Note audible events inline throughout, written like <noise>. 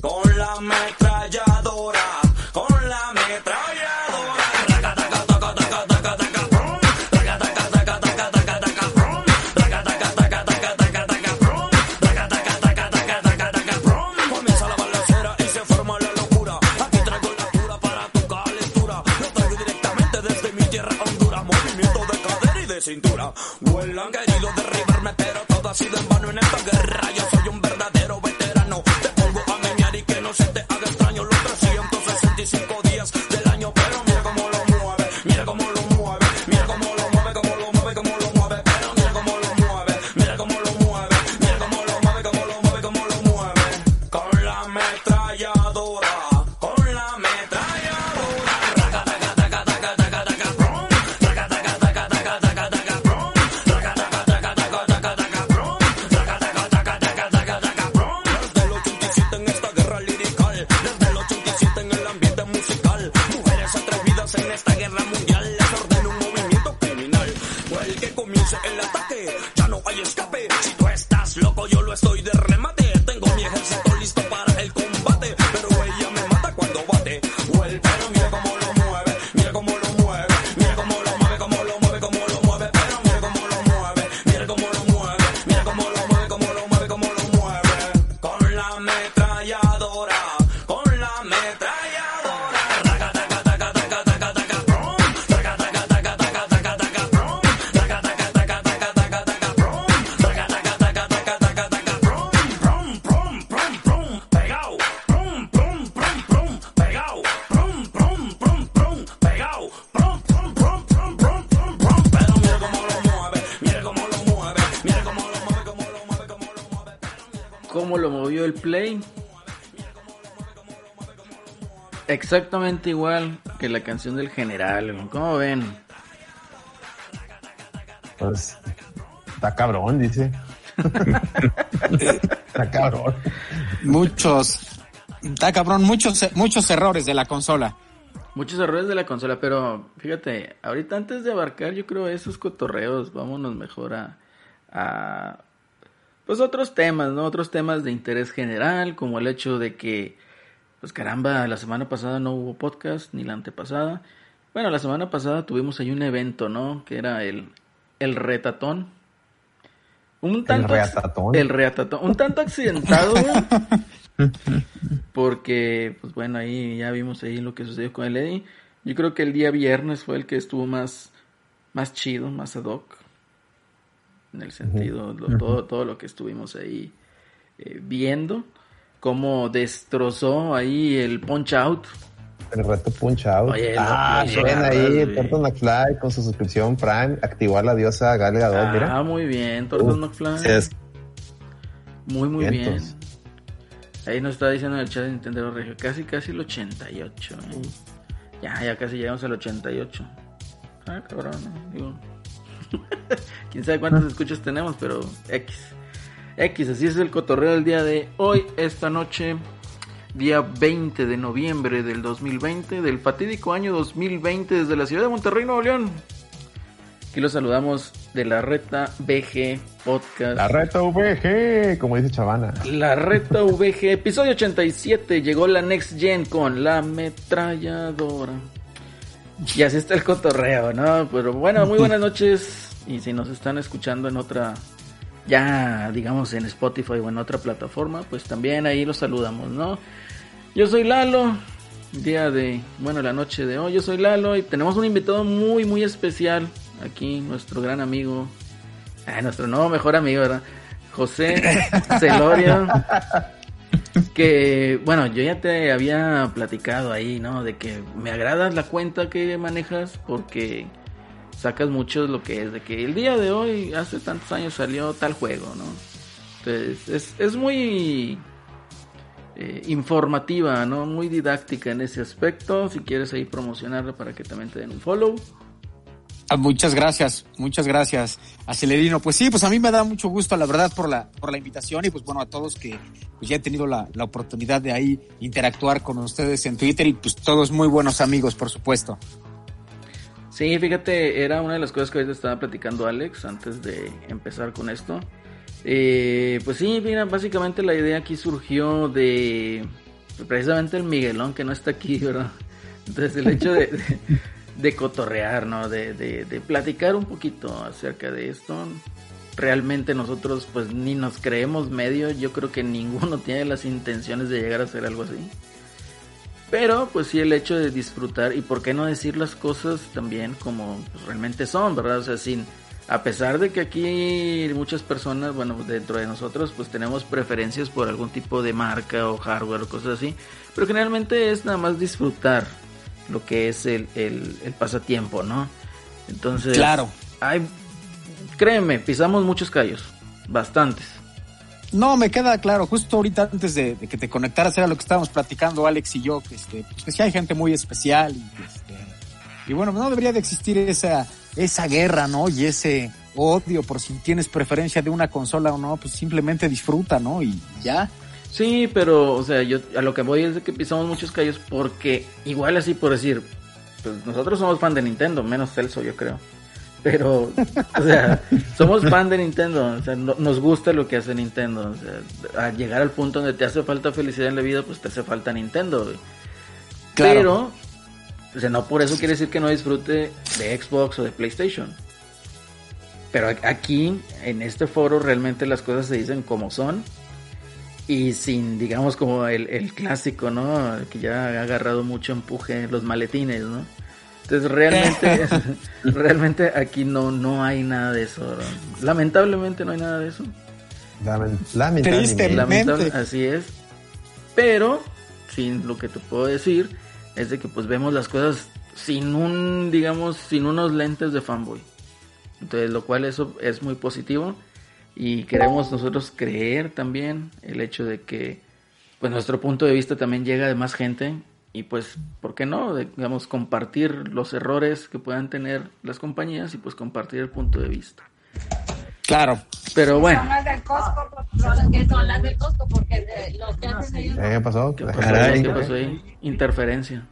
Con la ametralladora, con la ametralladora. Cintura. Vuelan querido derribarme, pero todo ha sido en vano en esta guerra. Play? Exactamente igual que la canción del general. ¿Cómo ven? Pues está cabrón, dice. <laughs> está cabrón. Muchos, está cabrón, muchos, muchos errores de la consola. Muchos errores de la consola, pero fíjate, ahorita antes de abarcar yo creo esos cotorreos, vámonos mejor a, a pues otros temas, ¿no? Otros temas de interés general, como el hecho de que, pues caramba, la semana pasada no hubo podcast, ni la antepasada. Bueno, la semana pasada tuvimos ahí un evento, ¿no? Que era el, el retatón. Un tanto ac- reatatón. El reatatón. Un tanto accidentado, güey. <laughs> Porque, pues bueno, ahí ya vimos ahí lo que sucedió con el Eddie. Yo creo que el día viernes fue el que estuvo más, más chido, más ad hoc. En el sentido, lo- todo, todo lo que estuvimos ahí eh, viendo. Cómo destrozó ahí el punch out. El reto Punch Out. Oye, ah, llegadas, ahí, güey. McFly con su suscripción Prime, activar la diosa Gal Gadot, Ah, mira. muy bien, Tortos Uf, McFly. es- Muy, muy bien. Ahí nos está diciendo en el chat de Nintendo Regio, casi, casi el 88. ¿eh? Ya, ya casi llegamos al 88. Ah, cabrón, ¿no? Digo, <laughs> quién sabe cuántos escuchas tenemos, pero X. X, así es el cotorreo del día de hoy, esta noche, día 20 de noviembre del 2020, del fatídico año 2020, desde la ciudad de Monterrey, Nuevo León. Aquí los saludamos de la Reta BG Podcast. La reta VG, como dice Chavana. La Reta VG, episodio 87, llegó la Next Gen con la ametralladora. Y así está el cotorreo, ¿no? Pero bueno, muy buenas noches. Y si nos están escuchando en otra, ya digamos en Spotify o en otra plataforma, pues también ahí los saludamos, ¿no? Yo soy Lalo, día de, bueno, la noche de hoy, yo soy Lalo y tenemos un invitado muy, muy especial aquí, nuestro gran amigo, nuestro nuevo mejor amigo, ¿verdad? José <laughs> Celorio. Que, bueno, yo ya te había platicado ahí, ¿no? De que me agrada la cuenta que manejas porque sacas mucho lo que es, de que el día de hoy, hace tantos años salió tal juego, ¿no? Entonces, es, es muy eh, informativa, ¿no? Muy didáctica en ese aspecto. Si quieres ahí promocionarla para que también te den un follow. Ah, Muchas gracias, muchas gracias a Celerino. Pues sí, pues a mí me da mucho gusto, la verdad, por la, por la invitación y pues bueno, a todos que pues ya he tenido la, la oportunidad de ahí interactuar con ustedes en Twitter y pues todos muy buenos amigos, por supuesto. Sí, fíjate, era una de las cosas que ahorita estaba platicando Alex antes de empezar con esto. Eh, pues sí, mira, básicamente la idea aquí surgió de precisamente el Miguelón que no está aquí, ¿verdad? Entonces el hecho de, de cotorrear, ¿no? De, de, de, platicar un poquito acerca de esto. Realmente nosotros pues ni nos creemos medio, yo creo que <laughs> ninguno tiene las intenciones de llegar a hacer algo así. Pero pues sí el hecho de disfrutar y por qué no decir las cosas también como pues, realmente son, ¿verdad? O sea, sin a pesar de que aquí muchas personas, bueno, dentro de nosotros pues tenemos preferencias por algún tipo de marca o hardware o cosas así, pero generalmente es nada más disfrutar lo que es el, el, el pasatiempo, ¿no? Entonces, claro. Hay, créeme, pisamos muchos callos, bastantes. No, me queda claro, justo ahorita antes de, de, que te conectaras era lo que estábamos platicando Alex y yo, que, este, pues que sí hay gente muy especial y, este, y bueno, no debería de existir esa, esa guerra, ¿no? Y ese odio por si tienes preferencia de una consola o no, pues simplemente disfruta, ¿no? Y ya. Sí, pero, o sea, yo a lo que voy es de que pisamos muchos callos porque igual así por decir, pues nosotros somos fan de Nintendo, menos Celso yo creo. Pero, o sea, somos fan de Nintendo, o sea, no, nos gusta lo que hace Nintendo. O sea, al llegar al punto donde te hace falta felicidad en la vida, pues te hace falta Nintendo. Güey. Claro. Pero, o sea, no por eso quiere decir que no disfrute de Xbox o de PlayStation. Pero aquí, en este foro, realmente las cosas se dicen como son y sin, digamos, como el, el, clásico, ¿no? Que ya ha agarrado mucho empuje, los maletines, ¿no? Entonces realmente, <laughs> <laughs> realmente aquí no, no hay nada de eso. ¿no? Lamentablemente no hay nada de eso. Lamentablemente. Lamentable, así es. Pero, sin lo que te puedo decir, es de que pues vemos las cosas sin un, digamos, sin unos lentes de fanboy. Entonces, lo cual eso es muy positivo y queremos nosotros creer también el hecho de que pues nuestro punto de vista también llega de más gente y pues por qué no digamos compartir los errores que puedan tener las compañías y pues compartir el punto de vista. Claro. Pero bueno. son las del Costco que son las del Costco porque los que ellos ¿Qué pasó? ¿Qué pasó? ¿Qué pasó ahí? interferencia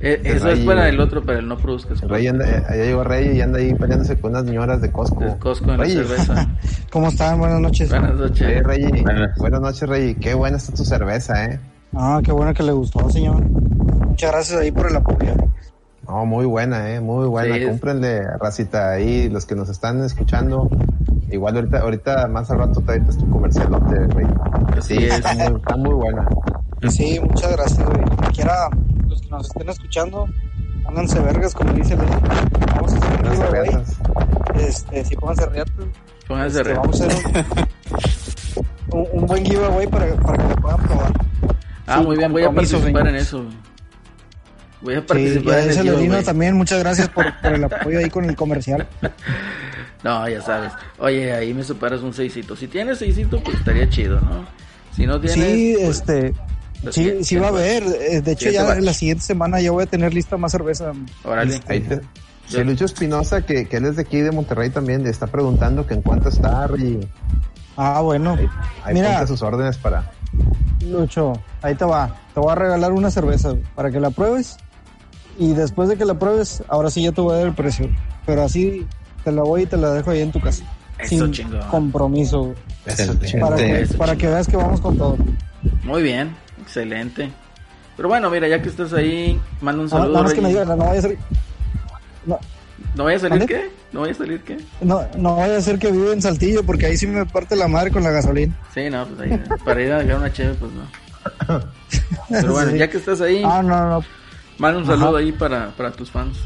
eh, eso Rey, es para el otro, para el no produzcas. Rey anda, allá llegó Rey y anda ahí peleándose con unas señoras de Costco. De Costco en Rey. la cerveza. <laughs> ¿Cómo están? Buenas noches. Buenas noches. Hey, Rey. Buenas. Buenas noches, Rey. Qué buena está tu cerveza, ¿eh? Ah, qué bueno que le gustó, señor. Muchas gracias ahí por el apoyo. No, muy buena, ¿eh? Muy buena. Sí, Cúmprenle, racita, ahí los que nos están escuchando. Igual ahorita, ahorita más al rato te es tu comercialote, Rey. Sí, es. Está muy, está muy buena. Sí, muchas gracias, güey. Quiera los que nos estén escuchando, pónganse vergas, como dice el Vamos a hacer un giveaway. Este, sí, pónganse reatos. Pónganse este, Vamos a hacer un, un, un, buen giveaway para, para que lo puedan probar. Ah, sí, muy bien, voy a participar en eso. Voy a participar sí, en también, muchas gracias por, <laughs> por, el apoyo ahí con el comercial. <laughs> No, ya sabes. Oye, ahí me separas un seisito. Si tienes seisito, pues estaría chido, ¿no? Si no tienes. Sí, pues, este. Sí, sí va a haber. De hecho, ya en la siguiente semana ya voy a tener lista más cerveza. Órale. Ahí te, sí, Lucho Espinosa, que, que él es de aquí de Monterrey también, le está preguntando que en cuánto está y Ah, bueno. Ahí, ahí Mira, sus órdenes para. Lucho, ahí te va. Te voy a regalar una cerveza para que la pruebes. Y después de que la pruebes, ahora sí ya te voy a dar el precio. Pero así te la voy y te la dejo ahí en tu casa. Eso sin chingón. compromiso. Eso para que, Eso para que veas que vamos con todo. Muy bien, excelente. Pero bueno, mira, ya que estás ahí, manda un Ah, saludo. nada más que me Rey. digan, no vaya a ser. No, ¿No vaya a salir qué? ¿No vaya a salir qué? no, no vaya a ser que vive en Saltillo, porque ahí sí me parte la madre con la gasolina. Sí, no, pues ahí, para ir a dejar una chévere, pues no. <laughs> Pero bueno, Sí. ya que estás ahí, Ah, no, no. manda un saludo Ajá. ahí para, para tus fans.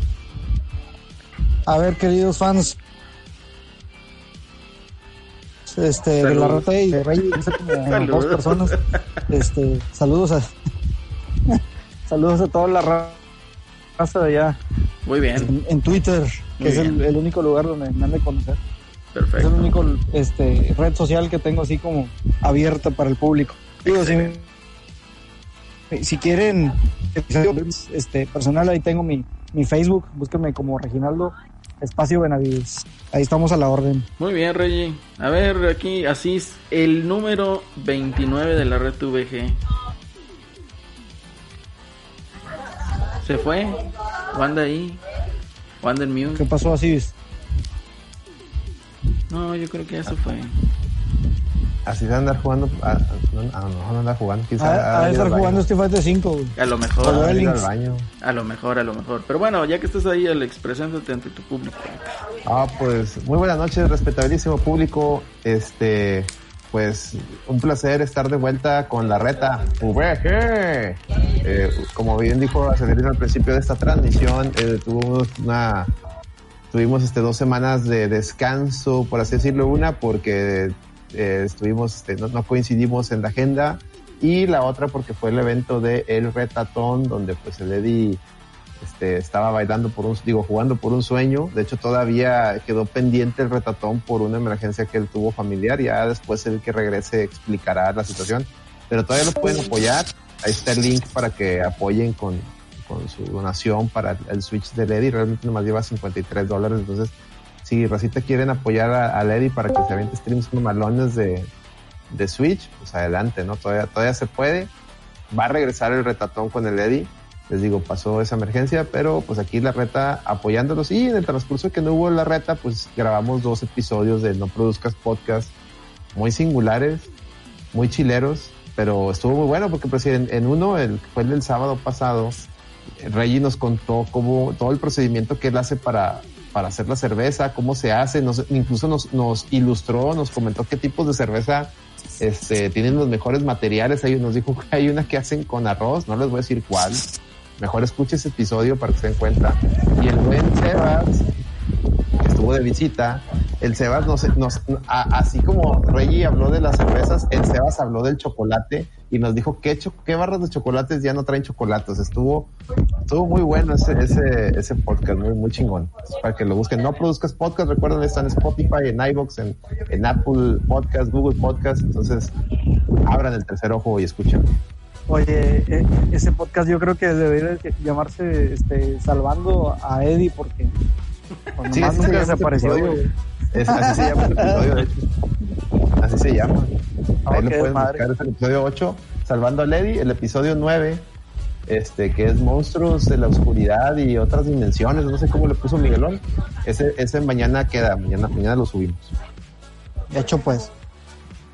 A ver, queridos fans. Este, de la rata y de Rey, no sé, como <laughs> dos personas. Este, saludos a <laughs> saludos a toda la ra- raza de allá Muy bien, en, en Twitter, que Muy es el, único lugar donde me han de conocer. Es perfecto. el único este, red social que tengo así como abierta para el público. Digo, si, si quieren este, personal, ahí tengo mi, mi Facebook, búsquenme como Reginaldo Espacio Benavides. Ahí estamos a la orden. Muy bien, Reggie. A ver, aquí, Asís, el número 29 de la red VG. ¿Se fue? ¿O anda ahí? ¿O anda en ¿Qué mute? pasó así? No, yo creo que ya se fue. Así de andar jugando. A, no, no, no andar jugando. Quizá a, a estar jugando Street Fighter 5. A lo mejor. A, ir al baño. a lo mejor, a lo mejor. Pero bueno, ya que estás ahí, Alex, preséntate ante tu público. Ah, pues muy buenas noches, respetabilísimo público. Este, pues un placer estar de vuelta con la reta VG. Eh, como bien dijo Acelerino al principio de esta transmisión, eh, tuvimos una tuvimos este dos semanas de descanso, por así decirlo, una porque eh, estuvimos, este, no, coincidimos en la agenda y la otra porque fue el evento de El Retatón donde pues el Eddie este, estaba bailando por un, digo, jugando por un sueño. De hecho, todavía quedó pendiente el retatón por una emergencia que él tuvo familiar. Ya después el que regrese explicará la situación. Pero todavía lo pueden apoyar. Ahí está el link para que apoyen con, con su donación para el Switch de Eddie. Realmente nomás lleva 53 dólares. Entonces, si Rosita quieren apoyar a, a para que se aviente streams malones de, de Switch, pues adelante, ¿no? Todavía, todavía se puede. Va a regresar el retatón con el Eddie. Les digo, pasó esa emergencia, pero pues aquí la reta apoyándolos. Y en el transcurso que no hubo la reta, pues grabamos dos episodios de No Produzcas Podcast muy singulares, muy chileros, pero estuvo muy bueno porque pues en, en uno, el, fue el del sábado pasado, Reggie nos contó cómo todo el procedimiento que él hace para, para hacer la cerveza, cómo se hace, incluso nos, ilustró, nos comentó qué tipos de cerveza este, tienen los mejores materiales. Ahí nos dijo que hay una que hacen con arroz, no les voy a decir cuál. Mejor escuche ese episodio para que se den cuenta. Y el buen Sebas, estuvo de visita, el Sebas nos, así como Reggie habló de las cervezas, el Sebas habló del chocolate y nos dijo qué, barras de chocolates ya no traen chocolates. Estuvo, estuvo muy bueno ese, ese, ese podcast, muy, chingón. Para que lo busquen. No produzcas podcast, recuerden, están en Spotify, en iBox, en, en Apple Podcast, Google Podcast. Entonces, abran el tercer ojo y escuchen. Oye, eh, ese podcast yo creo que debería llamarse este, Salvando a Eddie porque cuando más nunca desapareció. Es, así se llama el episodio, de hecho. Así se llama. Ahí lo pueden buscar, es el episodio 8, Salvando a Lady, el episodio 9, este, que es Monstruos de la Oscuridad y otras dimensiones, no sé cómo le puso Miguelón. Ese, ese mañana queda, mañana, mañana lo subimos. De hecho, pues.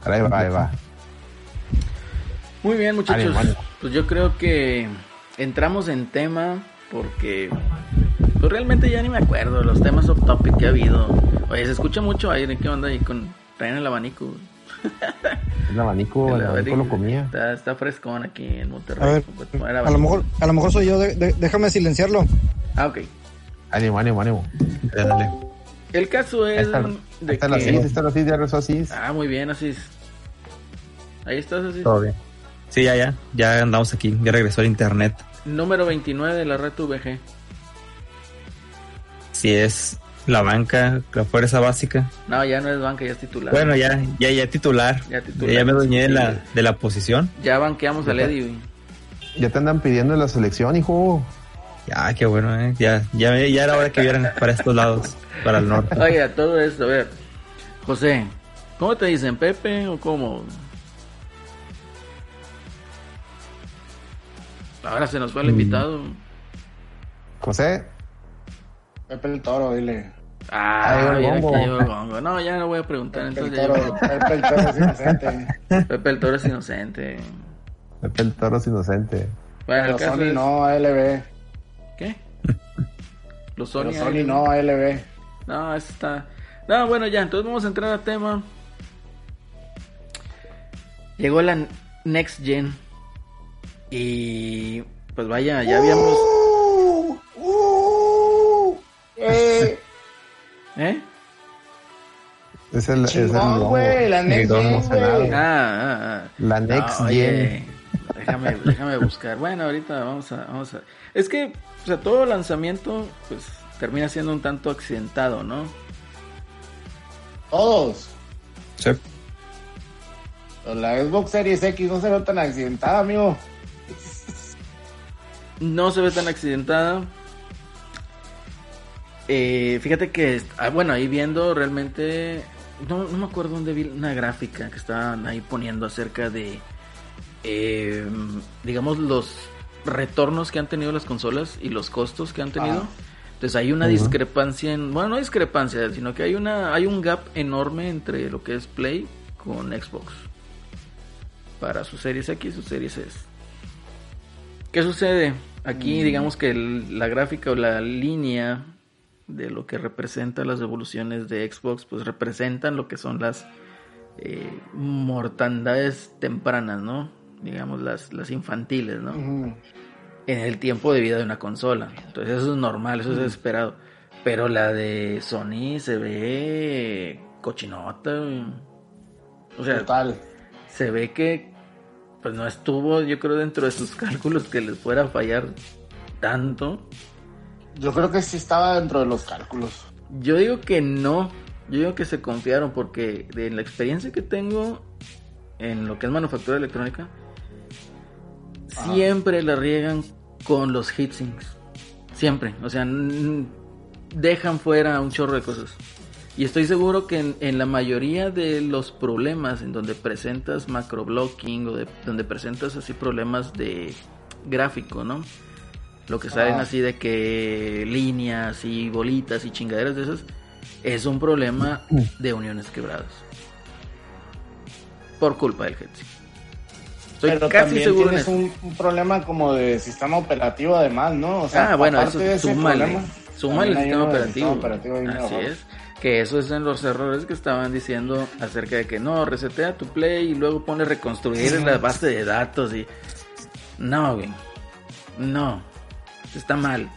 Ahí va, ahí va. Muy bien, muchachos. Pues yo creo que entramos en tema porque pues realmente ya ni me acuerdo los temas off topic que ha habido. Oye, se escucha mucho aire, ¿qué onda ahí con traen el abanico? <laughs> El abanico, el, abanico, lo comía. Está, está, frescón aquí en Monterrey. A, ver, a lo mejor, a lo mejor soy yo, déjame silenciarlo. Ah, ok. Ánimo, ánimo, ánimo. Dale. El caso es está, de está que... Así, está así, ya rezó así. Ah, muy bien, así. Ahí estás, así. Todo bien. Sí, ya, ya, ya andamos aquí, ya regresó el internet. Número 29 de la red VG. Si es la banca, la fuerza básica. No, ya no es banca, ya es titular. Bueno, ya, ya, ya titular. Ya, titular. ya me doñé de, la, de la posición. Ya banqueamos al Eddie. Ya te andan pidiendo la selección, hijo. Ya, qué bueno, ¿eh? Ya, ya, ya era hora que vieran para estos lados, para el norte. Oye, todo esto, a ver. José, ¿cómo te dicen? ¿Pepe o cómo? Ahora se nos fue el mm. invitado. José. Pepe el Toro, dile. Ah, mira el gongo. No, ya no voy a preguntar. Pepe, entonces, el, toro, Pepe el Toro es inocente. <laughs> Pepe el Toro es inocente. Pepe el Toro es inocente. Bueno, Los Sony es... no, ALB. ¿Qué? <laughs> Los Sony, Los Sony no, ALB. No, eso está... No, bueno, ya, entonces vamos a entrar al tema. Llegó la Next Gen. Y pues vaya, ya habíamos... ¿Eh? Es el, Chingón, es el güey, la Next Gen, ah, ah, ah, La Next no, Gen. Déjame, déjame buscar. Bueno, ahorita vamos a, vamos a. Es que, o sea, todo lanzamiento, pues, termina siendo un tanto accidentado, ¿no? Todos. Sí. La Xbox Series X no se ve tan accidentada, amigo. No se ve tan accidentada. Eh, fíjate que, ah, bueno, ahí viendo realmente, no, no, me acuerdo dónde vi una gráfica que estaban ahí poniendo acerca de, eh, digamos, los retornos que han tenido las consolas y los costos que han tenido. Ah. Entonces hay una uh -huh. discrepancia en, bueno, no discrepancia, sino que hay una, hay un gap enorme entre lo que es Play con Xbox para sus series X y sus series S. ¿Qué sucede? Aquí digamos que el- la gráfica o la línea de lo que representa las evoluciones de Xbox, pues representan lo que son las eh, mortandades tempranas, ¿no? Digamos las, las infantiles, ¿no? En el tiempo de vida de una consola. Entonces eso es normal, eso es esperado. Pero la de Sony se ve cochinota. O sea, Total. se ve que pues no estuvo, yo creo, dentro de sus <laughs> cálculos que les fuera a fallar tanto. Yo creo que sí estaba dentro de los cálculos. Yo digo que no. Yo digo que se confiaron porque de la experiencia que tengo en lo que es manufactura electrónica, siempre la riegan con los heatsinks. Siempre. O sea, dejan fuera un chorro de cosas. Y estoy seguro que en, en la mayoría de los problemas en donde presentas macroblocking o de, donde presentas así problemas de gráfico, ¿no? Lo que salen Ah. así de que líneas y bolitas y chingaderas de esas es un problema de uniones quebradas. Por culpa del heatsink. Estoy Pero casi también seguro en tienes un, un problema como de sistema operativo además, ¿no? O sea, ah, bueno, eso de súmale. problema, el sistema operativo. Así es. Que eso es en los errores que estaban diciendo acerca de que no, resetea tu play y luego pone reconstruir en la base de datos y... No, güey. No. Está mal.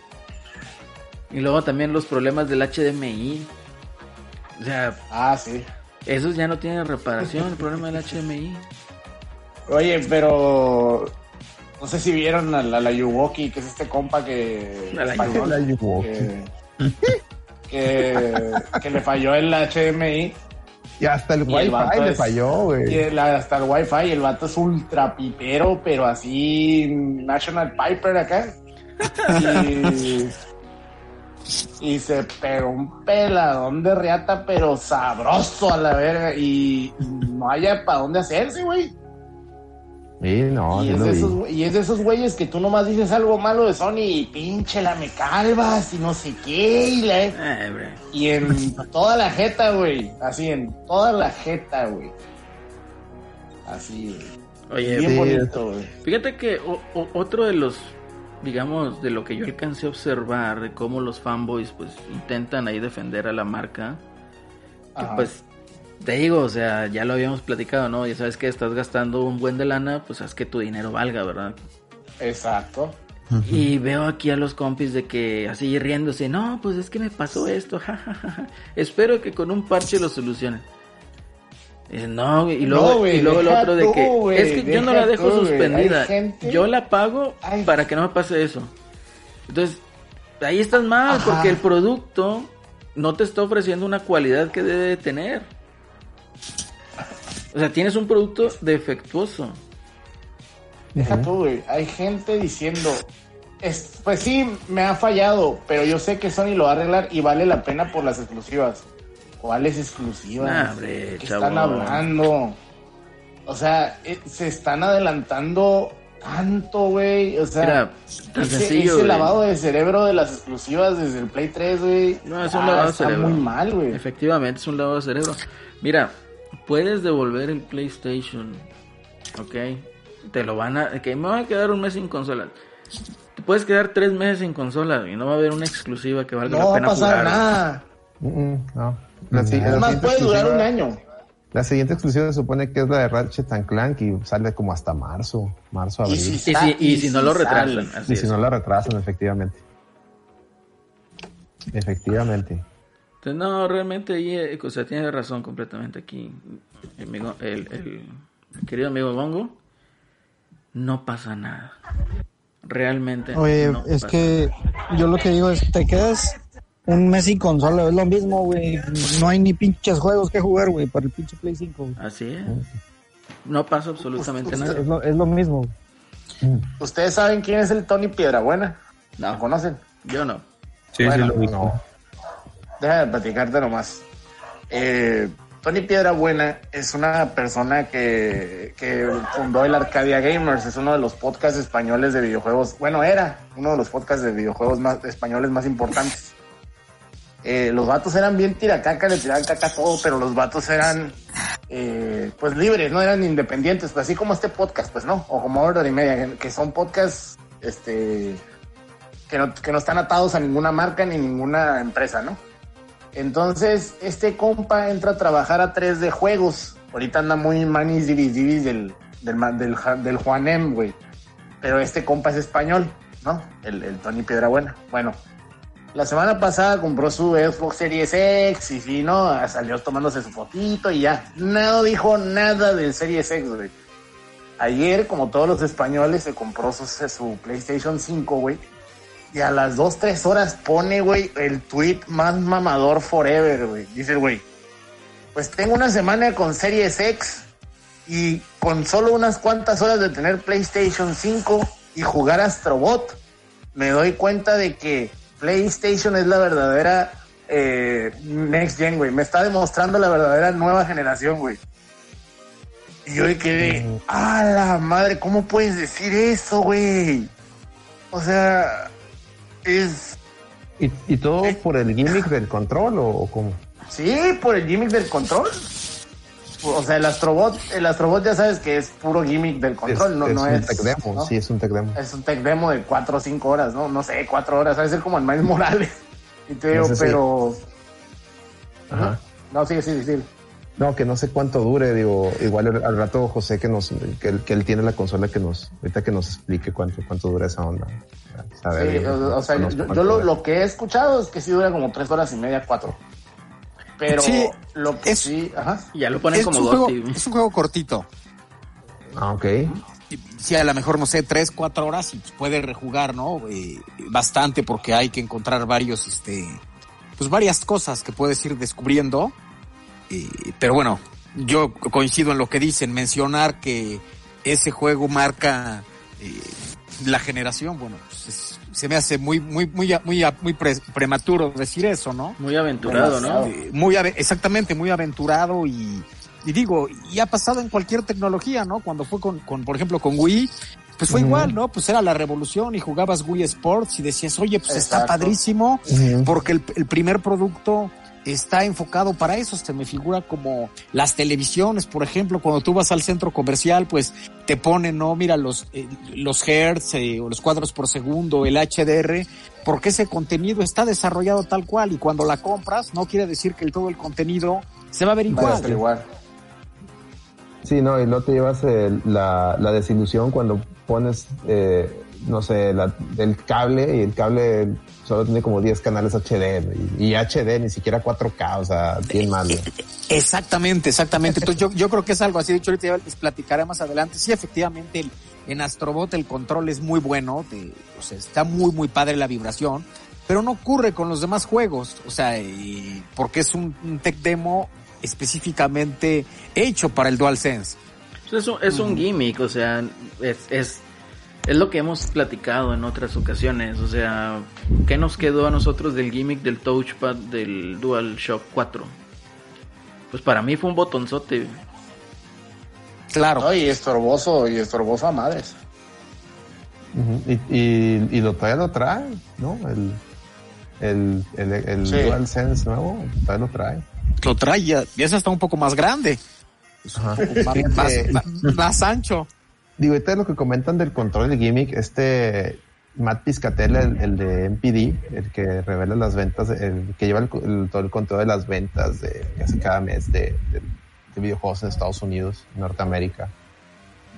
Y luego también los problemas del HDMI. O sea, Ah, sí. esos ya no tienen reparación, el problema del HDMI. Oye, pero no sé si vieron a la, la Yuwoki, que es este compa que A la español, La Yuwoki. que, <laughs> que, que le falló el HDMI Y hasta el Y el Wi-Fi le es- falló, y güey. el- hasta el Wi-Fi. El vato es ultra pipero, pero así National Piper acá. Y, y se pegó un peladón de riata, pero sabroso a la verga. Y no haya para dónde hacerse, güey. Sí, no, y, es de esos, güey- y es de esos güeyes que tú nomás dices algo malo de Sony y pinche la me calvas y no sé qué. Y, la- Eh, y en toda la jeta, güey. Así, en toda la jeta, güey. Así, güey. Oye, Bien sí, bonito, güey. Fíjate que o- o- otro de los, digamos, de lo que yo alcancé a observar, de cómo los fanboys pues intentan ahí defender a la marca, que pues te digo, o sea, ya lo habíamos platicado, ¿no? Ya sabes que estás gastando un buen de lana, pues haz que tu dinero valga, ¿verdad? Exacto. Y veo aquí a los compis de que así riéndose, no, pues es que me pasó esto, <laughs> jajaja. Espero que con un parche lo solucionen. No, güey", y luego, No, güey, y luego el otro de tú, que güey, es que yo no la dejo tú, suspendida, yo la pago Ay. para que no me pase eso. Entonces, ahí estás mal, Ajá. porque el producto no te está ofreciendo una cualidad que debe de tener. O sea, tienes un producto defectuoso. Deja tú, güey. Hay gente diciendo, es, pues sí, me ha fallado, pero yo sé que Sony lo va a arreglar y vale la pena por las exclusivas. ¿Cuáles exclusivas? Nah, hombre, ¿Qué chavo. están hablando? O sea, eh, se están adelantando tanto, güey. O sea, Mira, tan ese, sencillo, ese güey. lavado de cerebro de las exclusivas desde el Play 3, güey. No, es un ah, lavado de está cerebro. muy mal, güey. Efectivamente, es un lavado de cerebro. Mira, puedes devolver el PlayStation, ¿ok? Te lo van a... Que me va a quedar un mes sin consola. Te puedes quedar tres meses sin consola y no va a haber una exclusiva que valga No la va a pena pasar jugar. nada. Mm, mm, no. La, si- Además, puede durar un año. La siguiente exclusiva se supone que es la de Ratchet and Clank y sale como hasta marzo, marzo, Y abril. si, Y si, y si no lo retrasan, así Y si es. no la retrasan, efectivamente. Efectivamente. Entonces, no, realmente ahí, eh, o sea, tiene razón completamente aquí el, amigo- el- el- mi querido amigo Bongo. No pasa nada. Realmente. Oye, no es pasa que yo lo que digo es, te quedas un mes sin consola, es lo mismo, güey. No hay ni pinches juegos que jugar, güey, para el pinche Play 5. güey. Así es. No pasa absolutamente Es nada. lo, es lo mismo. ¿Ustedes saben quién es el Tony Piedrabuena? No. ¿Lo conocen? Yo no. Sí, Bueno, sí lo vi. No. Déjame platicarte nomás. Eh, Tony Piedrabuena es una persona que, que fundó el Arcadia Gamers, es uno de los podcasts españoles de videojuegos, bueno, era uno de los podcasts de videojuegos más españoles más importantes. Eh, los vatos eran bien tiracaca, le tiraban caca todo, pero los vatos eran eh, pues libres, no eran independientes, pues así como este podcast, pues no, o como Order y Media, que- son podcasts este, que, no, que no están atados a ninguna marca ni ninguna empresa, ¿no? Entonces, este compa entra a trabajar a 3 de juegos. Ahorita anda muy manis divis divis del, del, del Juanem, güey. Pero este compa es español, ¿no? El, el Tony Piedrabuena. Bueno, la semana pasada compró su Xbox Series X y sí, ¿no? Salió tomándose su fotito y ya. No dijo nada del Series X, güey. Ayer, como todos los españoles, se compró su, su PlayStation 5, güey. Y a las 2, 3 horas pone, güey, el tweet más mamador forever, güey. Dice güey, pues tengo una semana con Series X y con solo unas cuantas horas de tener PlayStation 5 y jugar Astrobot, me doy cuenta de que PlayStation es la verdadera eh, Next Gen, güey. Me está demostrando la verdadera nueva generación, güey. Y yo quedé, a la madre, ¿cómo puedes decir eso, güey? O sea, es... ¿Y, y todo por el gimmick del control o, o cómo? Sí, por el gimmick del control. O sea, el Astrobot, el Astrobot ya sabes que es puro gimmick del control, es, no, es no un es. tech demo, ¿no? sí, es un tech demo. Es un tech demo de 4 o 5 horas, ¿no? No sé, 4 horas, a ser como el Miles Morales. <laughs> Y te digo, No sé si- pero. Ajá. No, sí, sí, sí. No, que no sé cuánto dure, digo, igual al- rato José que nos, que él, que él tiene la consola que nos, ahorita que nos explique cuánto, cuánto dura esa onda. Sí, o, o sea, yo, yo lo, lo que he escuchado es que sí dura como 3 horas y media, 4. Pero Sí, lo que es- sí, ajá. Y ya lo ponen Es como un, juego, es un juego cortito. Ah, ok. Sí, a lo mejor, no sé, tres, cuatro horas y pues, puede rejugar, ¿no? Eh, bastante porque hay que encontrar varios, este, pues varias cosas que puedes ir descubriendo. Eh, pero bueno, yo coincido en lo que dicen, mencionar que ese juego marca eh, la generación, bueno, pues es- se me hace muy, muy, muy, muy, muy pre- prematuro decir eso, ¿no? Muy aventurado, ¿no? Eh, muy ave- exactamente muy aventurado y, y digo y ha pasado en cualquier tecnología no cuando fue con, con por ejemplo con Wii pues fue igual no pues era la revolución y jugabas Wii Sports y decías oye pues está padrísimo porque el, el primer producto está enfocado para eso se me figura como las televisiones por ejemplo cuando tú vas al centro comercial pues te ponen no mira los eh, los hertz eh, o los cuadros por segundo el HDR porque ese contenido está desarrollado tal cual y cuando la compras no quiere decir que el, todo el contenido se va a ver Va a igual. estar igual. Sí, no, y no te llevas eh, la, la desilusión cuando pones, eh, no sé, la, el cable y el cable solo tiene como 10 canales HD y, y HD ni siquiera 4K, o sea, bien mal. ¿no? Exactamente, exactamente. Entonces yo, yo creo que es algo así. De hecho, ahorita ya les platicaré más adelante. Sí, efectivamente, el- en Astrobot el control es muy bueno. de- o sea, está muy, muy padre la vibración. Pero no ocurre con los demás juegos. O sea, y- porque es un, un tech demo específicamente hecho para el DualSense. Pues es, un, es un gimmick, o sea, es, es, es lo que hemos platicado en otras ocasiones. O sea, ¿qué nos quedó a nosotros del gimmick del touchpad del DualShock 4? Pues para mí fue un botonzote. Claro. No, y estorboso, y estorboso a madres. Y, y, y lo todavía lo trae, ¿no? El, el, el, el Sí. DualSense nuevo todavía lo trae. Lo trae ya, ya está un poco más grande. Ajá. Más, más- más- más ancho. Digo, ahorita lo que comentan del control del gimmick, este Matt Piscatella, el, el de MPD, el que revela las ventas, el que lleva el, todo el control de las ventas de casi cada mes de, de- de videojuegos en Estados Unidos, Norteamérica.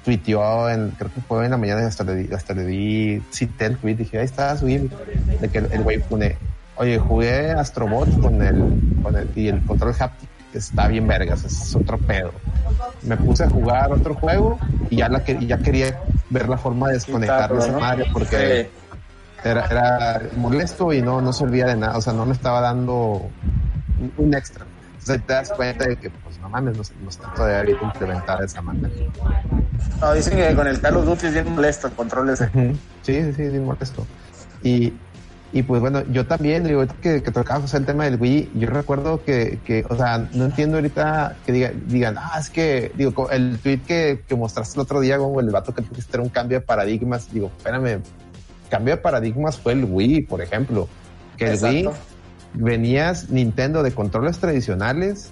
Tuiteó en, creo que fue en la mañana hasta le hasta le di, cité el tweet, dije, ahí está su gimmick, de que el güey pone, oye, jugué Astrobot con el, con el, y el control haptic está bien vergas, es otro pedo me puse a jugar otro juego y ya la que ya quería ver la forma de desconectar de esa ¿no? madre porque Sí. era, era molesto y no, no servía de nada, o sea, no me estaba dando un, extra. Entonces te das cuenta de que, pues no mames, nos, nos está todavía que implementar esa manera. No, dicen que con el Call of Duty es bien molesto el control ese. Sí, sí, sí, bien molesto. Y, y pues bueno, yo también, digo, que, que tocaba José el tema del Wii, yo recuerdo que, que, o sea, no entiendo ahorita que diga- digan, ah, es que, digo, el tweet que, que mostraste el otro día, como el vato que dijiste era un cambio de paradigmas, digo, espérame, cambio de paradigmas fue el Wii, por ejemplo, que el. Wii venías Nintendo de controles tradicionales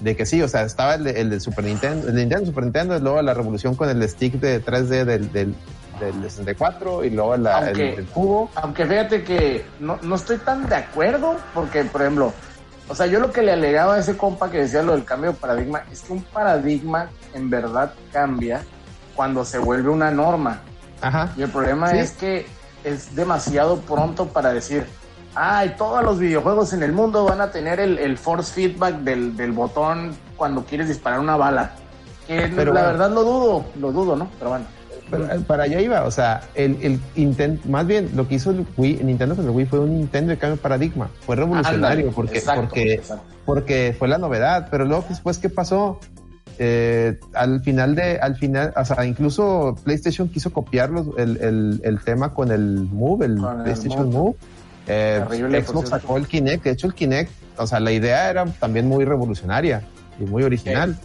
de que sí, o sea, estaba el, de- el del Super Nintendo, el de Nintendo Super Nintendo, y luego la revolución con el stick de 3D del, del, del 64 y luego la, el, Aunque- el cubo. Aunque fíjate que no, no estoy tan de acuerdo, porque, por ejemplo, o sea, yo lo que le alegaba a ese compa que decía lo del cambio de paradigma es que un paradigma en verdad cambia cuando se vuelve una norma. Ajá. Y el problema Sí. es que es demasiado pronto para decir, ay, todos los videojuegos en el mundo van a tener el, el force feedback del, del botón cuando quieres disparar una bala. Que Pero la bueno. verdad lo dudo, lo dudo, ¿no? Pero bueno. Pero, eh, para allá iba, o sea, el, el intent, más bien lo que hizo el Wii, Nintendo con el Wii fue un intento de cambio de paradigma, fue revolucionario porque, exacto, porque, exacto. porque fue la novedad, pero luego después qué pasó, Eh, al final de, al final, o sea, incluso PlayStation quiso copiar los- el, el, el tema con el Move, el Con PlayStation Move. Move. Eh, Xbox sacó el Kinect, de hecho el Kinect, o sea, la idea era también muy revolucionaria y muy original,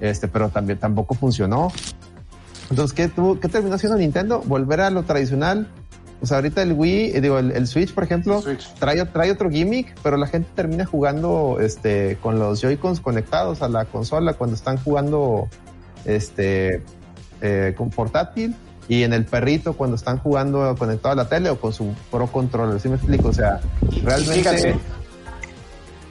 este, pero también tampoco funcionó. Entonces, ¿qué, tuvo, ¿qué terminó haciendo Nintendo? Volver a lo tradicional. O sea, ahorita el Wii, eh, digo, el, el Switch, por ejemplo, Switch. Trae, trae otro gimmick, pero la gente termina jugando este, con los Joy-Cons conectados a la consola cuando están jugando este, eh, con portátil y en el perrito cuando están jugando conectado a la tele o con su Pro Controller. ¿Sí me explico? O sea, realmente... Fíjate,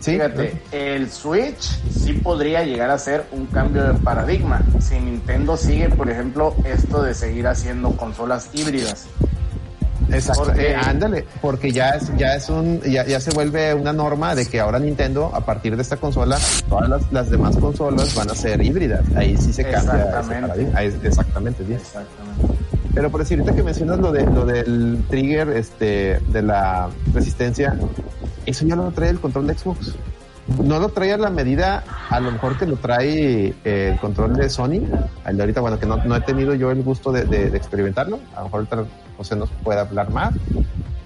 Sí, Fíjate, el Switch sí podría llegar a ser un cambio de paradigma. Si Nintendo sigue, por ejemplo, esto de seguir haciendo consolas híbridas. Exacto, Porque- eh, ándale, porque ya es, ya es un, ya, ya se vuelve una norma de que ahora Nintendo, a partir de esta consola, todas las, las demás consolas van a ser híbridas. Ahí sí se cambia. ese Exactamente. paradigma. Ahí- exactamente, sí. Exactamente. Pero por decir, ahorita que mencionas lo de lo del trigger, este, de la resistencia, eso ya lo trae el control de Xbox. No lo trae a la medida, a lo mejor que lo trae eh, el control de Sony. El de ahorita, bueno, que no, no he tenido yo el gusto de, de- de experimentarlo. A lo mejor ahorita José nos puede hablar más.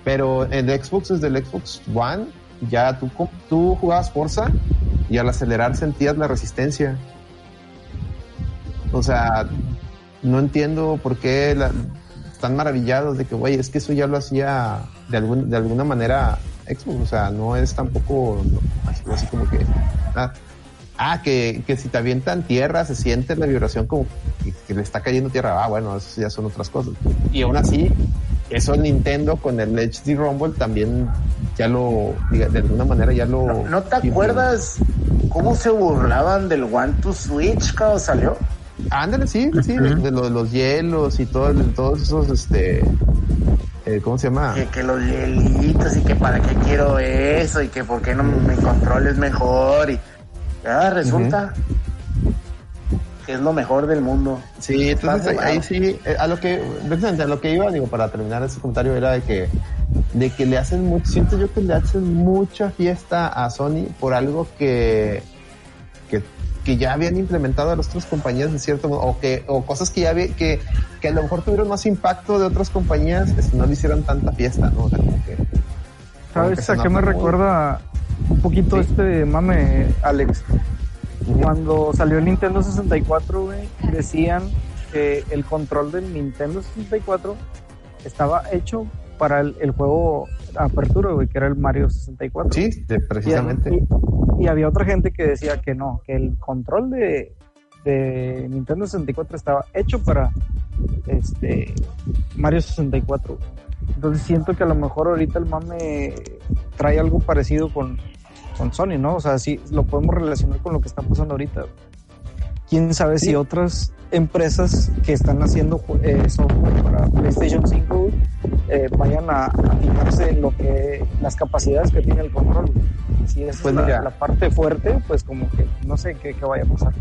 Pero en Xbox, desde el Xbox One, ya tú, tú jugabas Forza y al acelerar sentías la resistencia. O sea, no entiendo por qué la- están maravillados de que, güey, es que eso ya lo hacía de, algún, de alguna manera Xbox. O sea, no es tampoco no, así, así como que. Ah, ah, que, que si te avientan tierra se siente la vibración como que, que le está cayendo tierra. Ah, bueno, eso ya son otras cosas. Y aún así, eso Nintendo con el HD Rumble también ya lo, diga, de alguna manera ya lo. ¿No, no te acuerdas cómo se burlaban del One to Switch cuando salió? Ándale, sí, sí, de, de lo de los hielos y todo, todos esos, este, eh, ¿cómo se llama? Que, que los hielitos y que para qué quiero eso y que por qué no mi control es mejor y ya resulta que es lo mejor del mundo. Sí, entonces ahí sí, eh, a lo que, precisamente a lo que iba, digo, para terminar ese comentario era de que, de que le hacen mucho, siento yo que le hacen mucha fiesta a Sony por algo que, que, que ya habían implementado a las otras compañías de cierto modo, o que, o cosas que ya había, que, que a lo mejor tuvieron más impacto de otras compañías, este, no le hicieron tanta fiesta, ¿no? O sea, como que, como que ¿Sabes a qué me recuerda un poquito Sí. este mame, Alex? Cuando salió el Nintendo 64, güey, decían que el control del Nintendo 64 estaba hecho para el, el juego Apertura, güey, que era el Mario 64. Sí, de- Y, precisamente. y- y había otra gente que decía que no, que el control de, de Nintendo 64 estaba hecho para este Mario 64. Entonces siento que a lo mejor ahorita el mame trae algo parecido con, con Sony, ¿no? O sea, sí lo podemos relacionar con lo que está pasando ahorita. Quién sabe si otras empresas que están haciendo eh, software para PlayStation 5 eh, vayan a, a fijarse en lo que las capacidades que tiene el control. Si esa Pues es la, mira. la parte fuerte, pues como que no sé qué, qué vaya a pasar.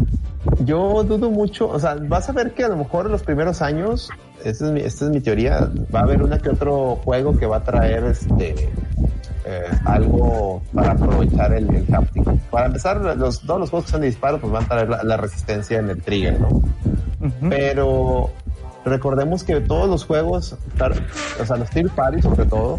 Yo dudo mucho, o sea, vas a ver que a lo mejor en los primeros años, esta es mi, esta es mi teoría, va a haber una que otro juego que va a traer este eh, algo para aprovechar el, el haptic. Para empezar, los, todos los juegos que son de disparo pues van a traer la, la resistencia en el trigger, ¿no? Ujú. Pero recordemos que todos los juegos, o sea, los third party sobre todo,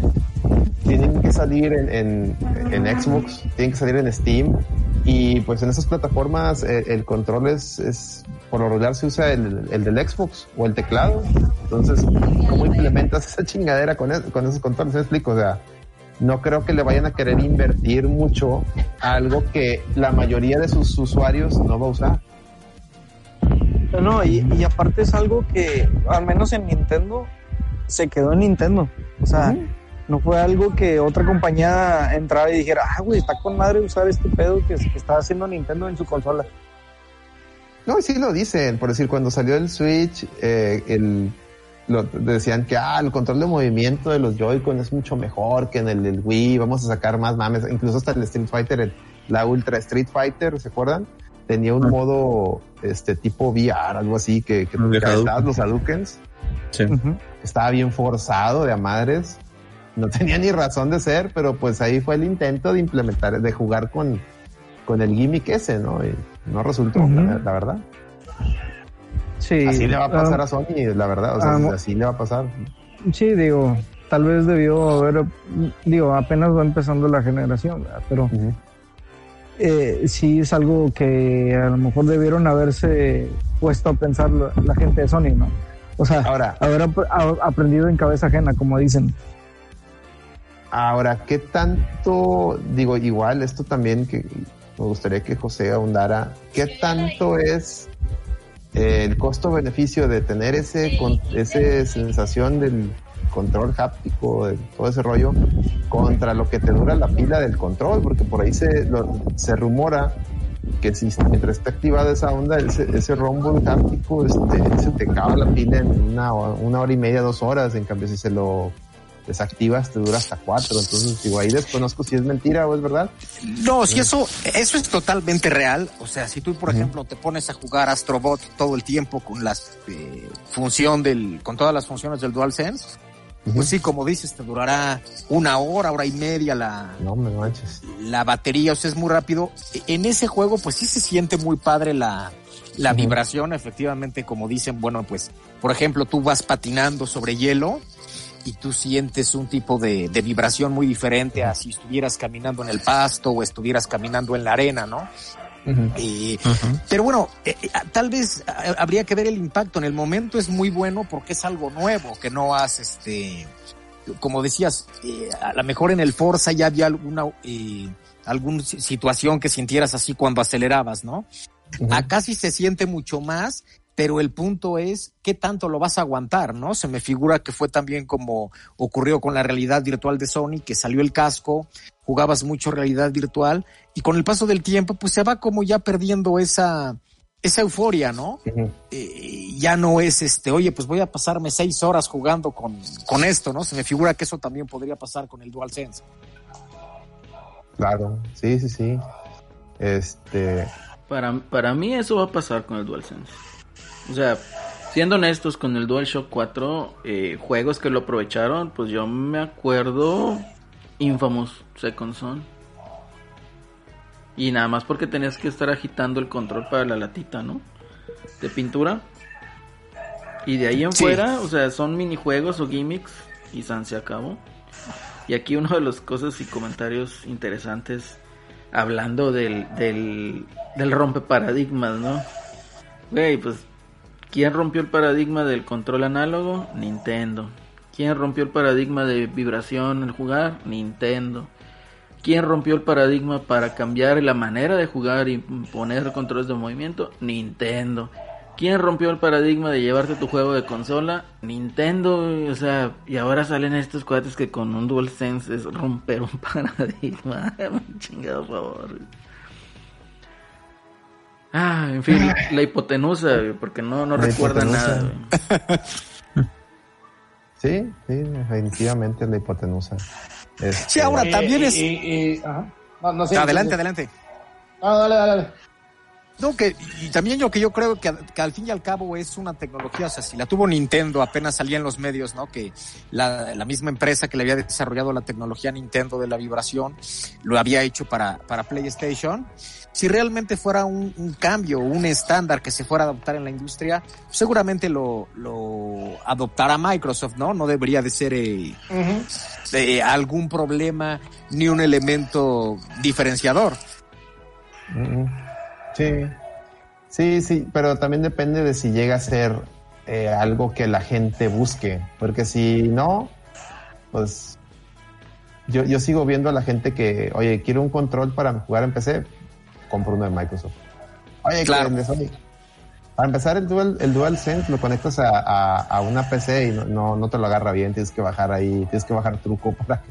tienen que salir en, en, en Xbox, tienen que salir en Steam. Y pues en esas plataformas eh, el control es, es, por lo regular se usa el, el del Xbox o el teclado. Entonces, ¿cómo implementas esa chingadera con, con esos controles? ¿Me explico? O sea, no creo que le vayan a querer invertir mucho a algo que la mayoría de sus usuarios no va a usar. No, y, y aparte es algo que, al menos en Nintendo, se quedó en Nintendo. O sea, no fue algo que otra compañía entrara y dijera, ah, güey, está con madre usar este pedo que, que está haciendo Nintendo en su consola. No, y sí lo dicen, por decir, cuando salió el Switch, eh, el, lo, decían que ah, el control de movimiento de los Joy-Con es mucho mejor que en el, del Wii, vamos a sacar más mames, incluso hasta el Street Fighter, el- la Ultra Street Fighter, ¿se acuerdan? Tenía un Ah. modo este tipo VR, algo así, que, que, que estaban los Sí. Ujú. estaba bien forzado de a madres, no tenía ni razón de ser, pero pues ahí fue el intento de implementar, de jugar con, con el gimmick ese, ¿no? Y no resultó, la verdad. Sí. Así le va a pasar ah, a Sony, la verdad. O sea, ah, así le va a pasar. Sí, digo, tal vez debió haber, digo, apenas va empezando la generación, ¿verdad? pero eh, sí es algo que a lo mejor debieron haberse puesto a pensar la, la gente de Sony, ¿no? O sea, Ahora, haber ap- a- aprendido en cabeza ajena, como dicen. ahora, ¿qué tanto, digo, igual esto también que me gustaría que José ahondara, ¿qué tanto es el costo-beneficio de tener ese, con, ese sensación del control háptico, de todo ese rollo, contra lo que te dura la pila del control? Porque por ahí se, lo- se rumora que si mientras está activada esa onda, ese, ese rumble háptico, este, se te acaba la pila en una, una hora y media, dos horas. En cambio, si se lo desactivas, te dura hasta cuatro. Entonces, digo, ahí desconozco si es mentira o es verdad. No, si eso, eso es totalmente real. O sea, si tú, por ejemplo, te pones a jugar Astrobot todo el tiempo con las eh, función del, con todas las funciones del DualSense, pues sí, como dices, te durará una hora, hora y media la, No me manches. la batería, o sea, es muy rápido. E- En ese juego, pues sí se siente muy padre la, la vibración, efectivamente, como dicen, bueno, pues, por ejemplo, tú vas patinando sobre hielo y tú sientes un tipo de, de vibración muy diferente a si estuvieras caminando en el pasto o estuvieras caminando en la arena, ¿no? Pero bueno, eh, eh, tal vez habría que ver el impacto. En el momento es muy bueno porque es algo nuevo que no has, este, como decías, eh, a lo mejor en el Forza ya había alguna, eh, alguna si- situación que sintieras así cuando acelerabas, ¿no? Acá sí se siente mucho más, pero el punto es qué tanto lo vas a aguantar, ¿no? Se me figura que fue también como ocurrió con la realidad virtual de Sony, que salió el casco, jugabas mucho realidad virtual y con el paso del tiempo pues se va como ya perdiendo esa esa euforia, ¿no? Eh, ya no es este, oye, pues voy a pasarme seis horas jugando con, con esto, ¿no? Se me figura que eso también podría pasar con el DualSense. Claro, sí, sí, sí. Este, Para, para mí eso va a pasar con el DualSense. O sea, siendo honestos con el DualShock 4, eh, juegos que lo aprovecharon, pues yo me acuerdo Infamous Second Son. Y nada más porque tenías que estar agitando el control para la latita, ¿no? De pintura. Y de ahí en Sí. fuera, o sea, son minijuegos o gimmicks y San se acabó. Y aquí uno de los cosas y comentarios interesantes hablando del, del, del rompe paradigmas, ¿no? Güey, pues, ¿quién rompió el paradigma del control análogo? Nintendo. ¿Quién rompió el paradigma de vibración al jugar? Nintendo. ¿Quién rompió el paradigma para cambiar la manera de jugar y poner controles de movimiento? Nintendo. ¿Quién rompió el paradigma de llevarte tu juego de consola? Nintendo, o sea, y ahora salen estos cuates que con un DualSense es romper un <laughs> paradigma. <laughs> Chingado favor. Ah, en fin, la hipotenusa, porque no, no La recuerda hipotenusa. nada. <laughs> sí, sí, definitivamente la hipotenusa. Este, Sí, ahora también es... y- y- ajá. No, no sé. adelante, entonces- adelante. No, dale, dale, dale. No, que, y también yo que yo creo que, que al fin y al cabo es una tecnología, o sea, si la tuvo Nintendo, apenas salía en los medios, ¿no? Que la, la misma empresa que le había desarrollado la tecnología Nintendo de la vibración, lo había hecho para, para PlayStation. Si realmente fuera un, un cambio, un estándar que se fuera a adoptar en la industria, seguramente lo, lo adoptará Microsoft, ¿no? No debería de ser eh, eh, algún problema ni un elemento diferenciador. Sí, sí, sí, pero también depende de si llega a ser eh, algo que la gente busque, porque si no, pues yo, yo sigo viendo a la gente que, oye, quiero un control para jugar en PC, compro uno de Microsoft. Oye, Claro. Sony. Para empezar, el Dual, el DualSense lo conectas a, a, a una PC y no, no, no te lo agarra bien, tienes que bajar ahí, tienes que bajar truco <laughs> para que,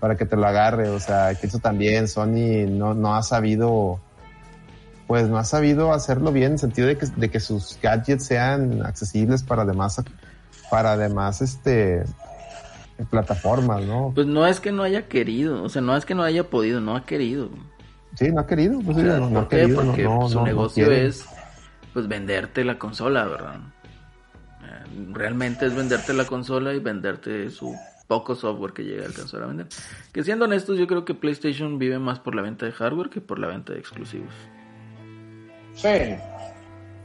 para que te lo agarre. O sea, que eso también Sony no, no ha sabido, pues no ha sabido hacerlo bien en el sentido de que, de que sus gadgets sean accesibles para demás, para demás, este, plataformas, ¿no? Pues no es que no haya querido, o sea, no es que no haya podido, no ha querido. Sí, no ha querido, pues O sea, no, no ¿Por ha qué? querido, Porque no, su negocio es pues venderte la consola, ¿verdad? Eh, Realmente es venderte la consola y venderte su poco software que llega a alcanzar a vender. Que siendo honestos, yo creo que PlayStation vive más por la venta de hardware que por la venta de exclusivos. Sí.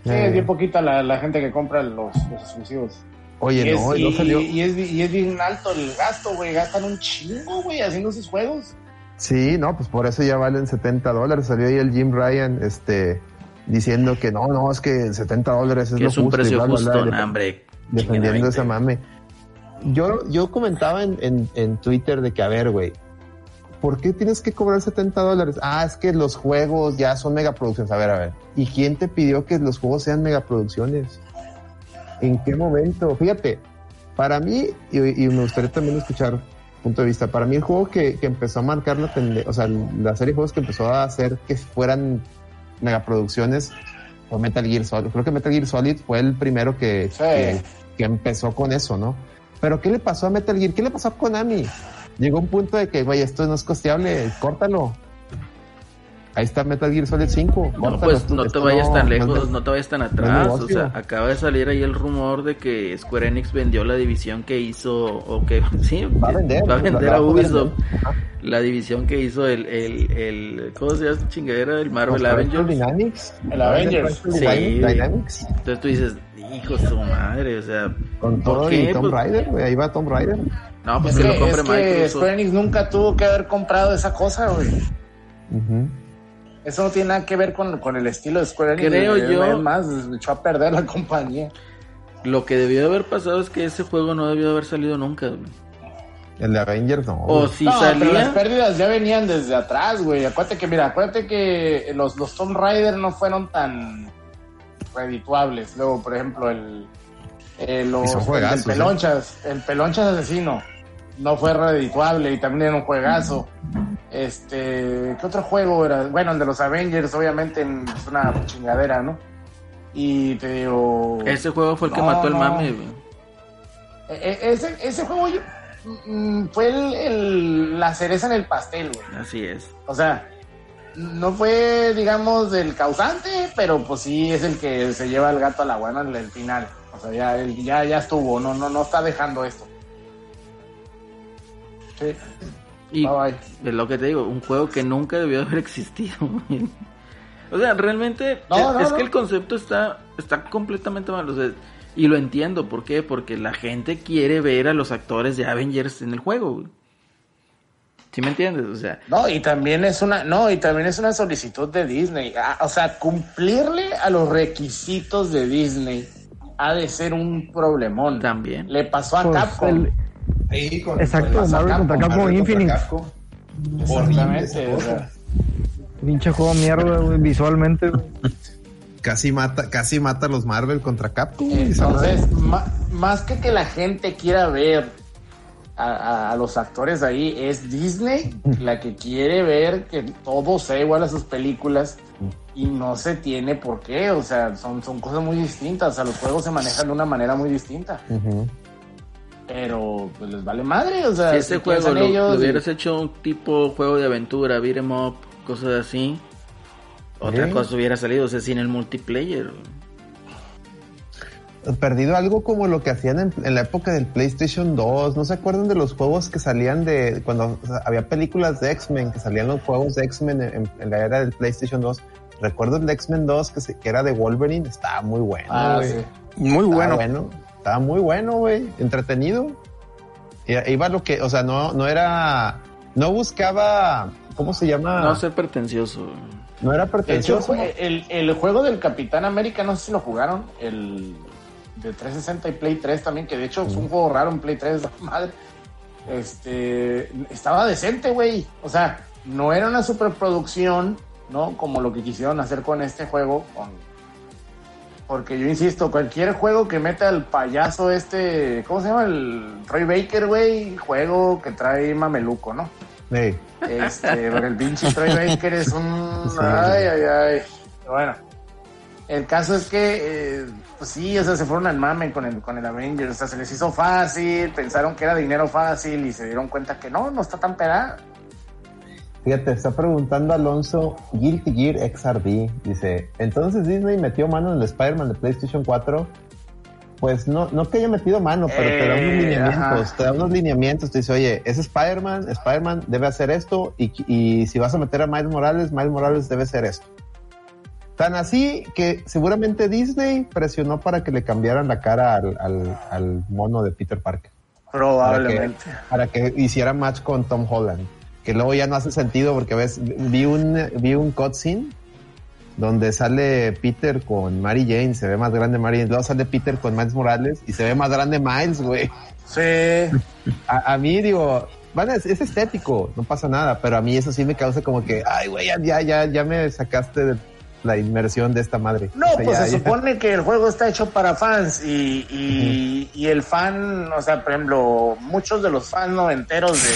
Sí, es bien poquita la, la gente que compra los, los exclusivos. Oye, y, no, es, y no y- salió. y es, y es bien alto el gasto, güey. Gastan un chingo, güey, haciendo sus juegos. Sí, no, pues por eso ya valen 70 dólares. Salió ahí el Jim Ryan, este, diciendo que no, no, es que 70 dólares es Que lo es un justo precio bla, bla, bla, justo, hombre. defendiendo esa mame. Yo, yo comentaba en, en, en Twitter de que, a ver, güey, ¿por qué tienes que cobrar 70 dólares? Ah, es que los juegos ya son megaproducciones. A ver, a ver. ¿Y quién te pidió que los juegos sean megaproducciones? ¿En qué momento? Fíjate, para mí, y, y me gustaría también escuchar punto de vista, para mí el juego que, que empezó a marcar la tendencia, o sea, la serie de juegos que empezó a hacer que fueran megaproducciones fue Metal Gear Solid. Creo que Metal Gear Solid fue el primero que, Sí. que, que empezó con eso, ¿no? Pero ¿qué le pasó a Metal Gear? ¿Qué le pasó a Konami? Llegó un punto de que, güey, esto no es costeable, córtalo. Ahí está Metal Gear Solid 5. No, pues no te vayas tan lejos, no te vayas tan atrás. O sea, acaba de salir ahí el rumor de que Square Enix vendió la división que hizo, o que <laughs> sí, Va a vender. va a vender la a Ubisoft. La división que hizo el, el, el ¿cómo se llama chingadera? El Marvel Avengers. Dynamics. El Avengers. Sí. Dynamics. Entonces tú dices, hijo de su madre, o sea, Con ¿por todo y Tomb Pues, Raider, güey. Ahí va Tomb Raider. no, pues Es que que, lo compre es que Microsoft. Square Enix nunca tuvo que haber comprado esa cosa, güey. Eso no tiene nada que ver con, con el estilo de Square Enix. Creo güey. yo- Es más, echó a perder la compañía. Lo que debió de haber pasado es que ese juego no debió de haber salido nunca. güey. El de Avengers, no. O si no, pero las salía, pérdidas ya venían desde atrás, güey. Acuérdate que, mira, acuérdate que los, los Tomb Raider no fueron tan redituables. Luego, por ejemplo, el, eh, los, el Pelonchas, el Pelonchas Asesino, no fue redituable y también era un juegazo. Este, ¿qué otro juego era? Bueno, el de los Avengers, obviamente, es una chingadera, ¿no? Y te digo. ese juego fue el que mató el no. mame. güey. e- e- ese, ese juego yo- mm, fue el- el- la cereza en el pastel, güey. Así es. O sea, no fue, digamos, el causante, pero pues sí es el que se lleva el gato a la guana en el final. O sea, ya, ya, ya estuvo, no, no, no está dejando esto. Sí, Y bye bye. es lo que te digo, un juego que nunca debió haber existido. O sea, realmente No, es, no, es no. que el concepto está, está completamente mal. O sea, y lo entiendo, ¿por qué? Porque la gente quiere ver a los actores de Avengers en el juego. ¿Sí me entiendes? O sea, No, y también es una, no, y también es una solicitud de Disney. Ah, o sea, cumplirle a los requisitos de Disney ha de ser un problemón. también. Le pasó a Pues, Capcom. el- Ahí con- Exacto, con Marvel contra Capcom Marvel contra Infinite. Capcom. Exactamente. Pinche juego mierda, güey, visualmente. güey. <laughs> Casi mata, casi mata a los Marvel contra Capcom. Entonces, más que que la gente quiera ver a, a- a los actores ahí, es Disney <laughs> la que quiere ver que todo sea igual a sus películas y no se tiene por qué. O sea, son, son cosas muy distintas. O sea, los juegos se manejan de una manera muy distinta. Ujú. Pero pues les vale madre. O sea, Si este si juego lo, ellos lo y- hubieras hecho un tipo juego de aventura, beat 'em up, cosas así, otra Sí. cosa hubiera salido, o sea, sin el multiplayer. Perdido algo como lo que hacían en, en la época del PlayStation 2. ¿No se acuerdan de los juegos que salían de cuando o sea, había películas de X-Men, que salían los juegos de X-Men en, en la era del PlayStation 2? Recuerdo el de X-Men 2 que, se- que era de Wolverine, estaba muy bueno. Ah, sí. Muy Estaba bueno. Estaba muy bueno, güey. Entretenido. Iba lo que, o sea, no, no era, no buscaba, ¿cómo se llama? No ser pretencioso. güey. No era hecho, pretencioso. fue- el, el juego del Capitán América, no sé si lo jugaron, el de 360 y Play 3 también, que de hecho es un juego raro en Play 3, <laughs> madre. este, estaba decente, güey. O sea, no era una superproducción, ¿no? Como lo que quisieron hacer con este juego, con... porque yo insisto, cualquier juego que meta al payaso este, ¿cómo se llama? El Roy Baker, güey, juego que trae mameluco, ¿no? Sí. Este, el pinche Troy Baker es un. <laughs> Sí. Ay, ay, ay. Bueno, el caso es que, eh, pues sí, o sea, se fueron al mame con el, con el Avengers. O sea, se les hizo fácil, pensaron que era dinero fácil y se dieron cuenta que no, no está tan pedada. Fíjate, está preguntando Alonso Guilty Gear XRD. Dice, entonces Disney metió mano en el Spider-Man de PlayStation 4. Pues no, no que haya metido mano, pero te da unos Eh, lineamientos. ajá. Te da unos lineamientos. Te dice, oye, es Spider-Man, Spider-Man debe hacer esto. Y, y si vas a meter a Miles Morales, Miles Morales debe hacer esto. Tan así que seguramente Disney presionó para que le cambiaran la cara al, al, al mono de Peter Parker Probablemente. para que hiciera match con Tom Holland. Que luego ya no hace sentido porque ves, vi un, vi un cutscene donde sale Peter con Mary Jane, se ve más grande Mary Jane, luego sale Peter con Miles Morales y se ve más grande Miles, güey. Sí. A, a mí digo, bueno, es, es estético, no pasa nada, pero a mí eso sí me causa como que, ay, güey, ya, ya, ya, me sacaste de la inmersión de esta madre. No, O sea, pues ya- se ya- supone que el juego está hecho para fans y, y, y el fan, o sea, por ejemplo, muchos de los fans noventeros de,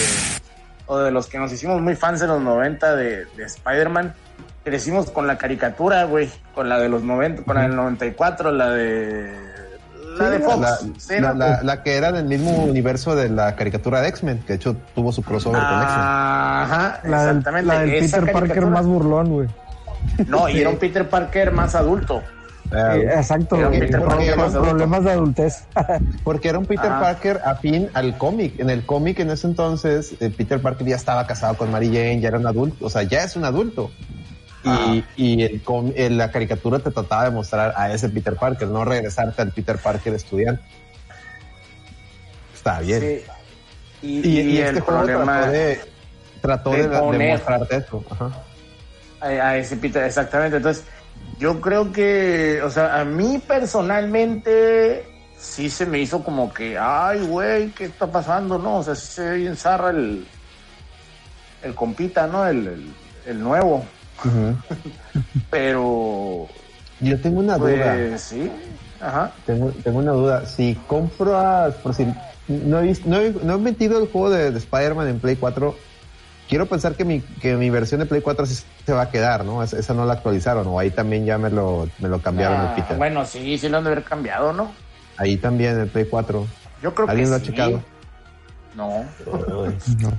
o de los que nos hicimos muy fans de los 90 de, de Spider-Man, crecimos con la caricatura, güey, con la de los 90, con la del 94, la de... La de Sí, Fox. La, sí, la- ¿no? la- la que era del mismo universo de la caricatura de X-Men, que de hecho tuvo su crossover con X-Men. Ajá, La del, exactamente. la del Peter Parker caricatura. más burlón, güey. No, y era un Peter Parker más adulto. Eh, Exacto, adulto. problemas de adultez. <laughs> Porque era un Peter Ajá. Parker afín al cómic. En el cómic en ese entonces, eh, Peter Parker ya estaba casado con Mary Jane, ya era un adulto, o sea, ya es un adulto. Y, y el, com- en la caricatura te trataba de mostrar a ese Peter Parker, no regresarte al Peter Parker estudiante. Está bien. Sí. Y, Y, y y este el juego problema trató de, trató de de, de poner- mostrarte eso. Ajá. a, a ese Peter, exactamente. Entonces, yo creo que, o sea, a mí personalmente sí se me hizo como que, ay, güey, ¿qué está pasando? No, o sea, sí se ve bien zarra el, el compita, ¿no? El, el, el nuevo. Ujú. <laughs> Pero, Yo tengo una duda. pues sí, ajá. Tengo, tengo una duda. Si compras, por si no he, visto- no he, no he metido el juego de, de Spider-Man en Play 4, quiero pensar que mi, que mi versión de Play 4 sí se va a quedar, ¿no? Esa, esa no la actualizaron, o ahí también ya me lo, me lo cambiaron Ah, el Peter. bueno, sí, sí lo han de haber cambiado, ¿no? Ahí también el Play 4. Yo creo que ¿Alguien lo ha checado? No. <laughs>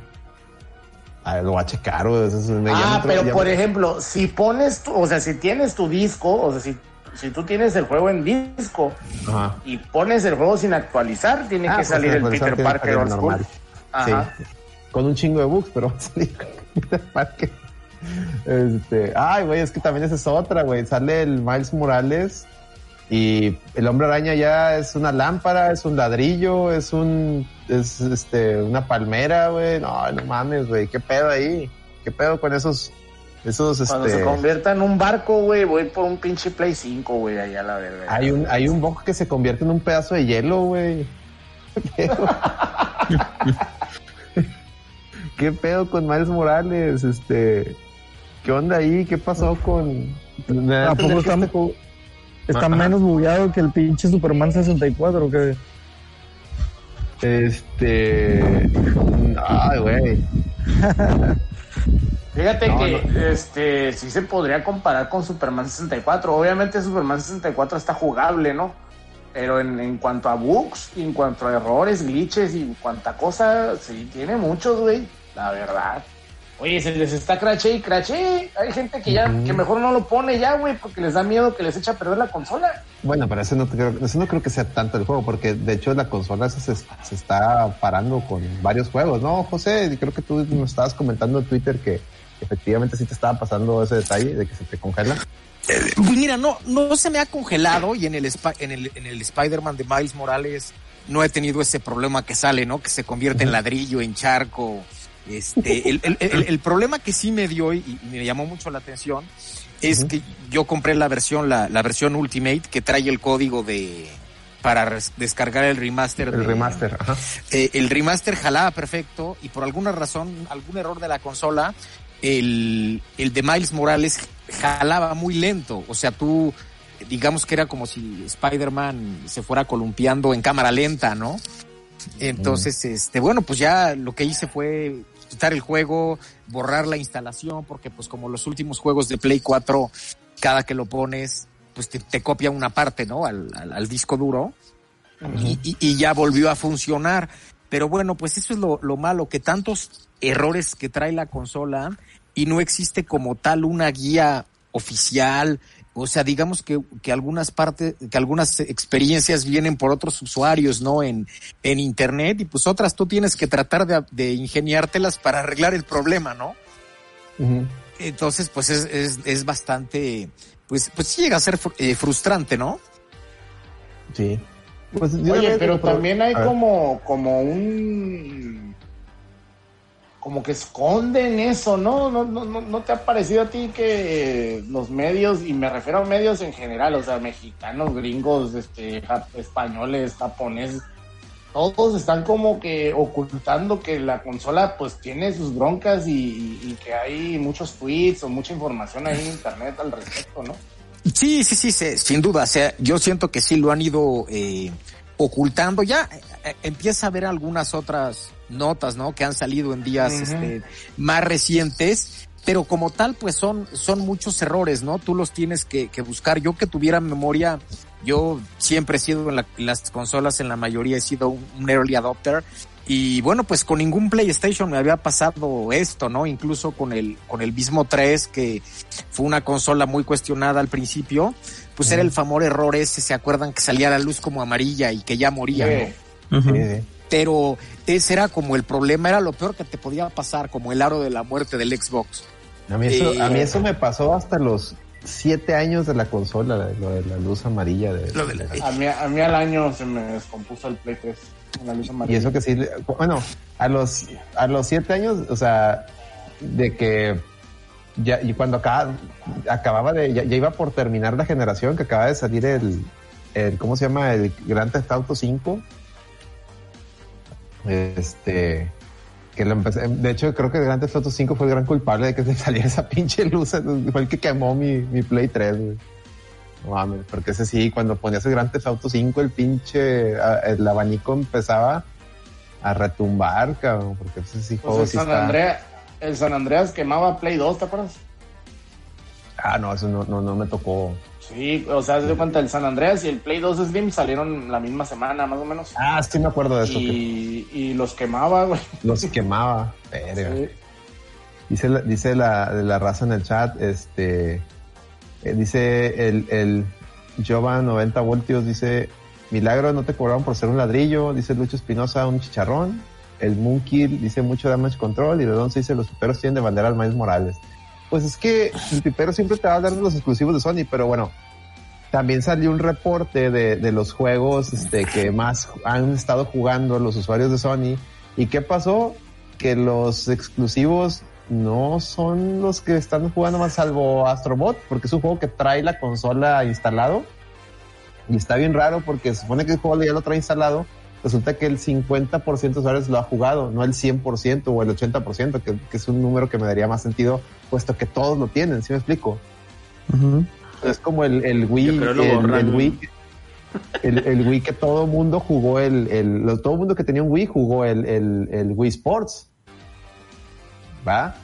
Ah, lo va a checar, güey, eso es- me Ah, llama otro- pero por me- ejemplo, si pones, tu, o sea, si tienes tu disco, o sea, si, si tú tienes el juego en disco Ajá. y pones el juego sin actualizar, tiene Ah, que pues, salir el Peter Parker salir old school. normal. Ajá. Sí, con un chingo de bugs, pero <laughs> va a salir con Peter Parker. Este, ay, güey, es que también esa es otra, güey. Sale el Miles Morales y el hombre araña ya es una lámpara, es un ladrillo, es un, es este, una palmera, güey. No, no mames, güey, qué pedo ahí, qué pedo con esos, esos, Cuando este. se convierta en un barco, güey, voy por un pinche Play 5, güey, allá a la verga. Hay un, hay un bug que se convierte en un pedazo de hielo, güey. <laughs> <laughs> ¿Qué pedo? ¿Qué pedo con Miles Morales? Este, ¿qué onda ahí? ¿Qué pasó con? A ¿A poco está- este juego- Está menos bugueado que el pinche Superman 64, que Este, ay, güey. <laughs> Fíjate No, que este sí se podría comparar con Superman 64. Obviamente Superman 64 está jugable, ¿no? Pero en, en cuanto a bugs, y en cuanto a errores, glitches y cuanta cosa, sí tiene muchos, güey. La verdad. Oye, se les está crache y crache. Hay gente que ya, que mejor no lo pone ya, güey, porque les da miedo que les eche a perder la consola. Bueno, pero eso no, creo, eso no creo que sea tanto el juego, porque de hecho la consola se, se, está parando con varios juegos, ¿no, José? Creo que tú nos estabas comentando en Twitter que efectivamente sí te estaba pasando ese detalle de que se te congela. Pues mira, no, no se me ha congelado y en el, en el, en el Spider-Man de Miles Morales no he tenido ese problema que sale, ¿no? Que se convierte en ladrillo, en charco. Este, el, el- el- el problema que sí me dio y, y me llamó mucho la atención es que yo compré la versión, la, la versión Ultimate que trae el código de, para res- descargar el remaster. El de- remaster, ajá. eh, el remaster jalaba perfecto y por alguna razón, algún error de la consola, el, el de Miles Morales jalaba muy lento. O sea, tú, digamos que era como si Spider-Man se fuera columpiando en cámara lenta, ¿no? Entonces, este, bueno, pues ya lo que hice fue el juego, borrar la instalación, porque pues como los últimos juegos de Play 4, cada que lo pones, pues te, te copia una parte, ¿no? Al, al- al disco duro y, y- y ya volvió a funcionar. Pero bueno, pues eso es lo, lo malo, que tantos errores que trae la consola y no existe como tal una guía oficial. O sea, digamos que, que algunas partes, que algunas experiencias vienen por otros usuarios, ¿no? En, en internet y pues otras tú tienes que tratar de, de ingeniártelas para arreglar el problema, ¿no? Entonces, pues es, es, es bastante, pues, pues sí llega a ser fr- eh, frustrante, ¿no? Sí. Pues, Oye, pero también hay como, como un como que esconden eso, ¿no? ¿No, no, no, no te ha parecido a ti que los medios, y me refiero a medios en general, o sea, mexicanos, gringos, este, españoles, japoneses, todos están como que ocultando que la consola pues tiene sus broncas y, y- y que hay muchos tweets o mucha información ahí en internet al respecto, ¿no? Sí, sí, sí, sí, sin duda. O sea, yo siento que sí lo han ido eh, ocultando. Ya eh, empieza a haber algunas otras notas, ¿no? Que han salido en días este, más recientes. Pero como tal, pues son, son muchos errores, ¿no? Tú los tienes que, que buscar. Yo que tuviera memoria, yo siempre he sido en, la- las consolas, en la mayoría he sido un, un early adopter. Y bueno, pues con ningún PlayStation me había pasado esto, ¿no? Incluso con el, con el mismo 3, que fue una consola muy cuestionada al principio, pues era el famoso error ese, ¿se acuerdan? Que salía la luz como amarilla y que ya moría. ¿no? Pero ese era como el problema, era lo peor que te podía pasar, como el aro de la muerte del Xbox. A mí, eso, Eh, a mí eso me pasó hasta los siete años de la consola, la- lo de la luz amarilla. De, Lo de la- A mí, a mí al año se me descompuso el Play 3 con la luz y eso que sí, bueno, a los, a los siete años, o sea, de que ya, y cuando acaba, acababa de, ya, ya iba por terminar la generación, que acaba de salir el, el ¿cómo se llama? El Grand Theft Auto 5. Este, que lo empecé, de hecho creo que el Grand Theft Auto 5 fue el gran culpable de que se <laughs> saliera esa pinche luz, fue el que quemó mi, mi Play 3, güey. No mames, porque ese sí, cuando ponías el Grand Theft Auto 5, el pinche, el abanico empezaba a retumbar, cabrón, porque ese sí Pues juego el sí San, está- Andrea, el San Andreas quemaba Play 2, ¿te acuerdas? Ah, no, eso no, no, no me tocó. Sí, o sea, haz de cuenta, el San Andreas y el Play 2 Slim salieron la misma semana, más o menos. Ah, sí me acuerdo de eso, que Y, los quemaba, güey. los <laughs> quemaba. Sí. Dice, la, dice la, la raza en el chat, este, eh, dice el, el Jova 90 voltios, dice, Milagro no te cobraron por ser un ladrillo, dice Lucho Espinosa, un chicharrón. El Moonkill dice mucho damage control y Alonso dice los piperos tienen de bandera al Miles Morales. Pues es que el pipero siempre te va a hablar de los exclusivos de Sony, pero bueno, también salió un reporte de, de los juegos este, que más han estado jugando los usuarios de Sony. ¿Y qué pasó? Que los exclusivos no son los que están jugando más salvo Astrobot, porque es un juego que trae la consola instalado. Y está bien raro porque se supone que el juego ya lo trae instalado. Resulta que el 50% de usuarios lo ha jugado, no el 100% o el 80%, que, que es un número que me daría más sentido, puesto que todos lo tienen, ¿sí me explico? Es como el, el Wii, el, el Wii, el, el Wii que todo mundo jugó el, el, lo- todo mundo que tenía un Wii jugó el, el, el Wii Sports. ¿Va?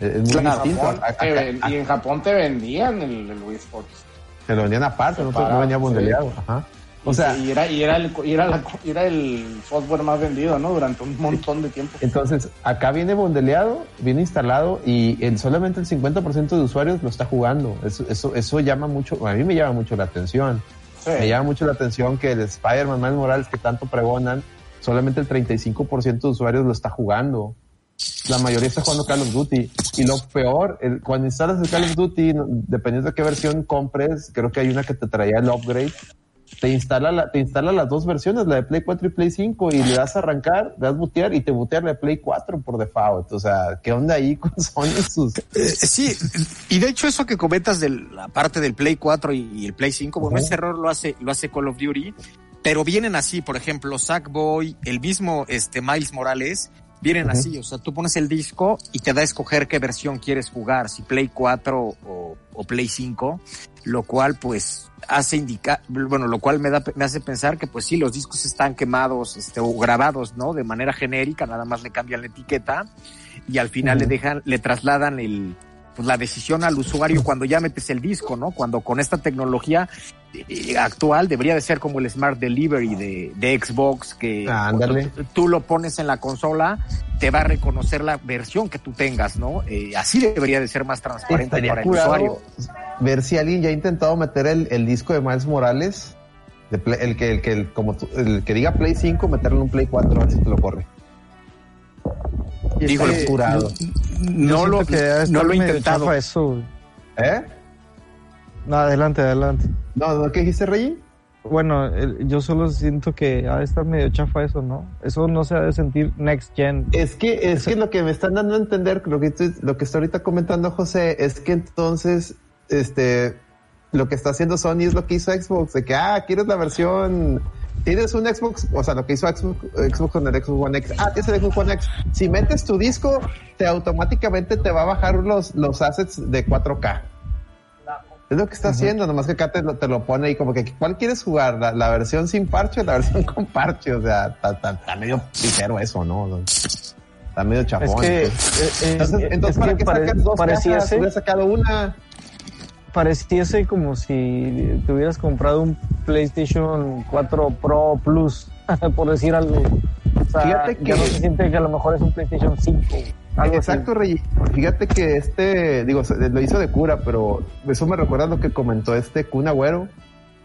Es muy Claro. distinto. Japón Acá- te acá- ven- y en Japón te vendían el, el Wii Sports. se lo vendían aparte, no, no venía sí. bundeleado. Ajá. O sea, y era, y era, el, y era, la- y era el software más vendido, ¿no? Durante un montón de tiempo. entonces acá viene bundeleado, viene instalado y el, solamente el 50% de usuarios lo está jugando. Eso, eso, eso llama mucho, a mí me llama mucho la atención. Sí. Me llama mucho la atención que el Spider-Man Miles Morales que tanto pregonan, solamente el 35% de usuarios lo está jugando. La mayoría está jugando Call of Duty. Y lo peor, el- cuando instalas el Call of Duty, dependiendo de qué versión compres, creo que hay una que te traía el upgrade. Te instala, la, te instala las dos versiones, la de Play 4 y Play 5, y le das a arrancar, le das bootear y te bootea la de Play 4 por default. O sea, ¿qué onda ahí con <laughs> Sony? Sus... Eh, sí, y de hecho eso que comentas de la parte del Play 4 y, el Play 5, bueno, ese error lo hace, lo hace Call of Duty, pero vienen así, por ejemplo, Sackboy, el mismo este Miles Morales, vienen así, o sea, tú pones el disco y te da a escoger qué versión quieres jugar, si Play 4 o, o Play 5, lo cual pues hace indicar, bueno, lo cual me da, me hace pensar que pues sí, los discos están quemados, este, o grabados, ¿no? De manera genérica, nada más le cambian la etiqueta y al final le dejan, le trasladan el, pues la decisión al usuario cuando ya metes el disco, ¿no? Cuando con esta tecnología eh, actual debería de ser como el Smart Delivery de, de Xbox, que Ah, tú- tú lo pones en la consola, te va a reconocer la versión que tú tengas, ¿no? Eh, así debería de ser más transparente Estaría para el usuario. ver si alguien ya ha intentado meter el, el disco de Miles Morales, de Play- el que el que el, como el que diga Play 5, meterlo en un Play 4 a ver si te lo corre. Híjole, estaría curado. No lo, que no lo he intentado. eso. ¿Eh? No, adelante, adelante. No, ¿qué dijiste, Rey? Bueno, yo solo siento que ha de estar medio chafa eso, ¿no? Eso no se ha de sentir next gen. Es que, es que lo que me están dando a entender, lo que, estoy- lo que está ahorita comentando José, es que entonces, este, lo que está haciendo Sony es lo que hizo Xbox, de que, ah, quieres la versión, tienes un Xbox, o sea, lo que hizo Xbox, Xbox con el Xbox One X, ah, tienes el Xbox One X, si metes tu disco, te automáticamente te va a bajar los, los assets de 4K. Es lo que está haciendo, nomás que acá te lo, te lo pone ahí como que, ¿cuál quieres jugar? ¿La, la versión sin parche o la <laughs> versión con parche? O sea, está, medio pitero eso, ¿no? Está medio chafón. Es que, entonces. eh, eh, Entonces, entonces es ¿para que qué pare- sacas dos pareciese, cajas? Hubiera sacado una. Pareciese como si te hubieras comprado un PlayStation 4 Pro Plus, <laughs> por decir algo. O sea, Fíjate ya que- no se siente que a lo mejor es un PlayStation 5. algo así. Exacto, Rey. Fíjate que este, digo, lo hizo de cura, pero eso me recuerda lo que comentó este Kun Agüero,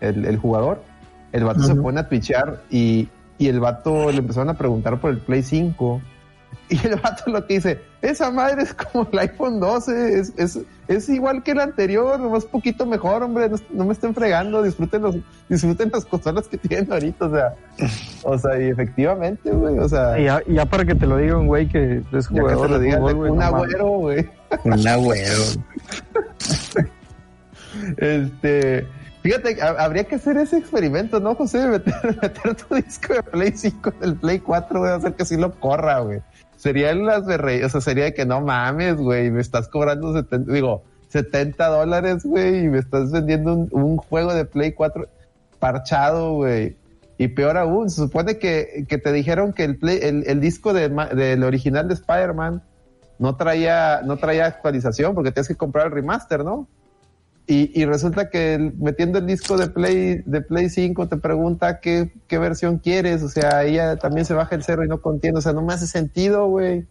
el, el jugador. El vato se pone a twitchear y, y el vato le empezaron a preguntar por el Play 5. Y el vato lo que dice, esa madre es como el iPhone 12, es, es, es igual que el anterior, nomás poquito mejor, hombre, no, no me estén fregando, disfruten los, disfruten las consolas que tienen ahorita, o sea, o sea, y efectivamente, güey, o sea, Y ya, ya para que te lo diga un güey que es que jugador lo digan fútbol, un no agüero, güey. Un agüero. <laughs> Este, fíjate, ha- habría que hacer ese experimento, ¿no, José? Meter, tu <laughs> disco de Play 5 en el Play 4, güey, hacer que sí lo corra, güey. Sería el las berre- o sea, sería de que no mames, güey, me estás cobrando 70, digo, 70 dólares, güey, y me estás vendiendo un, un juego de Play 4 parchado, güey. Y peor aún, se supone que, que te dijeron que el, play, el, el disco de, ma- del original de Spider-Man no traía, no traía actualización porque tienes que comprar el remaster, ¿no? Y, y resulta que el- metiendo el disco de Play, de Play 5 te pregunta qué, qué versión quieres, o sea, ella también se baja el cero y no contiene, o sea, no me hace sentido, güey.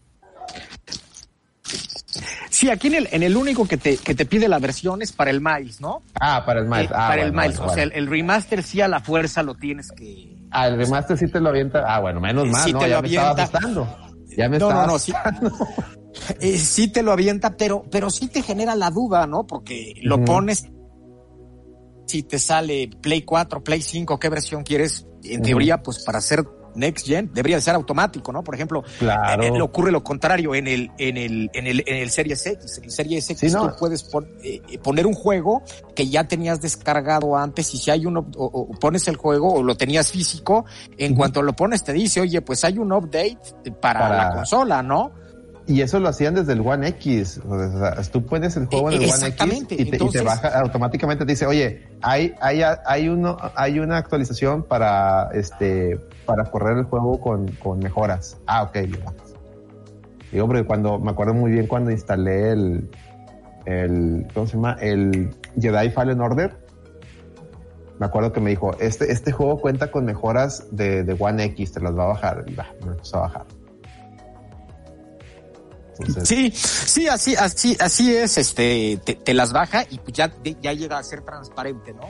Sí, aquí en el, en el único que te, que te pide la versión es para el Miles, ¿no? Ah, para el Miles. Eh, ah, para el Miles. bueno, o sea, bueno. el, el remaster sí a la fuerza lo tienes que. Ah, el remaster sí te lo avienta. Ah, bueno, menos mal, Sí no, te ya lo me estaba asustando. Ya me No, estaba no, no, sí. <laughs> Eh, sí te lo avienta, pero, pero sí te genera la duda, ¿no? Porque lo pones. Si te sale Play 4, Play 5, ¿qué versión quieres? En teoría, pues para hacer Next Gen debería de ser automático, ¿no? Por ejemplo, Claro. eh, eh, le ocurre lo contrario en el, en el, en el, en el Series X. En el Series X Sí, no. tú puedes pon- eh, poner un juego que ya tenías descargado antes y si hay uno, o, o pones el juego o lo tenías físico, en cuanto lo pones te dice, oye, pues hay un update para, Para- la consola, ¿no? Y eso lo hacían desde el One X. O sea, tú pones el juego en el One X y te, y te baja automáticamente. Te dice, oye, hay, hay, hay, uno, hay una actualización para este para correr el juego con, con mejoras. Ah, ok. le bajas. Digo, porque cuando me acuerdo muy bien cuando instalé el, el ¿cómo se llama? El Jedi Fallen Order. Me acuerdo que me dijo, este, este juego cuenta con mejoras de, de One X, te las va a bajar. Y va, me empezó a bajar. Entonces, Sí, sí, así, así, así es, este, te, te las baja y pues ya, ya llega a ser transparente, ¿no?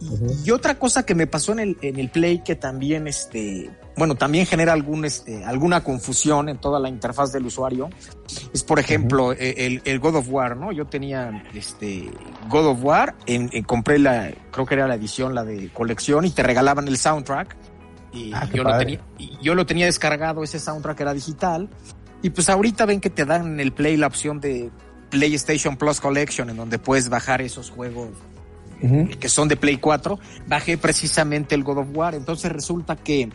Y, y otra cosa que me pasó en el, en el Play que también, este, bueno, también genera algún, este, alguna confusión en toda la interfaz del usuario, es por ejemplo e- el, el God of War, ¿no? Yo tenía, este, God of War, en, en- compré la, creo que era la edición, la de colección y te regalaban el soundtrack y Ah, yo lo tenía, y yo lo tenía descargado, ese soundtrack era digital y pues ahorita ven que te dan en el Play la opción de PlayStation Plus Collection, en donde puedes bajar esos juegos que son de Play 4, bajé precisamente el God of War. Entonces resulta que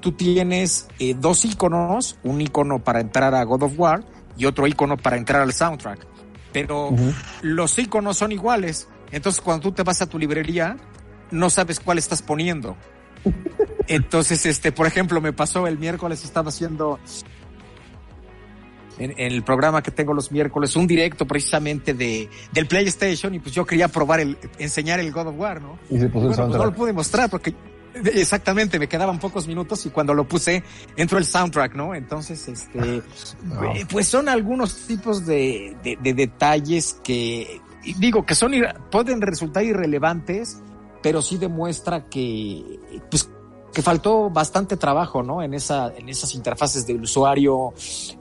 tú tienes eh, dos iconos, un icono para entrar a God of War y otro icono para entrar al soundtrack. Pero los iconos son iguales. Entonces cuando tú te vas a tu librería, no sabes cuál estás poniendo. <laughs> Entonces, este, por ejemplo, me pasó el miércoles, estaba haciendo en, en el programa que tengo los miércoles un directo precisamente de del PlayStation y pues yo quería probar el enseñar el God of War, ¿no? Y se puso el Bueno, pues no lo pude mostrar porque exactamente me quedaban pocos minutos y cuando lo puse entró el soundtrack, ¿no? Entonces, este, eh, pues son algunos tipos de, de, de detalles que digo que son pueden resultar irrelevantes, pero sí demuestra que pues que faltó bastante trabajo, ¿no? En esa en esas interfaces del usuario,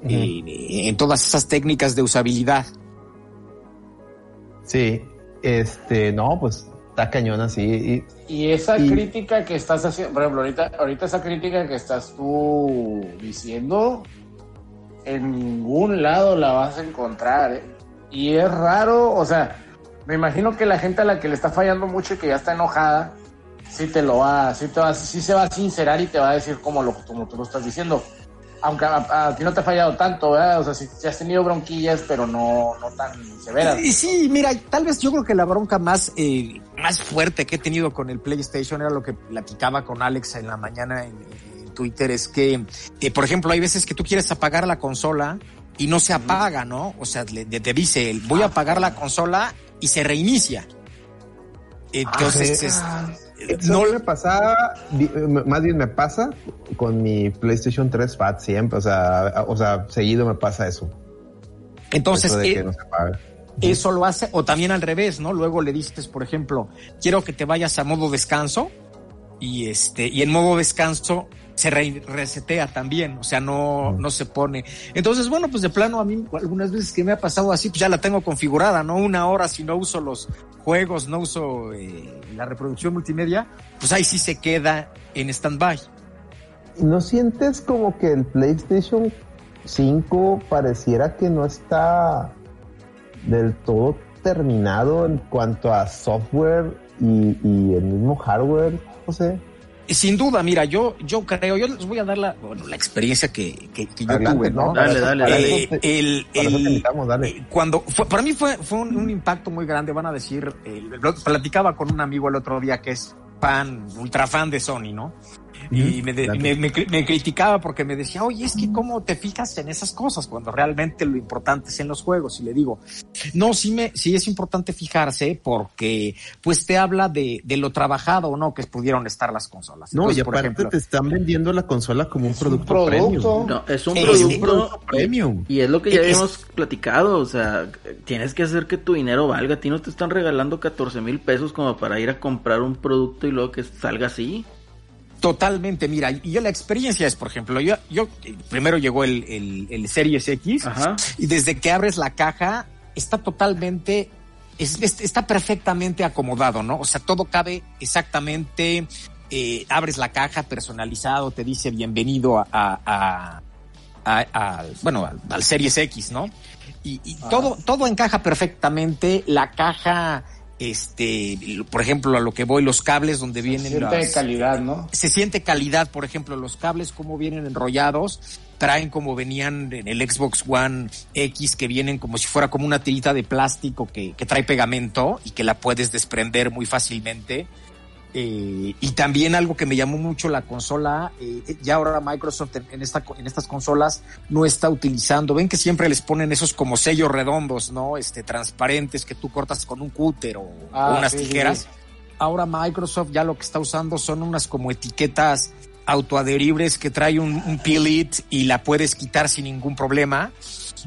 en, en todas esas técnicas de usabilidad. Sí, este, no, pues está cañón así. Y, Y esa Y- crítica que estás haciendo, por ejemplo, ahorita, ahorita esa crítica que estás tú diciendo, en ningún lado la vas a encontrar, ¿eh? Y es raro, o sea, me imagino que la gente a la que le está fallando mucho y que ya está enojada, sí te lo va, sí, te va, sí se va a sincerar y te va a decir como, lo, como tú lo estás diciendo. Aunque a, a ti no te ha fallado tanto, ¿verdad? O sea, sí, sí has tenido bronquillas, pero no, no tan severas. Y sí, mira, tal vez yo creo que la bronca más, eh, más fuerte que he tenido con el PlayStation era lo que platicaba con Alex en la mañana en, en Twitter, es que, eh, por ejemplo, hay veces que tú quieres apagar la consola y no se apaga, ¿no? O sea, le- te dice, el, voy a apagar la consola y se reinicia. Entonces, es- no me pasaba, más bien me pasa con mi PlayStation 3 Fat siempre, o sea, o sea, seguido me pasa eso. entonces eso eh, no eso lo hace, o también al revés, ¿no? Luego le dices, por ejemplo, quiero que te vayas a modo descanso y este, y en modo descanso se re- resetea también, o sea, no, no se pone. Entonces, bueno, pues de plano a mí algunas veces que me ha pasado así, pues ya la tengo configurada, ¿no? Una hora si no uso los juegos, no uso eh, la reproducción multimedia, pues ahí sí se queda en stand-by. ¿No sientes como que el PlayStation 5 pareciera que no está del todo terminado en cuanto a software y, y el mismo hardware, José? Sin duda, mira, yo, yo creo, yo les voy a dar la, bueno, la experiencia que, que, que yo Adelante, tuve, ¿no? Dale, dale, dale. te- el, el- invitamos, dale. eh, cuando fue, para mí fue, fue un, un impacto muy grande, van a decir, eh, platicaba con un amigo el otro día que es fan, ultra fan de Sony, ¿no? Y me, de- me, me cri- me criticaba porque me decía, oye, es que cómo te fijas en esas cosas cuando realmente lo importante es en los juegos. Y le digo, no, sí, me, sí es importante fijarse porque pues te habla de, de lo trabajado o no que pudieron estar las consolas. No, Entonces, y por aparte ejemplo, te están vendiendo la consola como un producto, premium. No, es un producto premium. y es lo que ya Es- habíamos platicado, o sea, tienes que hacer que tu dinero valga, a ti no te están regalando 14 mil pesos como para ir a comprar un producto y luego que salga así. Totalmente, mira, y yo la experiencia es, por ejemplo, yo, yo primero llegó el, el, el Series X Ajá. y desde que abres la caja está totalmente, es- es- está perfectamente acomodado, ¿no? O sea, todo cabe exactamente, eh, abres la caja personalizado, te dice bienvenido a, a, a- a- a- bueno, al, al Series X, ¿no? Y, y todo, todo encaja perfectamente, la caja, este, por ejemplo, a lo que voy, los cables donde vienen Siente las, calidad, ¿no? se siente calidad, por ejemplo, los cables como vienen enrollados, traen como venían en el Xbox One X, que vienen como si fuera como una tirita de plástico que, que trae pegamento y que la puedes desprender muy fácilmente. Eh, y también algo que me llamó mucho la consola, eh, ya ahora Microsoft en, esta, en estas consolas no está utilizando, ven que siempre les ponen esos como sellos redondos, ¿no? Este, transparentes que tú cortas con un cúter o, Ah, o unas sí, tijeras sí. ahora Microsoft ya lo que está usando son unas como etiquetas autoadheribles que trae un, un peel it y la puedes quitar sin ningún problema.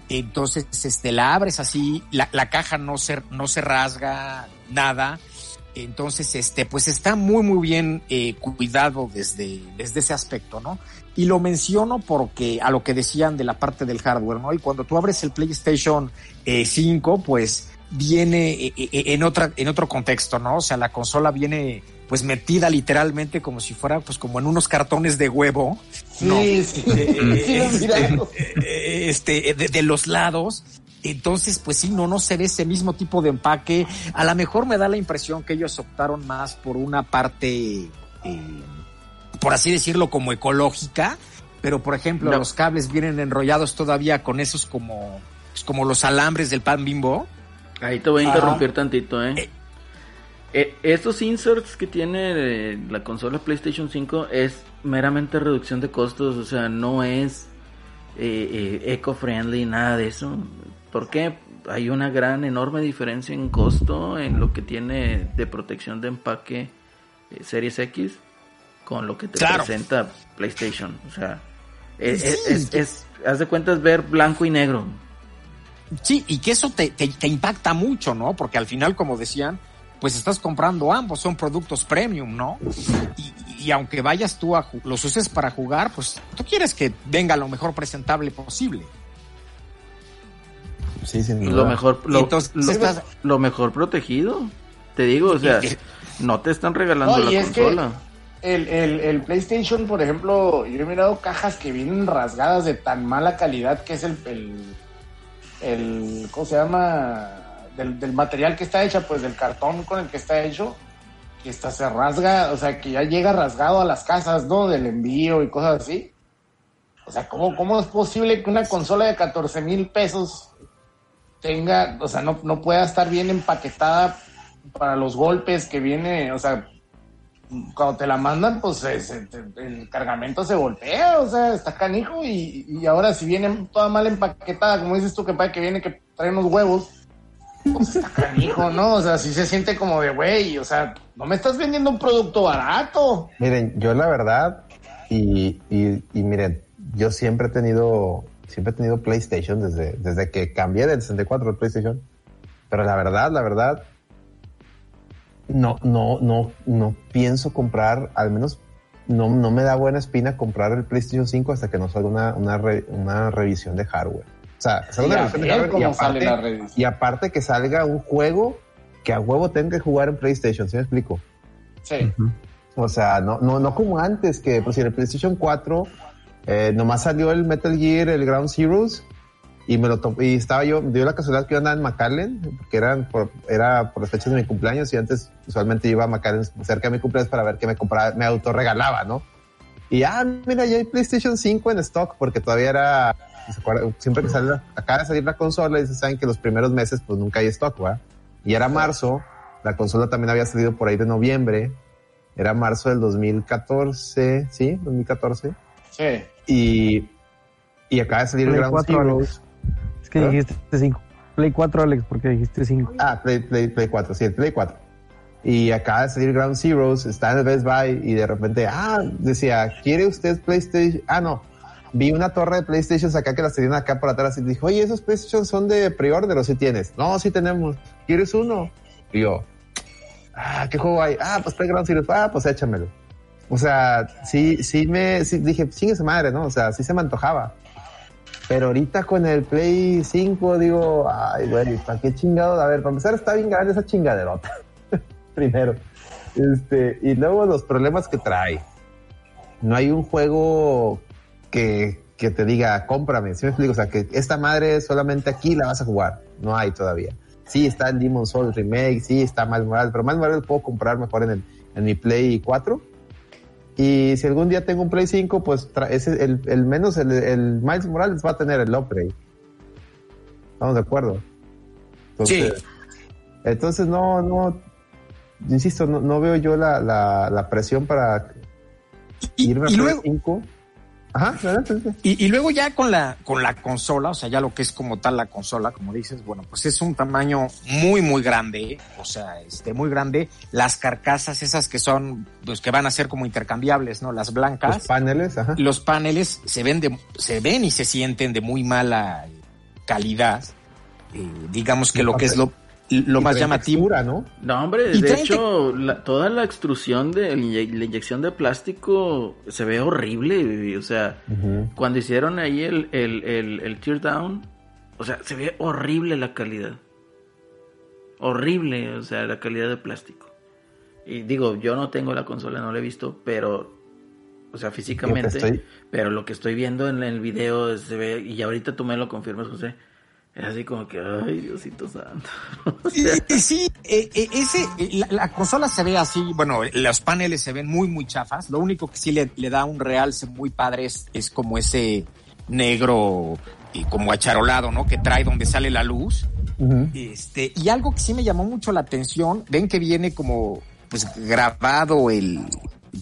Entonces, este, la abres así, la, la caja no se, no se rasga nada. Entonces, este, pues está muy, muy bien eh, cuidado desde, desde ese aspecto, ¿no? Y lo menciono porque a lo que decían de la parte del hardware, ¿no? Y cuando tú abres el PlayStation eh, 5, pues viene eh, eh, en otra, en otro contexto, ¿no? O sea, la consola viene pues metida literalmente como si fuera pues como en unos cartones de huevo. Sí, ¿no? sí. Eh, Sí, este, eh, este, de, de los lados Entonces, pues sí, no, no se ve ese mismo tipo de empaque. A lo mejor me da la impresión que ellos optaron más por una parte, eh, por así decirlo, como ecológica. Pero, por ejemplo, No. los cables vienen enrollados todavía con esos como, pues, como los alambres del pan bimbo. Ahí te voy a interrumpir tantito, ¿eh? Eh, estos inserts que tiene eh, la consola PlayStation 5 es meramente reducción de costos, o sea, no es eh, eh, eco-friendly, nada de eso. ¿Por qué? Hay una gran, enorme diferencia en costo en lo que tiene de protección de empaque eh, Series X con lo que te Claro. presenta PlayStation. O sea, es, Sí. es, es- es- haz de cuentas ver blanco y negro. Sí, y que eso te, te, te impacta mucho, ¿no? Porque al final, como decían, pues estás comprando ambos, son productos premium, ¿no? Y, y aunque vayas tú a los uses para jugar, pues tú quieres que venga lo mejor presentable posible. Sí, sin Y duda. lo mejor lo, entonces lo- estás- lo mejor protegido te digo o sea <laughs> no te están regalando No, la y es que- consola El, el, el PlayStation, por ejemplo, yo he mirado cajas que vienen rasgadas de tan mala calidad que es el, el, el ¿cómo se llama? Del, del material que está hecha, pues del cartón con el que está hecho, que está se rasga, o sea, que ya llega rasgado a las casas, ¿no? Del envío y cosas así. O sea, ¿cómo, cómo es posible que una consola de 14 mil pesos tenga, o sea, no, no pueda estar bien empaquetada para los golpes que viene, o sea, cuando te la mandan, pues el cargamento se voltea, o sea, está canijo y, y ahora si viene toda mal empaquetada, como dices tú, que para que viene que trae unos huevos, pues está canijo, ¿no? O sea, sí se siente como de, güey, o sea, no me estás vendiendo un producto barato. Miren, yo la verdad, y, y miren, yo siempre he tenido, siempre he tenido PlayStation desde, desde que cambié del 64 al PlayStation. Pero la verdad, la verdad, no, no, no, no pienso comprar, al menos no, no me da buena espina comprar el PlayStation 5 hasta que no salga una, una, re- una revisión de hardware. O sea, una a revisión de hardware y cómo sale la aparte, y aparte que salga un juego que a huevo tenga que jugar en PlayStation, ¿sí me explico? Sí. O sea, no, no, no como antes, que pues en el PlayStation 4 eh, nomás salió el Metal Gear, el Ground Zeroes, y me lo y estaba yo, dio la casualidad que yo andaba en McAllen, porque eran por, era por las fechas de mi cumpleaños, y antes usualmente iba a McAllen cerca de mi cumpleaños para ver qué me compraba, me autorregalaba, ¿no? Y ah, mira, ya hay PlayStation 5 en stock, porque todavía era, ¿se siempre que sale, acaba de salir la consola, y se saben que los primeros meses pues nunca hay stock, ¿verdad? Y era marzo, la consola también había salido por ahí de noviembre, era marzo del 2014, ¿sí? 2014. Sí. Y, y acaba de salir el Play Ground 4, Zero. Alex. Es que ¿Ah? dijiste 5. Play 4, Alex, porque dijiste 5. Ah, Play, Play, Play 4, sí, el Play 4. Y acaba de salir Ground Zeroes, está en el Best Buy y de repente, ah, decía, ¿quiere usted PlayStation? Ah, no. Vi una torre de PlayStation acá que las tenían acá por atrás y dijo, oye, esos PlayStation son de pre-order o si tienes. No, sí tenemos. ¿Quieres uno? Y yo, ah, ¿qué juego hay? Ah, pues Play Ground Zeroes. Ah, pues échamelo. O sea, sí, sí me, sí, dije, chingue su madre, ¿no? O sea, sí se me antojaba. Pero ahorita con el Play 5 digo, ay, güey, ¿para qué chingado? A ver, para empezar está bien grande esa chingaderota. <laughs> Primero. Este, y luego los problemas que trae. No hay un juego que, que te diga, cómprame, ¿sí me explico? O sea, que esta madre solamente aquí la vas a jugar. No hay todavía. Sí, está el Demon Souls Remake, sí, está Miles Morales, pero Miles Morales puedo comprar mejor en, el, en mi Play 4. Y si algún día tengo un Play 5, pues ese, el, el menos el, el Miles Morales va a tener el upgrade. Estamos de acuerdo. Entonces, entonces no, no, insisto, no, no veo yo la, la, la presión para Y, irme a y Play luego, 5. Ajá. Y, y luego ya con la, con la consola, o sea, ya lo que es como tal la consola, como dices, bueno, pues es un tamaño muy, muy grande, o sea, este, muy grande. Las carcasas esas que son, pues que van a ser como intercambiables, ¿no? Las blancas. Los paneles, ajá. los paneles se ven de, se ven y se sienten de muy mala calidad. Eh, digamos que lo que es lo, lo Y más llamativo. textura, ¿no? No, hombre, Y de hecho, la- toda la extrusión de la inyección de plástico se ve horrible. O sea, cuando hicieron ahí el, el, el, el tear down, o sea, se ve horrible la calidad. Horrible, o sea, la calidad de plástico. Y digo, yo no tengo la consola, no la he visto, pero, o sea, físicamente, estoy- pero lo que estoy viendo en el video se ve, y ahorita tú me lo confirmas, José, Es así como que, ay, Diosito santo. <laughs> O Y- sea, y sí, eh, eh, ese, eh, la, la consola se ve así, bueno, los paneles se ven muy, muy chafas. Lo único que sí le, le da un realce muy padre es, es como ese negro y como acharolado, ¿no? Que trae donde sale la luz. Este, y algo que sí me llamó mucho la atención, ven que viene como, pues, grabado el,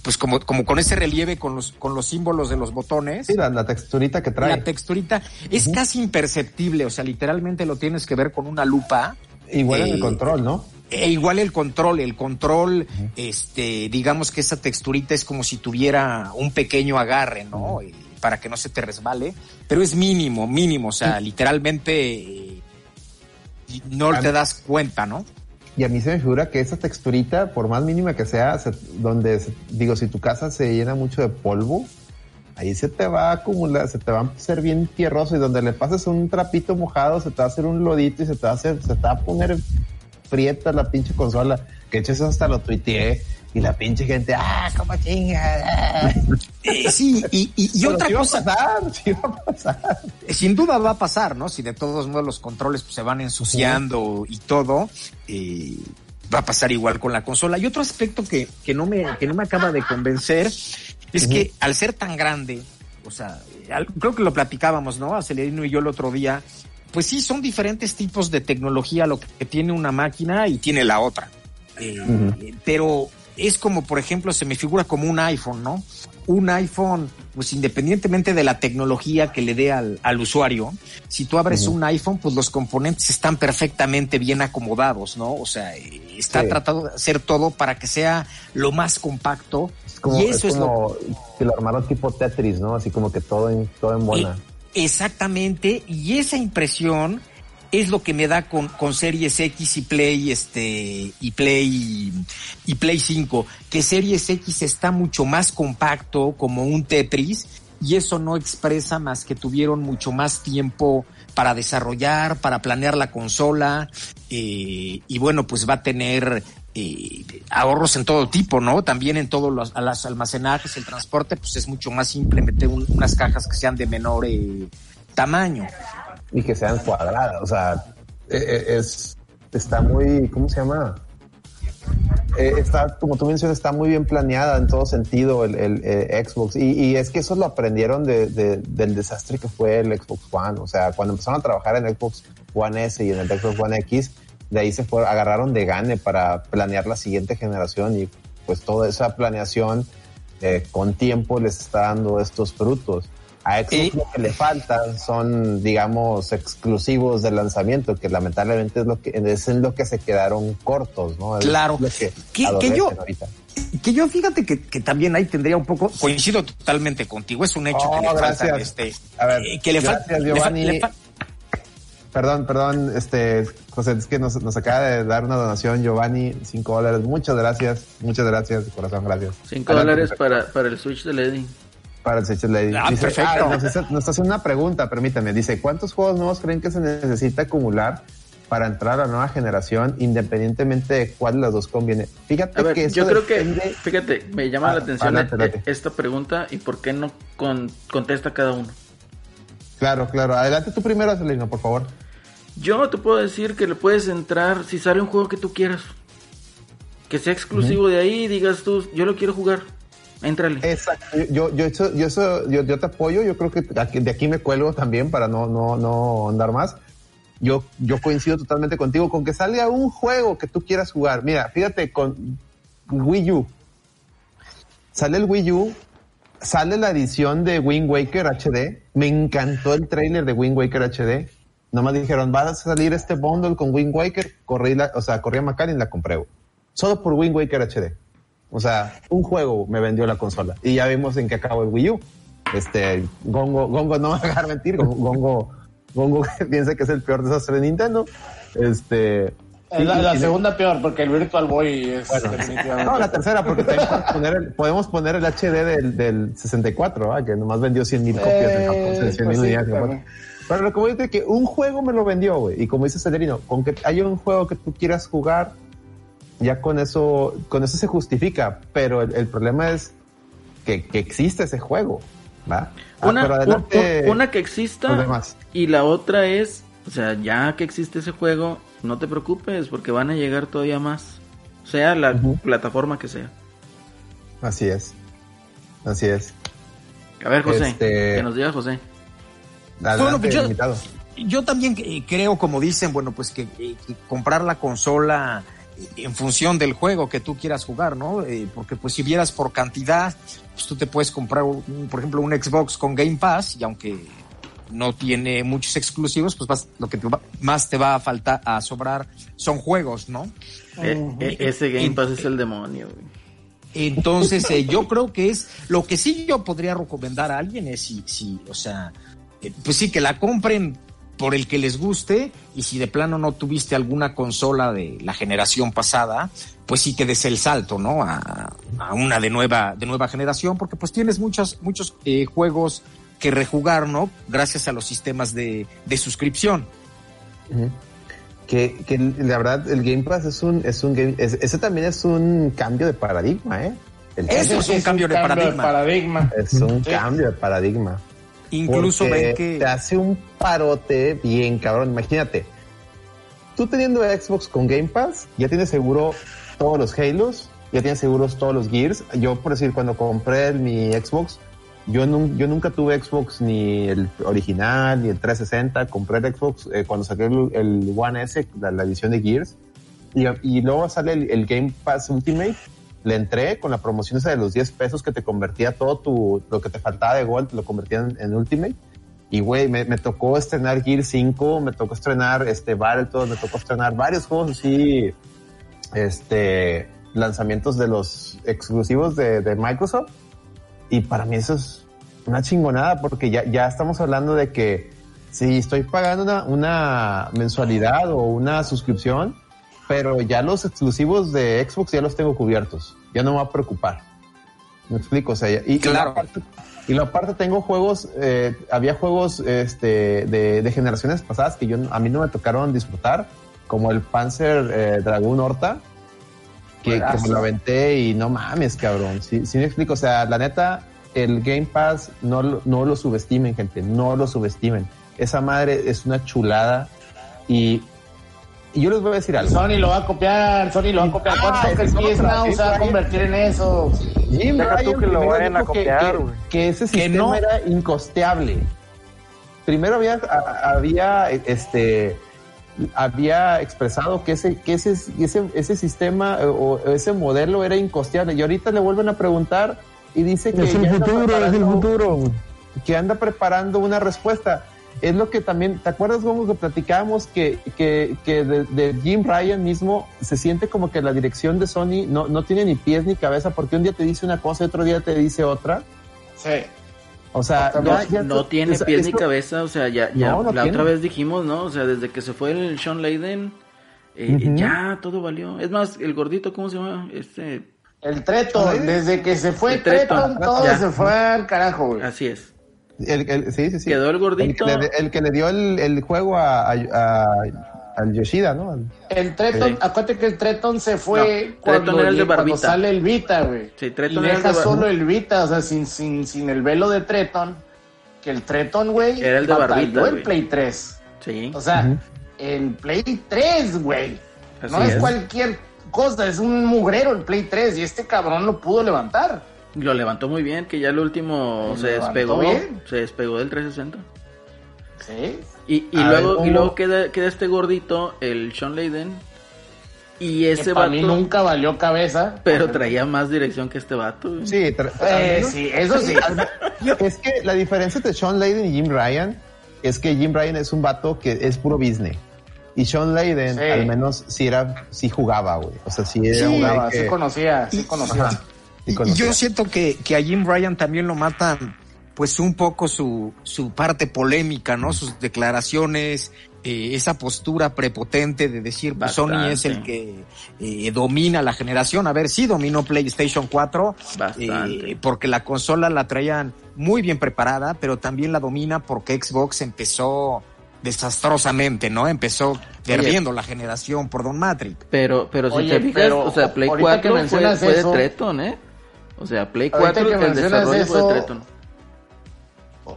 pues, como, como con ese relieve con los, con los símbolos de los botones. Sí, la, la texturita que trae. La texturita es casi imperceptible, o sea, literalmente lo tienes que ver con una lupa. Igual en Eh, el control, ¿no? E igual el control, el control, este, digamos que esa texturita es como si tuviera un pequeño agarre, ¿no? Eh, Para que no se te resbale, pero es mínimo, mínimo, o sea, literalmente eh, no te das cuenta, ¿no? Y a mí se me figura que esa texturita, por más mínima que sea, se- donde, digo, si tu casa se llena mucho de polvo, ahí se te va a acumular, se te va a hacer bien tierroso y donde le pases un trapito mojado, se te va a hacer un lodito y se te va a hacer, se te va a poner prieta la pinche consola. Que hecho eso hasta lo tuiteé y la pinche gente, ah, cómo chinga. Eh, sí, y, y- y otra sí cosa, va a pasar, sí va a pasar. Eh, sin duda va a pasar, ¿no? Si de todos modos los controles pues, se van ensuciando y todo, eh, va a pasar igual con la consola. Y otro aspecto que, que, no, me, que no me acaba de convencer es que al ser tan grande, o sea, creo que lo platicábamos, ¿no? Acelerino y yo el otro día, pues sí, son diferentes tipos de tecnología lo que tiene una máquina y tiene la otra. Eh, Pero es como, por ejemplo, se me figura como un iPhone, ¿no? Un iPhone, pues independientemente de la tecnología que le dé al, al usuario, si tú abres un iPhone, pues los componentes están perfectamente bien acomodados, ¿no? O sea, eh, está Sí. tratado de hacer todo para que sea lo más compacto. Es como, y eso es es, lo que lo armaron tipo Tetris, ¿no? Así como que todo en, todo en buena. Eh, Exactamente, y esa impresión es lo que me da con, con Series X y Play, este, y Play, y Play 5, que Series X está mucho más compacto, como un Tetris, y eso no expresa más que tuvieron mucho más tiempo para desarrollar, para planear la consola, eh, y bueno, pues va a tener eh, ahorros en todo tipo, ¿no? También en todos los, a las almacenajes, el transporte, pues es mucho más simple meter un- unas cajas que sean de menor eh, tamaño. y que sean cuadradas. O sea, eh, eh, es, está muy, ¿cómo se llama? Eh, está, como tú mencionas, está muy bien planeada en todo sentido el, Xbox. Y, y es que eso lo aprendieron de, de- del desastre que fue el Xbox One. O sea, cuando empezaron a trabajar en Xbox One S y en el Xbox One X, de ahí se fue, agarraron de gane para planear la siguiente generación y pues toda esa planeación eh, con tiempo les está dando estos frutos. A Xbox lo que le faltan son, digamos, exclusivos de lanzamiento, que lamentablemente es lo que es en lo que se quedaron cortos, ¿no? Es Claro. que, Que- adolecen que yo- ahorita. Que yo fíjate que, que también ahí tendría un poco, coincido totalmente contigo, es un hecho Oh, que le gracias. faltan este, A ver, eh, que le gracias, falta, le fa- Giovanni. le fa- Perdón, perdón, este, José, es que nos, nos acaba de dar una donación, Giovanni, cinco dólares. Muchas gracias, muchas gracias, de corazón, gracias. Cinco Adelante, dólares José. para, para el Switch de Lady. Para el Switch Lady. Ah, Dice, perfecto. nos, está, nos está haciendo una pregunta, permítame. Dice, ¿cuántos juegos nuevos creen que se necesita acumular para entrar a la nueva generación, independientemente de cuál de las dos conviene? Fíjate A ver, que yo creo que, fíjate, me llama Ah, la atención adelante, eh, adelante. esta pregunta y por qué no con- contesta cada uno. Claro, claro. Adelante tú primero, Celino, por favor. Yo te puedo decir que le puedes entrar si sale un juego que tú quieras. Que sea exclusivo de ahí y digas tú, yo lo quiero jugar. Éntrale. Exacto. Yo, yo, eso, yo, eso, yo, yo te apoyo. Yo creo que aquí- de aquí me cuelgo también para no, no, no andar más. Yo, yo coincido totalmente contigo con que salga un juego que tú quieras jugar. Mira, fíjate con Wii U. Sale el Wii U, sale la edición de Wind Waker HD. Me encantó el trailer de Wind Waker HD. Nomás dijeron, va a salir este bundle con Wind Waker. Corrí la, o sea, corrí a y la compré. güey. Solo por Wind Waker HD. O sea, un juego me vendió la consola. Y ya vimos en qué acabó el Wii U. Este, Gongo, Gongo no <laughs> va a dejar mentir. Gongo, Gongo, <laughs> piensa que es el peor desastre de Nintendo. Este. Es la, segunda peor, porque el Virtual Boy es bueno, definitivamente. no, la tercera, porque podemos poner el, podemos poner el HD del, del 64, ¿ah? que nomás vendió 100 mil copias en Japón, Eh, 100 mil pues sí, Pero lo que voy a decir es que un juego me lo vendió, güey. Y como dice Celerino, con que haya un juego que tú quieras jugar, ya con eso, con eso se justifica. Pero el, el problema es que, que existe ese juego, ¿va? Ah, una, pero adelante, un- un- una que exista y la otra es O sea, ya que existe ese juego, no te preocupes porque van a llegar todavía más. Sea la Ujú. plataforma que sea. Así es. Así es. A ver, José, Este- que nos diga José. Adelante, Bueno, pues yo- invitado. Yo también eh, creo, como dicen, bueno, pues que, que- que comprar la consola eh, en función del juego que tú quieras jugar, ¿no? Eh, porque pues si vieras por cantidad, pues tú te puedes comprar, un- por ejemplo, un Xbox con Game Pass y aunque no tiene muchos exclusivos, pues vas- lo que te va- más te va a faltar a sobrar son juegos, ¿no? Eh, eh, ese Game Pass es el demonio, güey. Entonces, eh, yo creo que es lo que sí yo podría recomendar a alguien es si, si o sea, eh, pues sí, que la compren por el que les guste y si de plano no tuviste alguna consola de la generación pasada, pues sí que des el salto, ¿no? A, a una de nueva, de nueva generación, porque pues tienes muchos, muchos eh, juegos que rejugar, ¿no? Gracias a los sistemas de, de suscripción. Que, que la verdad, el Game Pass es un, es un game, es- ese también es un cambio de paradigma, ¿eh? El Eso es un cambio de paradigma. paradigma. es un Sí. cambio de paradigma. Incluso ven que... te hace un parote bien cabrón. Imagínate, tú teniendo Xbox con Game Pass, ya tienes seguro todos los Halos, ya tienes seguros todos los Gears. Yo, por decir, cuando compré mi Xbox, yo, nun- yo nunca tuve Xbox ni el original ni el 360. Compré el Xbox eh, cuando saqué el, el One S, la, la edición de Gears. Y, y luego sale el, el Game Pass Ultimate. Le entré con la promoción esa de los 10 pesos que te convertía todo tu, lo que te faltaba de Gold, lo convertía en, en Ultimate. Y güey, me, me tocó estrenar Gear 5, me tocó estrenar este Battletoads, me tocó estrenar varios juegos así, este, lanzamientos de los exclusivos de, de Microsoft. Y para mí eso es una chingonada porque ya, ya estamos hablando de que si estoy pagando una, una mensualidad o una suscripción, pero ya los exclusivos de Xbox ya los tengo cubiertos. Ya no me va a preocupar. Me explico, o sea, y, Claro. y lo aparte tengo juegos, eh, había juegos este, de, de generaciones pasadas que yo a mí no me tocaron disfrutar, como el Panzer eh, Dragoon Horta, que, que me lo aventé y no mames, cabrón. Sí, sí me explico, o sea, la neta, el Game Pass no, no lo subestimen, gente, no lo subestimen. Esa madre es una chulada y, y yo les voy a decir algo. Sony lo va a copiar, Sony lo va a copiar. ¿Cuánto Ah, otra, Now se va a convertir en eso? Jim Deja tú que lo vayan a que- copiar, que, güey. que ese Que sistema no. era incosteable. Primero había, había este había expresado que ese, que ese, ese, ese sistema eh, o ese modelo era incosteable y ahorita le vuelven a preguntar y dice que Es el futuro, es el futuro. que anda preparando una respuesta. Es lo que también, ¿te acuerdas cómo que platicábamos que, que, que de, de Jim Ryan mismo se siente como que la dirección de Sony no, no tiene ni pies ni cabeza porque un día te dice una cosa y otro día te dice otra? Sí. O sea, No, ya- ya- no tiene o sea, pies ni cabeza, o sea, ya, ya No, no la tiene. otra vez dijimos, ¿no? O sea, desde que se fue el Sean Layden, eh, ya todo valió. Es más, el gordito, ¿cómo se llama? Este, El Treton, desde que se fue El Treton, todo ya. se fue al carajo, güey. así es. El, el- sí, sí, sí. Quedó el El gordito. que, le, el que le dio el, el juego a, a, a- al Yoshida, ¿no? El Treton, Sí. acuérdate que el Treton se fue No, cuando, Treton era el de cuando sale el Vita, güey. Sí, y Treton era el deja de solo el Vita, o sea, sin, sin, sin el velo de Treton. Que el Treton, güey, Era el de barbita, el. Play 3. Sí, O sea, Ujú. el Play 3, güey. No es, es. cualquier cosa, es un mugrero el Play 3 y este cabrón lo pudo levantar. Lo levantó muy bien, que ya el último Lo se despegó, bien. se despegó del 360. Sí. Y, y luego, y luego queda, queda este gordito, el Sean Layden. Y ese que para vato, mí nunca valió cabeza. pero traía más dirección que este vato. güey. Sí, Eh, sí, eso sí. <laughs> Es que la diferencia entre Sean Layden y Jim Ryan es que Jim Ryan es un vato que es puro business. Y Sean Layden, Sí. al menos, sí era, sí jugaba, güey. O sea, sí era Sí, jugaba, que- sí conocía, sí conocía. Y yo siento que, que a Jim Ryan también lo matan, pues un poco su, su parte polémica, ¿no? Sus declaraciones, eh, esa postura prepotente de decir, pues Sony es el que eh, domina la generación. A ver, sí dominó PlayStation 4, Bastante. eh, porque la consola la traían muy bien preparada, pero también la domina porque Xbox empezó desastrosamente, ¿no? Empezó perdiendo la generación por Don Matrix. Pero, pero si Oye, te fijas, pero o sea, Play ahorita que 4 fue, mencionas fue de Treton, ¿eh? O sea, Play Ahorita 4, que el desarrollo fue de eso- Treton.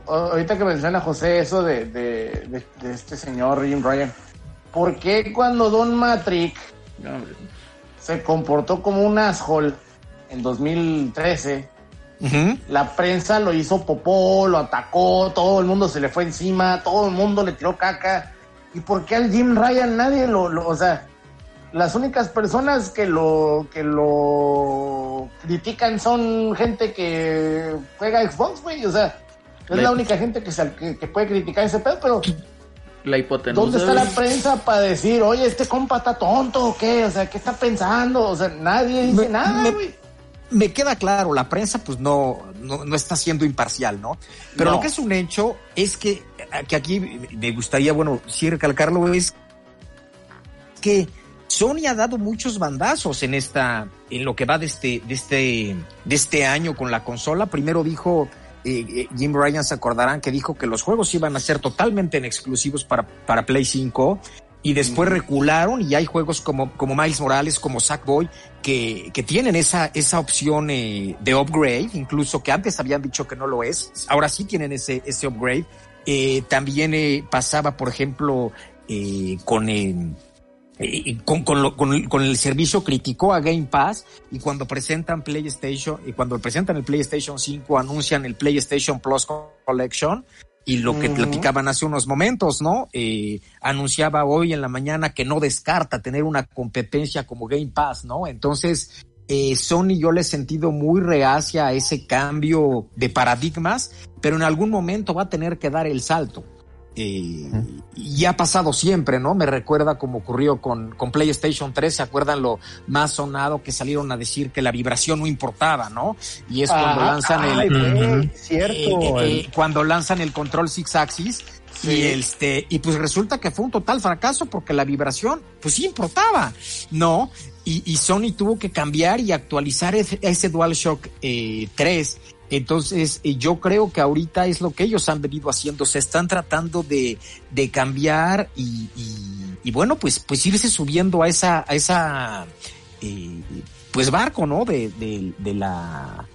ahorita que menciona José eso de, de, de- de este señor Jim Ryan, ¿por qué cuando Don Matrix No, se comportó como un asshole en 2013? Ujú. La prensa lo hizo popó, lo atacó, todo el mundo se le fue encima, todo el mundo le tiró caca. ¿Y por qué al Jim Ryan nadie lo, lo- o sea, las únicas personas que lo que lo critican son gente que juega Xbox, güey, o sea, es la única gente que, se- que, que puede criticar ese pedo, pero La hipotenusa. ¿dónde está la prensa para decir, oye, este compa está tonto o qué? O sea, ¿qué está pensando? O sea, nadie dice Me- nada, me- güey. me queda claro, la prensa pues no, no, no está siendo imparcial, ¿no? Pero No. lo que es un hecho es que, que aquí me gustaría, bueno, sí recalcarlo, es que Sony ha dado muchos bandazos en esta, en lo que va de este, de este, de este año con la consola. Primero dijo, eh, eh, Jim Ryan se acordarán que dijo que los juegos iban a ser totalmente en exclusivos para, para Play 5 y después recularon y hay juegos como, como Miles Morales, como Sackboy, que, que tienen esa, esa opción eh, de upgrade, incluso que antes habían dicho que no lo es, ahora sí tienen ese, ese upgrade. Eh, también eh, pasaba, por ejemplo, eh, con, eh, eh, con, con, lo- con el- con el servicio crítico a Game Pass y cuando presentan PlayStation y cuando presentan el PlayStation 5 anuncian el PlayStation Plus Collection y lo que Ujú. platicaban hace unos momentos, ¿no? Eh, anunciaba hoy en la mañana que no descarta tener una competencia como Game Pass, ¿no? Entonces, eh, Sony yo le he sentido muy reacia a ese cambio de paradigmas, pero en algún momento va a tener que dar el salto. Eh, y ha pasado siempre, ¿no? Me recuerda como ocurrió con, con PlayStation 3, ¿se acuerdan lo más sonado que salieron a decir que la vibración no importaba, ¿no? Y es cuando lanzan el, Ay, Cierto. eh, eh, el- cuando lanzan el control Six Axis Sí. y este y pues resulta que fue un total fracaso porque la vibración pues sí importaba no y, y Sony tuvo que cambiar y actualizar ese, DualShock eh, 3 entonces eh, yo creo que ahorita es lo que ellos han venido haciendo se están tratando de, de cambiar y, y- y bueno pues pues irse subiendo a esa a esa eh, pues barco no de, de, de la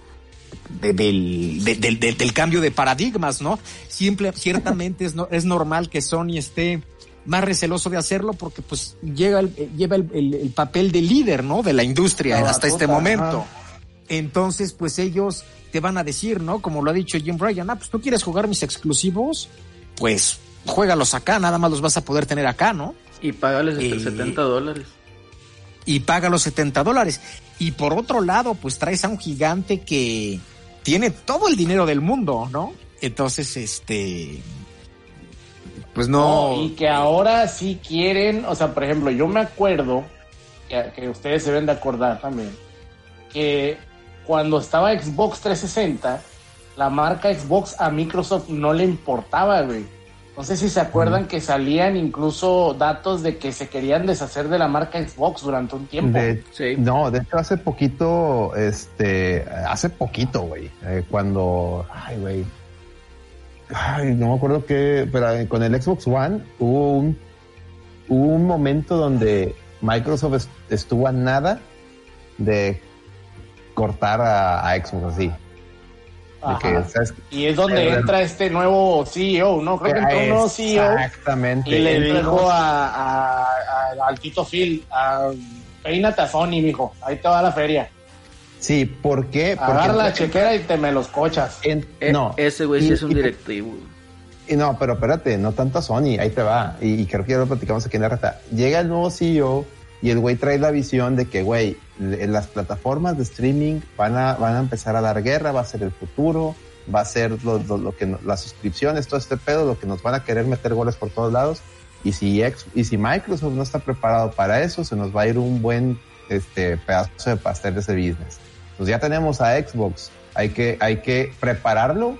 de- del, de- del, del- del cambio de paradigmas, ¿no? Siempre, ciertamente es, no, es normal que Sony esté más receloso de hacerlo porque pues llega el, eh, lleva el, el- el papel de líder, ¿no? De la industria La hasta este momento. ajá. Entonces, pues ellos te van a decir, ¿no? Como lo ha dicho Jim Ryan, ah, pues tú quieres jugar mis exclusivos, pues juégalos acá, nada más los vas a poder tener acá, ¿no? Y págales entre Eh, 70 dólares. y paga los 70 dólares. Y por otro lado, pues traes a un gigante que tiene todo el dinero del mundo, ¿no? Entonces, este, pues no. No, y que ahora sí quieren, o sea, por ejemplo, yo me acuerdo, que, que ustedes se deben de acordar también, que cuando estaba Xbox 360, la marca Xbox a Microsoft no le importaba, güey. No sé si se acuerdan que salían incluso datos de que se querían deshacer de la marca Xbox durante un tiempo. de- Sí. No, de hecho hace poquito, este, hace poquito, güey, eh, cuando, ay, güey, ay, no me acuerdo qué, pero con el Xbox One hubo un, hubo un momento donde Microsoft est- estuvo a nada de cortar a, a Xbox así. Y es donde Eh, entra este nuevo CEO, ¿no? Creo que entró un nuevo CEO. Exactamente. Y le dijo a, a- a- al Tito Phil, a, peínate a Sony, mijo, ahí te va la feria. Sí, ¿por qué? Porque Agarra la chequera y te me los cochas. en- Eh, no. Ese güey sí es un y- directivo. Y no, pero espérate, no tanto a Sony, ahí te va. Y, y creo que ya lo platicamos aquí en la rata. Llega el nuevo CEO y el güey trae la visión de que, güey, las plataformas de streaming van a, van a empezar a dar guerra, va a ser el futuro, va a ser lo, lo- lo que no- las suscripciones, todo este pedo, lo que nos van a querer meter goles por todos lados. Y si, ex- y si Microsoft no está preparado para eso, se nos va a ir un buen este, pedazo de pastel de ese business. Pues ya tenemos a Xbox, hay que, hay que prepararlo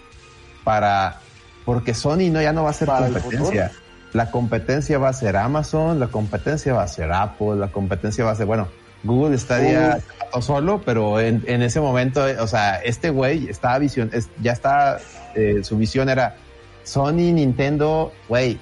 para porque Sony no ya no va a ser competencia. La competencia va a ser Amazon, la competencia va a ser Apple, la competencia va a ser, bueno, Google Stadia mató solo, pero en, en ese momento, o sea, este güey estaba visión, es- ya está, eh, su visión era Sony, Nintendo, güey,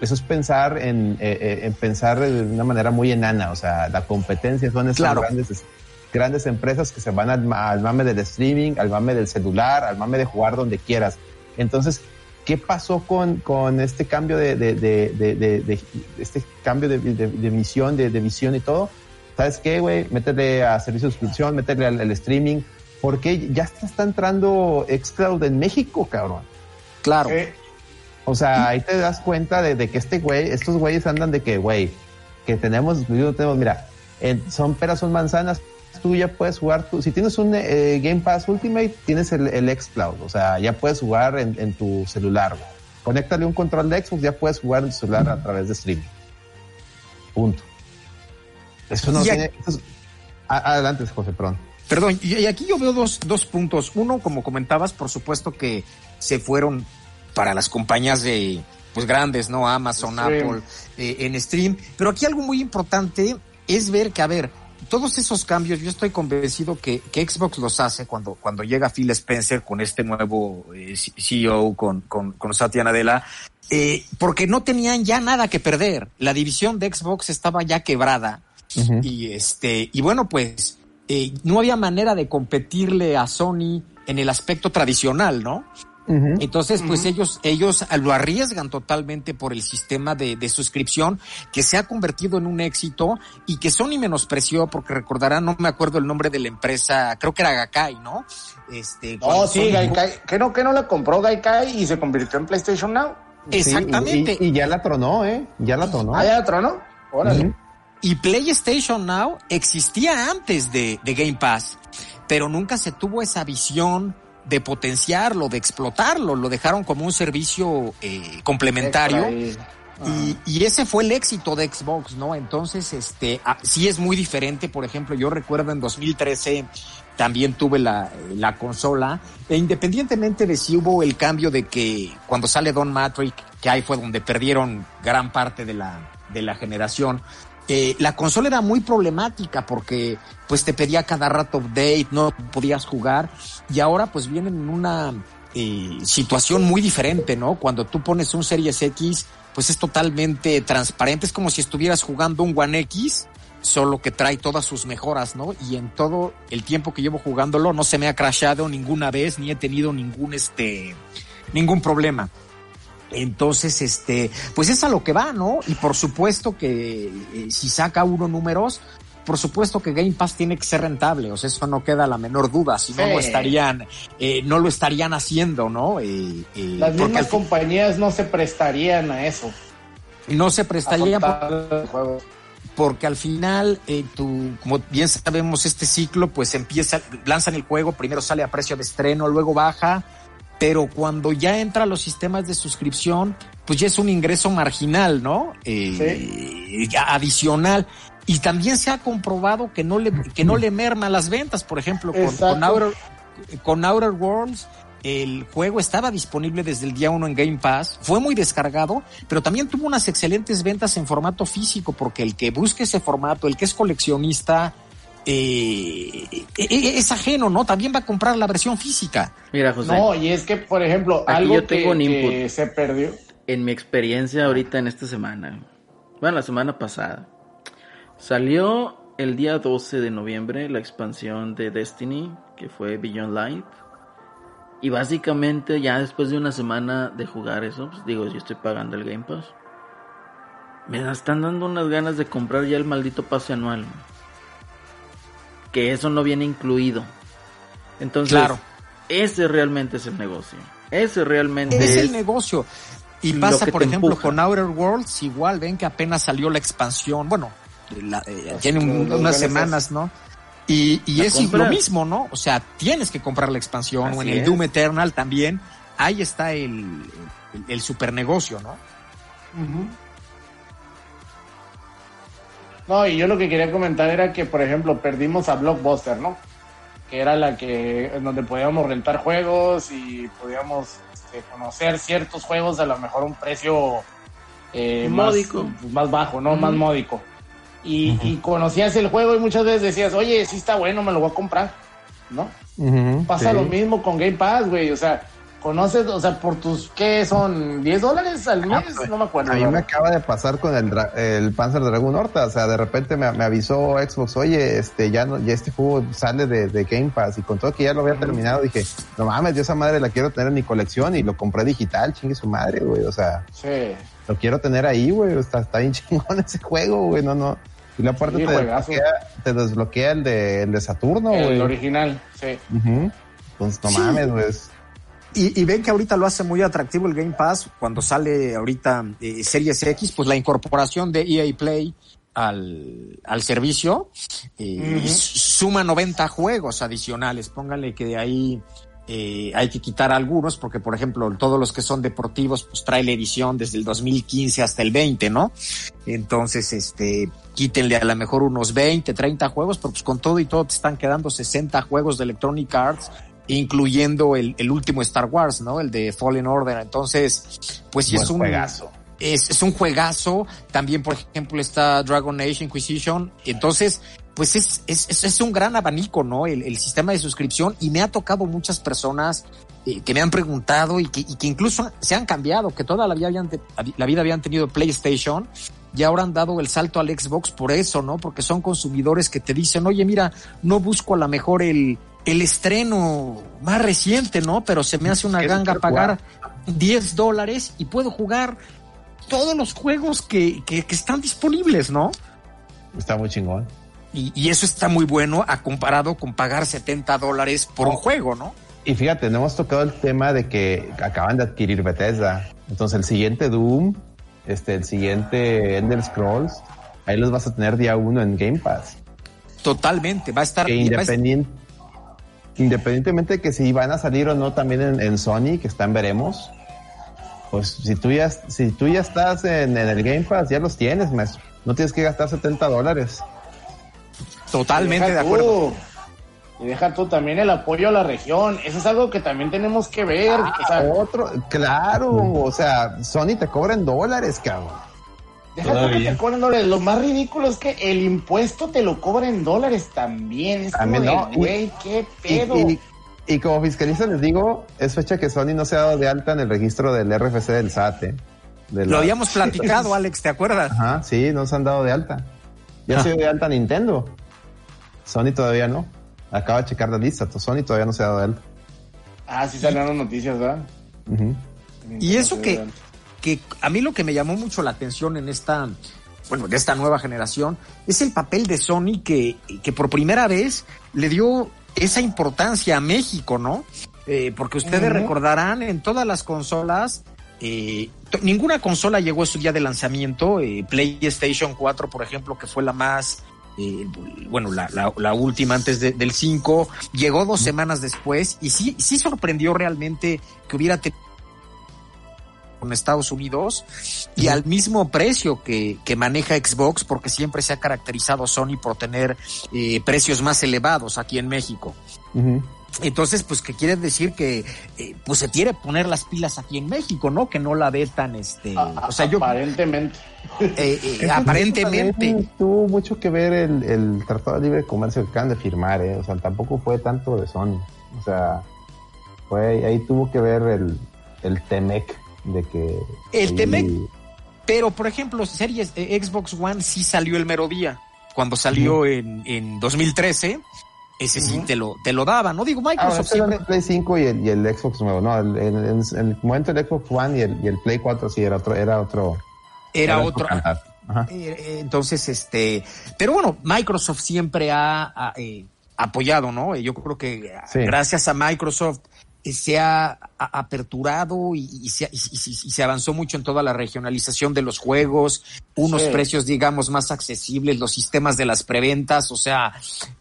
eso es pensar en, eh, eh, en pensar de una manera muy enana, o sea, la competencia son esas Claro. grandes, grandes empresas que se van al, al mame del streaming, al mame del celular, al mame de jugar donde quieras. Entonces, ¿qué pasó con, con este cambio de, de, de, de, de- de- este cambio de, de, de misión, de, de visión y todo? ¿Sabes qué, güey? Métele a servicio de suscripción, métele al, al streaming, porque ya está, está entrando Xcloud en México, cabrón. Claro. Eh, O sea, ahí te das cuenta de, de que este güey, estos güeyes andan de que, güey, que tenemos, tenemos, mira, en- son peras, son manzanas, tú ya puedes jugar, tú, si tienes un eh, Game Pass Ultimate, tienes el, el xCloud, o sea, ya puedes jugar en, en tu celular, güey. Conéctale un control de Xbox, ya puedes jugar en tu celular a través de streaming. Punto. Eso no tiene... eso es- a- adelante, José, perdón. Perdón, y y aquí yo veo dos, dos puntos. Uno, como comentabas, por supuesto que se fueron para las compañías de pues grandes, ¿no? Amazon, Stream. Apple, eh, en stream. Pero aquí algo muy importante es ver que, a ver, todos esos cambios, yo estoy convencido que, que Xbox los hace cuando, cuando llega Phil Spencer con este nuevo eh, CEO, con, con, con Satya Nadella, eh, porque no tenían ya nada que perder. La división de Xbox estaba ya quebrada. Y este, y bueno, pues eh, no había manera de competirle a Sony en el aspecto tradicional, ¿no? Entonces, pues ellos, ellos lo arriesgan totalmente por el sistema de, de suscripción que se ha convertido en un éxito y que Sony menospreció porque recordarán, no me acuerdo el nombre de la empresa, creo que era Gakai, ¿no? Este, No, cuando sí, Sony- Gaikai. ¿Que no, que no la compró Gaikai y se convirtió en PlayStation Now? Exactamente. Sí, y, ya la tronó, ¿eh? Ya la tronó. Ah, ya otro, ¿no? Órale. Y PlayStation Now existía antes de, de Game Pass, pero nunca se tuvo esa visión de potenciarlo, de explotarlo. Lo dejaron como un servicio eh, complementario. Y ese fue el éxito de Xbox, ¿no? Entonces, este, ah, sí es muy diferente. Por ejemplo, yo recuerdo en 2013 también tuve la, la consola, e independientemente de si hubo el cambio de que cuando sale Don Matrix, que ahí fue donde perdieron gran parte de la, de la generación, eh, la consola era muy problemática porque pues te pedía cada rato update, no podías jugar y ahora pues vienen en una eh, situación muy diferente, ¿no? Cuando tú pones un Series X, pues es totalmente transparente, es como si estuvieras jugando un One X, solo que trae todas sus mejoras, ¿no? Y en todo el tiempo que llevo jugándolo no se me ha crashado ninguna vez ni he tenido ningún este ningún problema. Entonces, este, pues es a lo que va, ¿no? Y por supuesto que eh, si saca uno números, por supuesto que Game Pass tiene que ser rentable, o sea, eso no queda la menor duda, si no Sí. lo estarían, eh, no lo estarían haciendo, ¿no? Eh, eh, Las mismas al compañías no se prestarían a eso. no se prestarían por- soltar el juego. porque al final, eh, tú, como bien sabemos, este ciclo, pues empieza, lanzan el juego, primero sale a precio de estreno, luego baja, pero cuando ya entra a los sistemas de suscripción, pues ya es un ingreso marginal, ¿no? Eh, ya adicional. Y también se ha comprobado que no le, que no le merma las ventas, por ejemplo, con, con Outer, con Outer Worlds. El juego estaba disponible desde el día uno en Game Pass, fue muy descargado, pero también tuvo unas excelentes ventas en formato físico, porque el que busque ese formato, el que es coleccionista, eh, eh, eh, es ajeno, ¿no? También va a comprar la versión física. Mira, José, No, y es que, por ejemplo, Aquí algo yo tengo que, un input. que se perdió. en mi experiencia ahorita en esta semana, bueno, la semana pasada, salió el día 12 de noviembre la expansión de Destiny, que fue Beyond Light. Y básicamente ya después de una semana de jugar eso, pues digo, yo estoy pagando el Game Pass. Me están dando unas ganas de comprar ya el maldito pase anual. Que eso no viene incluido. Entonces, Claro. ese realmente es el negocio. Ese realmente Es es, el negocio. Y pasa, por ejemplo, empuja. con Outer Worlds, igual ven que apenas salió la expansión. Bueno, la- eh, tiene un- unas semanas, ¿no? Y, y es compras. lo mismo, ¿no? O sea, tienes que comprar la expansión o en el es. Doom Eternal también. Ahí está el, el, el super negocio, ¿no? No, y yo lo que quería comentar era que, por ejemplo, perdimos a Blockbuster, ¿no? Que era la que, en donde podíamos rentar juegos y podíamos este, conocer ciertos juegos a lo mejor a un precio eh, más- Módico. más, bajo, ¿no? Más módico. Y, y conocías el juego y muchas veces decías, oye, sí está bueno, me lo voy a comprar, ¿no? Pasa sí. lo mismo con Game Pass, güey. O sea, conoces, o sea, por tus, ¿qué son? ¿10 dólares al mes? No me acuerdo. A mí me acaba de pasar con el, el Panzer Dragon Horta, o sea, de repente me, me avisó Xbox, oye, este, ya no, ya este juego sale de, de Game Pass y con todo que ya lo había terminado dije, no mames, yo esa madre la quiero tener en mi colección y lo compré digital, chingue su madre, güey, o sea, Sí. lo quiero tener ahí, güey, está, está bien <laughs> chingón ese juego, güey, no, no. Y la parte Sí, te, desbloquea, te desbloquea el de, el de Saturno, el güey. original, sí. Ujú. Pues no Sí. mames, güey. Y, y ven que ahorita lo hace muy atractivo el Game Pass cuando sale ahorita eh, Series X, pues la incorporación de EA Play al, al servicio eh, suma 90 juegos adicionales. Póngale que de ahí eh, hay que quitar algunos porque, por ejemplo, todos los que son deportivos, pues trae la edición desde el 2015 hasta el 20, ¿no? Entonces, este, quítenle a lo mejor unos 20, 30 juegos, pero pues con todo y todo te están quedando 60 juegos de Electronic Arts incluyendo el, el último Star Wars, ¿no? El de Fallen Order. Entonces, pues sí es un juegazo. Es, es un juegazo. También, por ejemplo, está Dragon Age Inquisition. Entonces, pues es, es, es, es un gran abanico, ¿no? El, el sistema de suscripción. Y me ha tocado muchas personas eh, que me han preguntado y que, y que incluso se han cambiado, que toda la vida habían, te- la vida habían tenido PlayStation y ahora han dado el salto al Xbox por eso, ¿no? Porque son consumidores que te dicen, oye, mira, no busco a lo mejor el, el estreno más reciente, ¿no? Pero se me hace una ¿Qué ganga pagar 10 dólares y puedo jugar todos los juegos que, que, que están disponibles, ¿no? Está muy chingón. Y, y eso está muy bueno a comparado con pagar 70 dólares por un juego, ¿no? Y fíjate, no hemos tocado el tema de que acaban de adquirir Bethesda. Entonces el siguiente Doom, este, el siguiente Elder Scrolls, ahí los vas a tener día uno en Game Pass. Totalmente, va a estar... Que va a estar- independien- independientemente de que si van a salir o no también en, en Sony, que están veremos. Pues si tú ya, si tú ya estás en, en el Game Pass, ya los tienes, maestro. No tienes que gastar 70 dólares. Totalmente de acuerdo. tú- Y deja tú también el apoyo a la región. Eso es algo que también tenemos que ver. o sea, Otro, claro, o sea, Sony te cobra en dólares, cabrón. Deja tú que todavía. te. Lo más ridículo es que el impuesto te lo cobra en dólares también. Es También, como no, güey, qué pedo. y- y como fiscalista les digo, es fecha que Sony no se ha dado de alta en el registro del RFC del SAT. ¿eh? De Lo la- habíamos platicado, <laughs> Alex, ¿te acuerdas? Ajá, sí, no se han dado de alta. Ya se dio de alta Nintendo. Sony todavía no. Acaba de checar la lista. Sony todavía no se ha dado de alta. Ah, sí salieron noticias, ¿verdad? Y eso que, que a mí lo que me llamó mucho la atención en esta, bueno, de esta nueva generación, es el papel de Sony que, que por primera vez le dio esa importancia a México, ¿no? Eh, porque ustedes recordarán en todas las consolas, eh, ninguna consola llegó a su día de lanzamiento, eh, PlayStation 4, por ejemplo, que fue la más, eh, bueno, la, la- la última antes de- del 5, llegó dos semanas después y sí, sí sorprendió realmente que hubiera tenido con Estados Unidos y al mismo precio que, que maneja Xbox, porque siempre se ha caracterizado Sony por tener eh, precios más elevados aquí en México. Entonces, pues, ¿qué quiere decir? Que eh, pues se quiere poner las pilas aquí en México, ¿no? Que no la ve tan, este, o sea, yo, Aparentemente. <laughs> eh, eh, aparentemente, Tuvo mucho que ver el, el Tratado de Libre Comercio que acaban de firmar, ¿eh? O sea, tampoco fue tanto de Sony. O sea, fue, ahí tuvo que ver el, el Temec de que... El ahí- Temec. pero, por ejemplo, series eh, Xbox One sí salió el mero día, cuando salió en, en 2013, ese sí te lo, te lo daba, ¿no? Digo, Ah, Microsoft siempre... el Play 5 y el, y el Xbox nuevo, no, el- en, en- en el momento el Xbox One y el, y el Play 4 sí era otro, era otro. Era otro. Ajá. Eh, eh, Entonces, este, pero bueno, Microsoft siempre ha, ha, eh, apoyado, ¿no? Yo creo que Sí. gracias a Microsoft se ha, aperturado y, y se, y- y- y se avanzó mucho en toda la regionalización de los juegos, unos Sí. precios, digamos, más accesibles, los sistemas de las preventas, o sea,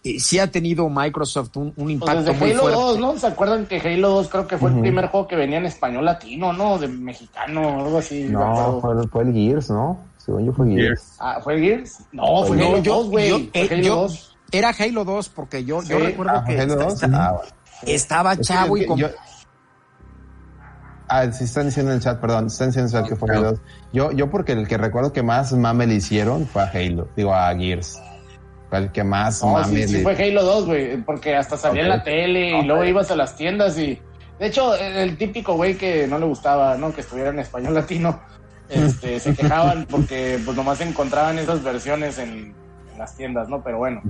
eh, sí ha tenido Microsoft un, un Pues impacto desde muy Halo fuerte. 2, ¿no? ¿Se acuerdan que Halo 2 creo que fue Ujú. el primer juego que venía en español latino, ¿no? De mexicano, algo así. No, fue, fue el Gears, ¿no? Según yo fue Gears. Ah, ¿Fue Gears? No, fue No, Halo yo- 2, güey. yo- eh, Halo yo- 2. Era Halo 2 porque yo, yo Sí. recuerdo Ah, que ¿fue Halo esta- 2? esta- Ah, bueno. Estaba Es que chavo y con... yo- Ah, sí están diciendo en el chat, perdón, están diciendo en el chat que fue Halo 2. Yo, yo porque el que recuerdo que más mame le hicieron fue a Halo, digo a Gears. Fue el que más No, mame sí, sí le- fue Halo 2, güey, porque hasta salía en la tele y luego ibas a las tiendas y De hecho, el, típico güey que no le gustaba, ¿no? Que estuviera en español latino, este, se quejaban porque pues nomás encontraban esas versiones en, en las tiendas, ¿no? Pero bueno,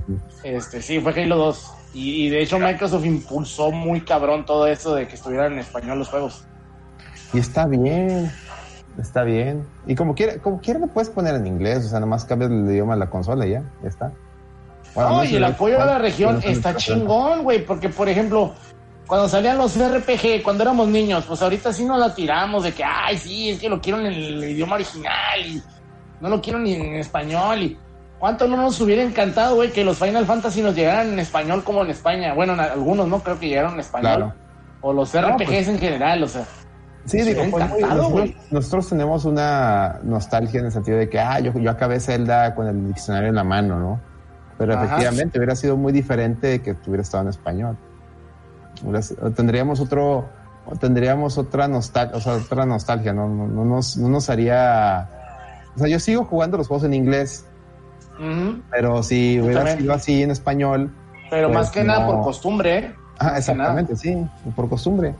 este, sí, fue Halo 2. Y, y de hecho Microsoft impulsó muy cabrón todo eso de que estuvieran en español los juegos. Y está bien. Está bien. Y como quiera, como quiera lo puedes poner en inglés, o sea, nomás cambias el idioma de la consola y ya, ya está. Bueno, No, y el apoyo a la región está- chingón, güey, porque por ejemplo, cuando salían los RPG, cuando éramos niños, pues ahorita sí nos la tiramos de que, ay, sí, es que lo quiero en el idioma original y no lo quiero ni en español y cuánto no nos hubiera encantado, güey, que los Final Fantasy nos llegaran en español como en España. Bueno, en algunos no creo que llegaron en español. Claro. O los No, RPGs pues- en general, o sea. Sí, digo, hubiera fue muy- encantado, nosotros, güey. nosotros tenemos una nostalgia en el sentido de que, ah, yo, yo acabé Zelda con el diccionario en la mano, ¿no? Pero Ajá. efectivamente hubiera sido muy diferente que hubiera estado en español. Tendríamos otro, tendríamos otra nostalgia, o sea, otra nostalgia, ¿no? No, no nos, no nos haría, o sea, yo sigo jugando los juegos en inglés, Ujú. pero si hubiera sido así en español, Pero Pues más que nada no. por costumbre, ¿eh? Ah, nada. exactamente, sí, por costumbre.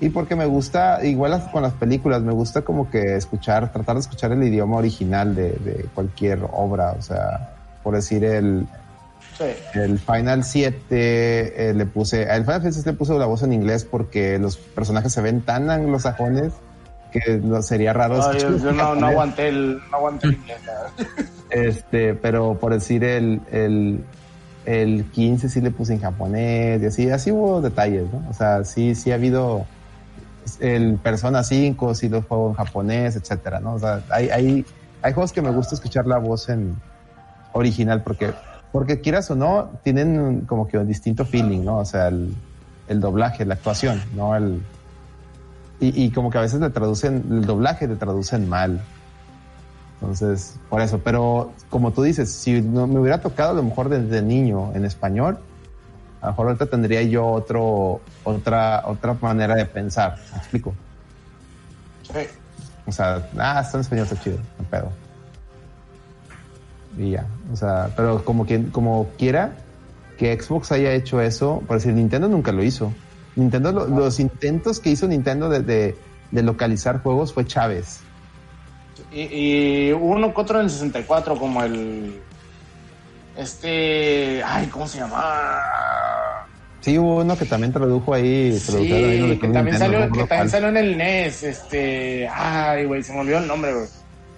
Y porque me gusta, igual con las películas, me gusta como que escuchar, tratar de escuchar el idioma original de, de cualquier obra. O sea, por decir el, Sí. el Final 7, eh, le puse, al Final Fantasy le puse la voz en inglés porque los personajes se ven tan anglosajones que no, sería raro escucharlos yo en no, no aguanté el, no aguanté el inglés. <laughs> Este, pero por decir el, el, el 15 sí le puse en japonés y así, así hubo detalles, ¿no? O sea, sí, sí ha habido el Persona 5, sí lo juego en japonés, etcétera, ¿no? O sea, hay, hay, hay juegos que me gusta escuchar la voz en original porque, porque quieras o no, tienen como que un distinto feeling, ¿no? O sea, el, el doblaje, la actuación, ¿no? El, y, y como que a veces le traducen, el doblaje le traducen mal. Entonces, por eso, pero como tú dices, si no me hubiera tocado a lo mejor desde niño en español, a lo mejor ahorita tendría yo otro, otra, otra manera de pensar. ¿Me explico? Sí. O sea, ah, está en español, está chido, no pedo. Y ya, o sea, pero como quien, como quiera que Xbox haya hecho eso, por decir, Nintendo nunca lo hizo. Nintendo, lo- los intentos que hizo Nintendo de, de, de localizar juegos fue Chávez. Y, y uno que otro en el 64, como el. Este. Ay, ¿cómo se llama? Sí, hubo uno que también tradujo ahí. Sí, que también, Nintendo, salió, que también salió en el NES. Este. Ay, güey, se me olvidó el nombre, güey.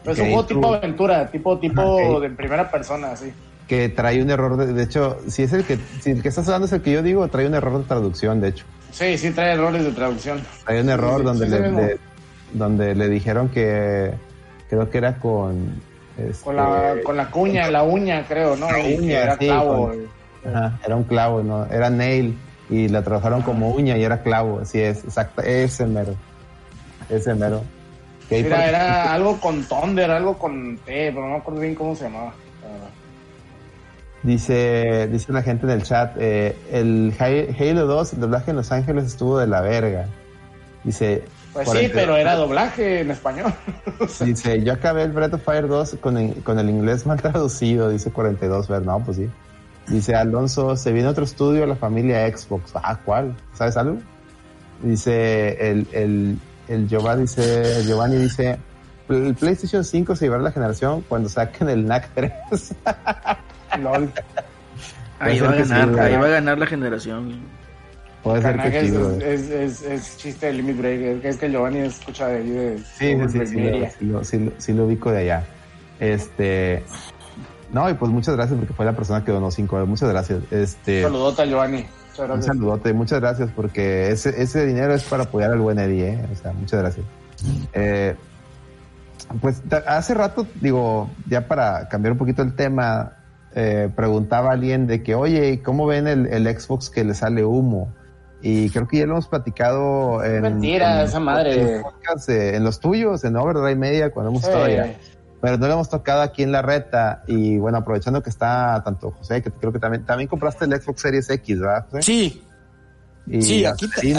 Pero es un juego tipo aventura, tipo, tipo Ok. de primera persona, sí. Que trae un error, de, de hecho, si es el que, si el que estás hablando es el que yo digo, trae un error de traducción, de hecho. Sí, sí, trae errores de traducción. Hay un error sí, donde, sí, le- donde le dijeron que creo que era con este, Con la, con la cuña, la uña, creo, ¿no? La uña, era sí, clavo. con- ajá, era un clavo, no, era nail y la trabajaron como uña y era clavo, así es, exacto, ese mero, ese mero. Mira, por- era algo con Thunder, algo con T, pero no me acuerdo bien cómo se llamaba. Dice, dice la gente en el chat, eh, el Halo 2, el doblaje en Los Ángeles estuvo de la verga. Dice, Pues sí, 42 pero era doblaje en español. <laughs> Dice, yo acabé el Breath of Fire 2 con el, con el inglés mal traducido, dice 42, ver, no, pues sí. Dice Alonso, se viene otro estudio, la familia Xbox. Ah, ¿cuál? ¿Sabes algo? Dice el, el, el Giovanni dice, el Giovanni dice, el PlayStation 5 se llevará la generación cuando saquen el NAC 3. <laughs> LOL. Ahí va a ganar, güey. ahí va a ganar la generación. Puede ser que sí, es, es, es, es chiste de Limit Break. Es que, es que Giovanni escucha de ahí de Sí, sí, sí, sí, sí, lo, sí lo- sí lo ubico de allá. Este, no, y pues muchas gracias porque fue la persona que donó 5 Muchas gracias. Este, Saludota, Giovanni. Muchas Un gracias. saludote, muchas gracias porque ese, ese dinero es para apoyar al buen Eddie, ¿eh? O sea, muchas gracias. Eh, pues hace rato, digo, ya para cambiar un poquito el tema, eh, preguntaba a alguien de que, oye, ¿cómo ven el, el Xbox que le sale humo? Y creo que ya lo hemos platicado en, Mentira, en- esa madre. en los eh, en los tuyos, en Overdrive Media, cuando hemos Sí. estado allá pero no lo hemos tocado aquí en la reta. Y bueno, aprovechando que está tanto José, que creo que también, también compraste el Xbox Series X, ¿verdad? José? Sí, Y Sí, aquí aquí-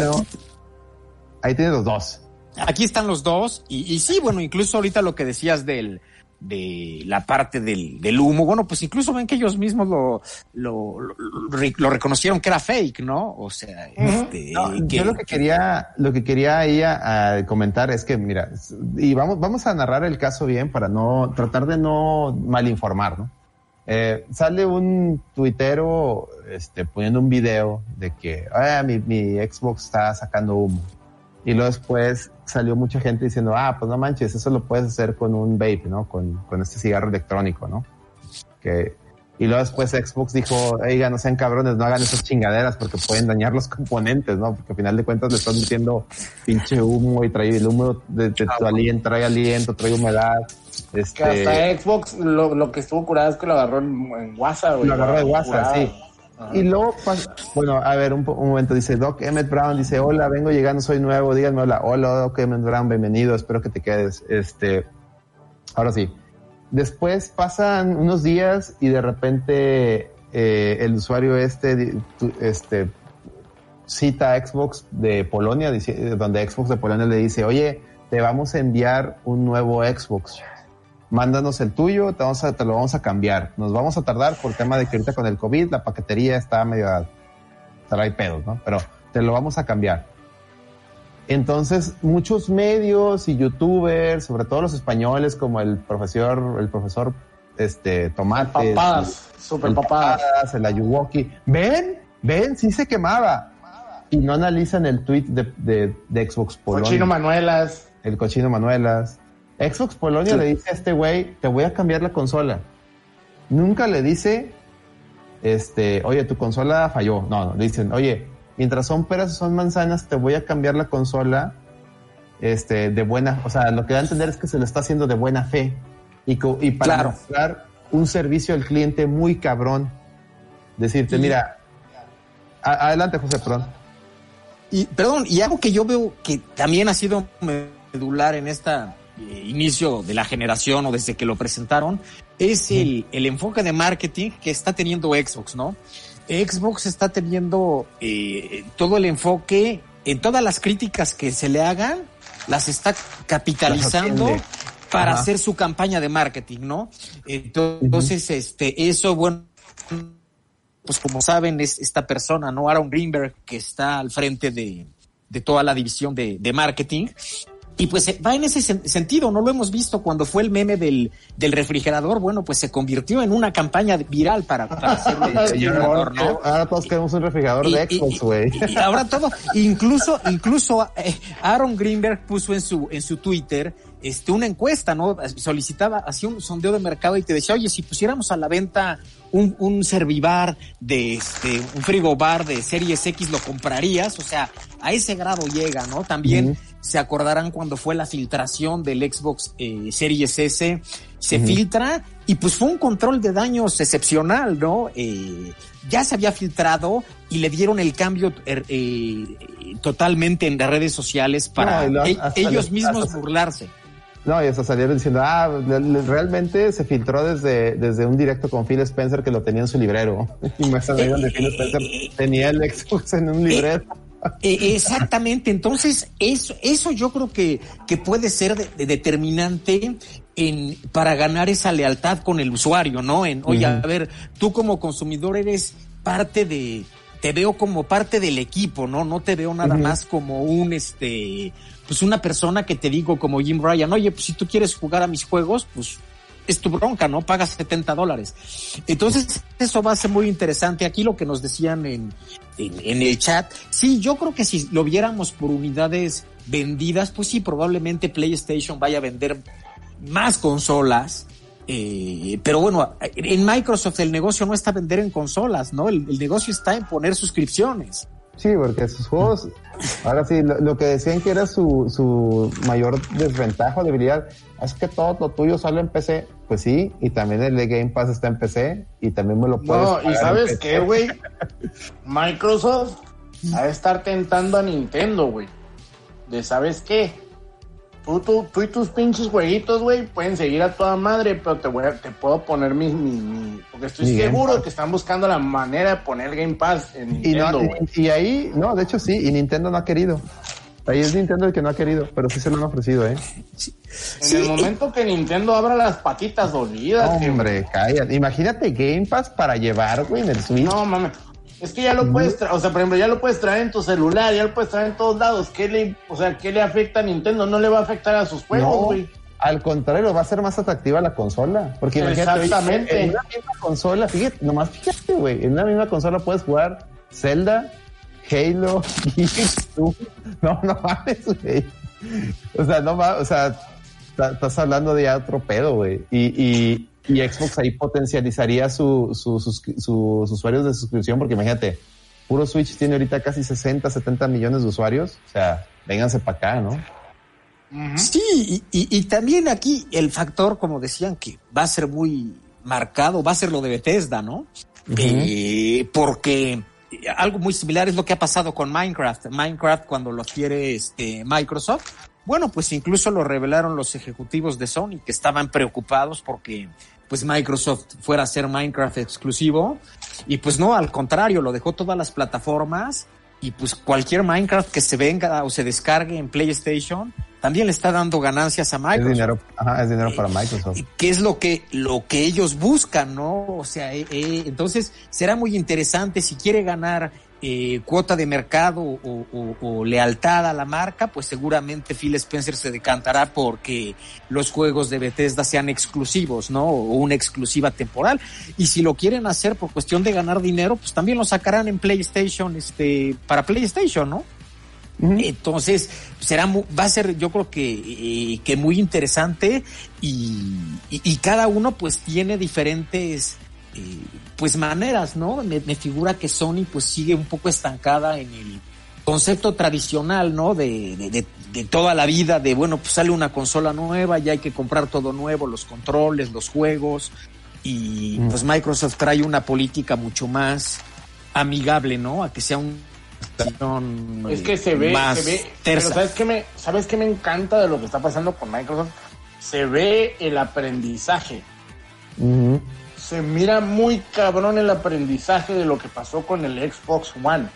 ahí tienes los dos. aquí están los dos. Y, y sí, bueno, incluso ahorita lo que decías del, de la parte del, del humo, bueno, pues incluso ven que ellos mismos lo, lo, lo, lo reconocieron que era fake, ¿no? O sea, este, No, que- yo lo que quería, lo que quería ella ah, comentar es que, mira, y vamos, vamos a narrar el caso bien para no, tratar de no malinformar, ¿no? Eh, sale un tuitero, este, poniendo un video de que, ah, mi, mi Xbox está sacando humo. Y luego después salió mucha gente diciendo, ah, pues no manches, eso lo puedes hacer con un vape, ¿no? Con, con este cigarro electrónico, ¿no? Que, y luego después Xbox dijo, oiga, no sean cabrones, no hagan esas chingaderas porque pueden dañar los <laughs> componentes, ¿no? Porque al final de cuentas le están metiendo pinche humo y trae el humo de, de tu aliento, trae aliento, trae humedad. Que Este, hasta Xbox lo, lo que estuvo curado es que lo agarró en, en WhatsApp, güey. Lo agarró de WhatsApp, Curado. Y luego, bueno, a ver, un, un momento, dice Doc Emmett Brown, dice, hola, vengo llegando, soy nuevo, díganme hola, hola Doc Emmett Brown, bienvenido, espero que te quedes. Este, ahora sí. Después pasan unos días y de repente eh, el usuario este, este, cita a Xbox de Polonia, dice- donde Xbox de Polonia le dice, oye, te vamos a enviar un nuevo Xbox mándanos el tuyo, te, vamos a- te lo vamos a cambiar. Nos vamos a tardar por tema de que ahorita con el COVID la paquetería está medio, trae pedos, ¿no? Pero te lo vamos a cambiar. Entonces, muchos medios y youtubers, sobre todo los españoles, como el profesor, el profesor este Tomate, Papadas, super el papadas. Papadas, el Ayuwoki, ven, ven, sí se quemaba. Y no analizan el tweet de, de, de Xbox Polonia Cochino Manuelas. el cochino Manuelas. Xbox Polonia Sí. le dice a este güey, te voy a cambiar la consola. Nunca le dice, este, oye, tu consola falló. No, no, le dicen, oye, mientras son peras o son manzanas, te voy a cambiar la consola, este, de buena, o sea, lo que da a entender es que se lo está haciendo de buena fe. Y, para Claro. mostrar un servicio al cliente muy cabrón. Decirte, mira, a- adelante, José, perdón. Y, perdón, y algo que yo veo que también ha sido medular en esta eh, inicio de la generación o desde que lo presentaron, es el, el enfoque de marketing que está teniendo Xbox, ¿no? Xbox está teniendo eh, todo el enfoque en todas las críticas que se le hagan, las está capitalizando atiende. para Ajá. hacer su campaña de marketing, ¿no? Entonces, este, eso, bueno, pues como saben, es esta persona, ¿no? Aaron Greenberg, que está al frente de, de toda la división de, de marketing. Y pues eh, va en ese sen- sentido, no lo hemos visto cuando fue el meme del, del refrigerador, bueno, pues se convirtió en una campaña viral para, para <laughs> hacerlo refrigerador, ¿no? Ahora todos queremos un refrigerador Y- de Xbox, güey. y ahora todo, incluso, incluso eh, Aaron Greenberg puso en su, en su Twitter este, una encuesta, ¿no? Solicitaba, hacía un sondeo de mercado y te decía, oye, si pusiéramos a la venta un, un servibar de este, un frigobar de series X, ¿lo comprarías? O sea, a ese grado llega, ¿no? También se acordarán cuando fue la filtración del Xbox eh, Series S, se filtra y pues fue un control de daños excepcional, ¿no? Eh, ya se había filtrado y le dieron el cambio er, eh, totalmente en las redes sociales para No, e- ellos los- mismos hasta- burlarse. No, y hasta salieron diciendo, ah, realmente se filtró desde, desde un directo con Phil Spencer que lo tenía en su librero. <laughs> Y me salieron de Phil Spencer tenía el Xbox en un librero. <laughs> Eh, exactamente, entonces eso, eso yo creo que, que puede ser de- de determinante en, para ganar esa lealtad con el usuario, ¿no? En, oye, a ver, tú como consumidor eres parte de, te veo como parte del equipo, ¿no? No te veo nada más como un, este, pues una persona que te digo como Jim Ryan, oye, pues si tú quieres jugar a mis juegos, pues es tu bronca, ¿no? Pagas 70 dólares. Entonces, eso va a ser muy interesante. Aquí lo que nos decían en, en, el chat, sí, yo creo que si lo viéramos por unidades vendidas, pues sí, probablemente PlayStation vaya a vender más consolas. eh, pero bueno, en Microsoft el negocio no está vender en consolas, ¿no? El negocio está en poner suscripciones. Sí, porque sus juegos, ahora sí, lo, lo que decían que era su, su mayor desventaja o debilidad, es que todo lo tuyo sale en PC. Pues sí, y también el de Game Pass está en PC y también me lo puedes No, pagar y ¿sabes qué, güey? Microsoft ha de estar tentando a Nintendo, güey. De, ¿sabes qué? Tú, tú, tú y tus pinches jueguitos, güey, pueden seguir a toda madre, pero te, voy a- te puedo poner mi, mi, mi- Porque estoy Mi seguro que están buscando la manera de poner Game Pass en Y, no, Nintendo, güey. y ahí, no, de hecho sí, y Nintendo no ha querido. Ahí es Nintendo el que no ha querido, pero sí se lo han ofrecido, ¿eh? En el momento que Nintendo abra las patitas, olvídate. Hombre, cállate. Imagínate Game Pass para llevar, güey, en el Switch. No, mames. Es que ya lo puedes traer, o sea, por ejemplo, ya lo puedes traer en tu celular, ya lo puedes traer en todos lados. ¿Qué le, o sea, qué le afecta a Nintendo? No le va a afectar a sus juegos, No, güey. al contrario, va a ser más atractiva la consola. Porque Exactamente. en una misma consola, fíjate, nomás fíjate, güey, en una misma consola puedes jugar Zelda, Halo, <laughs> Gears, tú. No, no mames, güey. O sea, no va, o sea, estás hablando de ya otro pedo, güey. Y, y, y Xbox ahí potencializaría su, su, sus, sus usuarios de suscripción, porque imagínate, puro Switch tiene ahorita casi 60, 70 millones de usuarios. O sea, vénganse para acá, ¿no? Sí, y, y- y también aquí el factor, como decían, que va a ser muy marcado, va a ser lo de Bethesda, ¿no? Eh, porque algo muy similar es lo que ha pasado con Minecraft. Minecraft cuando lo adquiere este, Microsoft, bueno, pues incluso lo revelaron los ejecutivos de Sony que estaban preocupados porque pues Microsoft fuera a ser Minecraft exclusivo y pues no, al contrario, lo dejó todas las plataformas y pues cualquier Minecraft que se venga o se descargue en PlayStation también le está dando ganancias a Es Microsoft. dinero, ajá, es dinero para Microsoft. ¿Qué es lo que, lo que ellos buscan, no? O sea, eh, eh, entonces será muy interesante si quiere ganar eh, cuota de mercado o, o- o lealtad a la marca, pues seguramente Phil Spencer se decantará porque los juegos de Bethesda sean exclusivos, ¿no? O una exclusiva temporal. Y si lo quieren hacer por cuestión de ganar dinero, pues también lo sacarán en PlayStation, este, para PlayStation, ¿no? Entonces, será va a ser, yo creo que, eh, que muy interesante y, y- y cada uno pues tiene diferentes eh, pues maneras, ¿no? Me, me figura que Sony pues sigue un poco estancada en el concepto tradicional, ¿no? De, de, de- de toda la vida, de bueno, pues sale una consola nueva, ya hay que comprar todo nuevo, los controles, los juegos, y pues Microsoft trae una política mucho más amigable, ¿no? A que sea un Es que se ve, más se ve. Pero. ¿sabes qué, me, ¿sabes qué me encanta de lo que está pasando con Microsoft? Se ve el aprendizaje. Se mira muy cabrón el aprendizaje de lo que pasó con el Xbox One.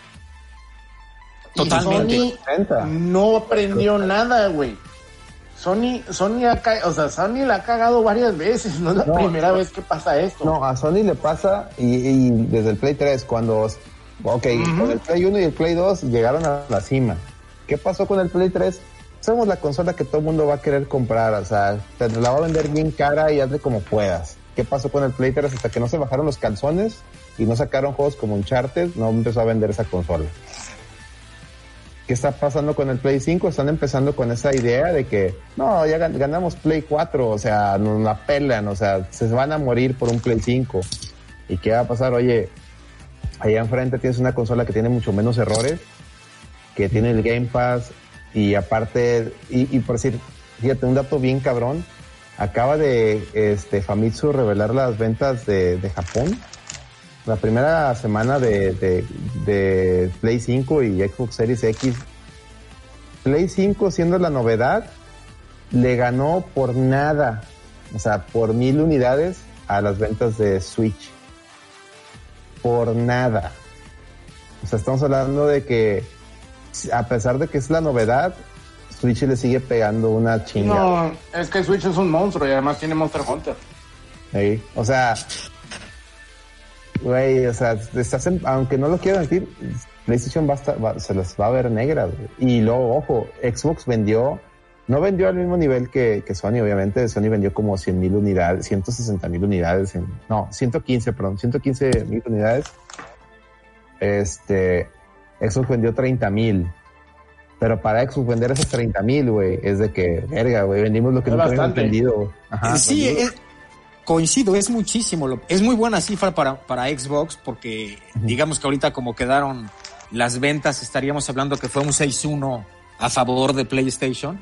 Y Totalmente. Sony no aprendió nada, güey. Sony, Sony, ha ca- o sea, Sony la ha cagado varias veces. No es la No, primera no. vez que pasa esto. No, a Sony le pasa y, y desde el Play 3 cuando, ok, con el Play 1 y el Play 2 llegaron a la cima. ¿Qué pasó con el Play 3? Somos la consola que todo el mundo va a querer comprar, o sea, te la va a vender bien cara y hazle como puedas. ¿Qué pasó con el Play 3? Hasta que no se bajaron los calzones y no sacaron juegos como Uncharted, no empezó a vender esa consola. ¿Qué está pasando con el Play 5? Están empezando con esa idea de que, no, ya gan- ganamos Play 4, o sea, nos la pelan, o sea, se van a morir por un Play 5. ¿Y qué va a pasar? Oye, allá enfrente tienes una consola que tiene mucho menos errores, que tiene el Game Pass, y aparte, y por decir, fíjate, un dato bien cabrón, acaba de este, Famitsu revelar las ventas de, Japón. La primera semana de, de, de Play 5 y Xbox Series X, Play 5 siendo la novedad, le ganó por nada, o sea, por mil unidades a las ventas de Switch. Por nada. O sea, estamos hablando de que, a pesar de que es la novedad, Switch le sigue pegando una chingada. No, es que Switch es un monstruo y además tiene Monster Hunter. Sí, O sea, güey, o sea, estás en- aunque no lo quieran decir, PlayStation va a estar- va- se las va a ver negras. Y luego, ojo, Xbox vendió, no vendió al mismo nivel que, que Sony, obviamente. Sony vendió como 100 mil unidades, 160 mil unidades, en- no, 115, perdón, 115 mil unidades. Este, Xbox vendió 30 mil. Pero para Xbox vender esos 30 mil, güey, es de que, verga, güey, vendimos lo que nunca habíamos vendido. Ajá, sí, es- coincido, es muchísimo. lo- Es muy buena cifra para, para Xbox porque digamos que ahorita como quedaron las ventas, estaríamos hablando que fue un 6-1 a favor de PlayStation,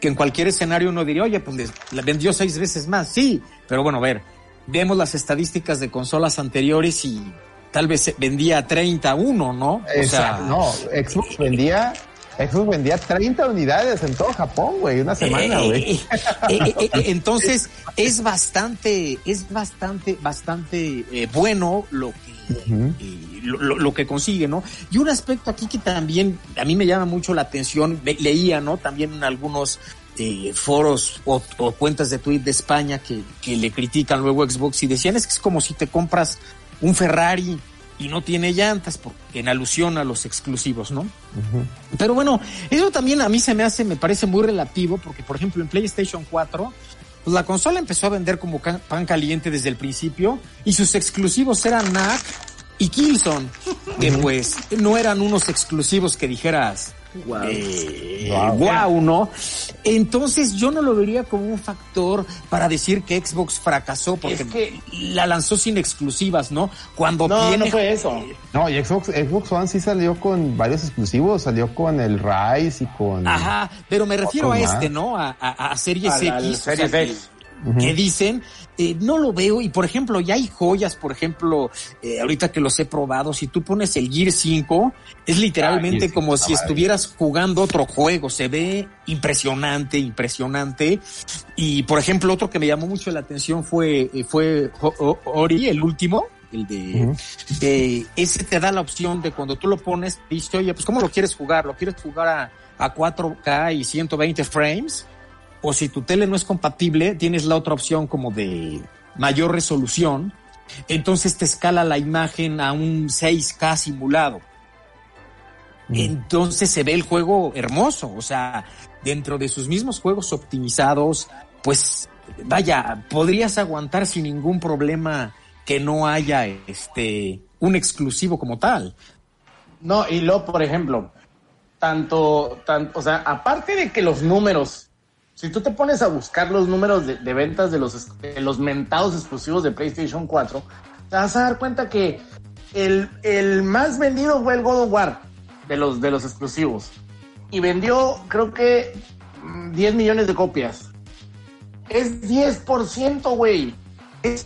que en cualquier escenario uno diría, oye, pues les- la vendió seis veces más. Sí, pero bueno, a ver, vemos las estadísticas de consolas anteriores y tal vez vendía 31, ¿no? O Exacto, sea, no, Xbox vendía Xbox vendía 30 unidades en todo Japón, güey, una semana, Eh, güey. eh, eh, entonces es bastante, es bastante, bastante bueno lo que lo, que consigue, ¿no? Y un aspecto aquí que también a mí me llama mucho la atención, leía, ¿no? También en algunos eh, foros o, o cuentas de tweet de España que, que le critican luego Xbox y decían es que es como si te compras un Ferrari y no tiene llantas, porque en alusión a los exclusivos, ¿no? Pero bueno, eso también a mí se me hace, me parece muy relativo, porque por ejemplo en PlayStation 4, pues la consola empezó a vender como pan caliente desde el principio y sus exclusivos eran NAC y Killzone, que pues no eran unos exclusivos que dijeras, Wow. eh, Wow. ¿no? Entonces yo no lo vería como un factor para decir que Xbox fracasó porque Es que- la lanzó sin exclusivas, ¿no? Cuando No, tiene no fue eso. No, y Xbox, Xbox One sí salió con varios exclusivos, salió con el Rise y con... Ajá, pero me refiero a este, más. ¿no? A, a, a Series A la- la X. o sea, Series que- dicen, eh, no lo veo y por ejemplo ya hay joyas, por ejemplo, eh, ahorita que los he probado, si tú pones el Gear 5, es literalmente Ah, Gear 5, como si estuvieras jugando otro juego, se ve impresionante, impresionante. Y por ejemplo, otro que me llamó mucho la atención fue, eh, fue Ori, el último. El de eh, ese te da la opción de cuando tú lo pones, dice, oye, pues ¿cómo lo quieres jugar? ¿Lo quieres jugar a, a 4K y 120 frames? O si tu tele no es compatible, tienes la otra opción como de mayor resolución, entonces te escala la imagen a un 6K simulado. Entonces se ve el juego hermoso, o sea, dentro de sus mismos juegos optimizados, pues vaya, podrías aguantar sin ningún problema que no haya este un exclusivo como tal. No, y luego, por ejemplo, tanto, tanto, o sea, aparte de que los números, si tú te pones a buscar los números de, ventas de los, de los mentados exclusivos de PlayStation 4, te vas a dar cuenta que el, el más vendido fue el God of War de los, de los exclusivos. Y vendió, creo que, mm, 10 millones de copias. Es 10%, güey. Es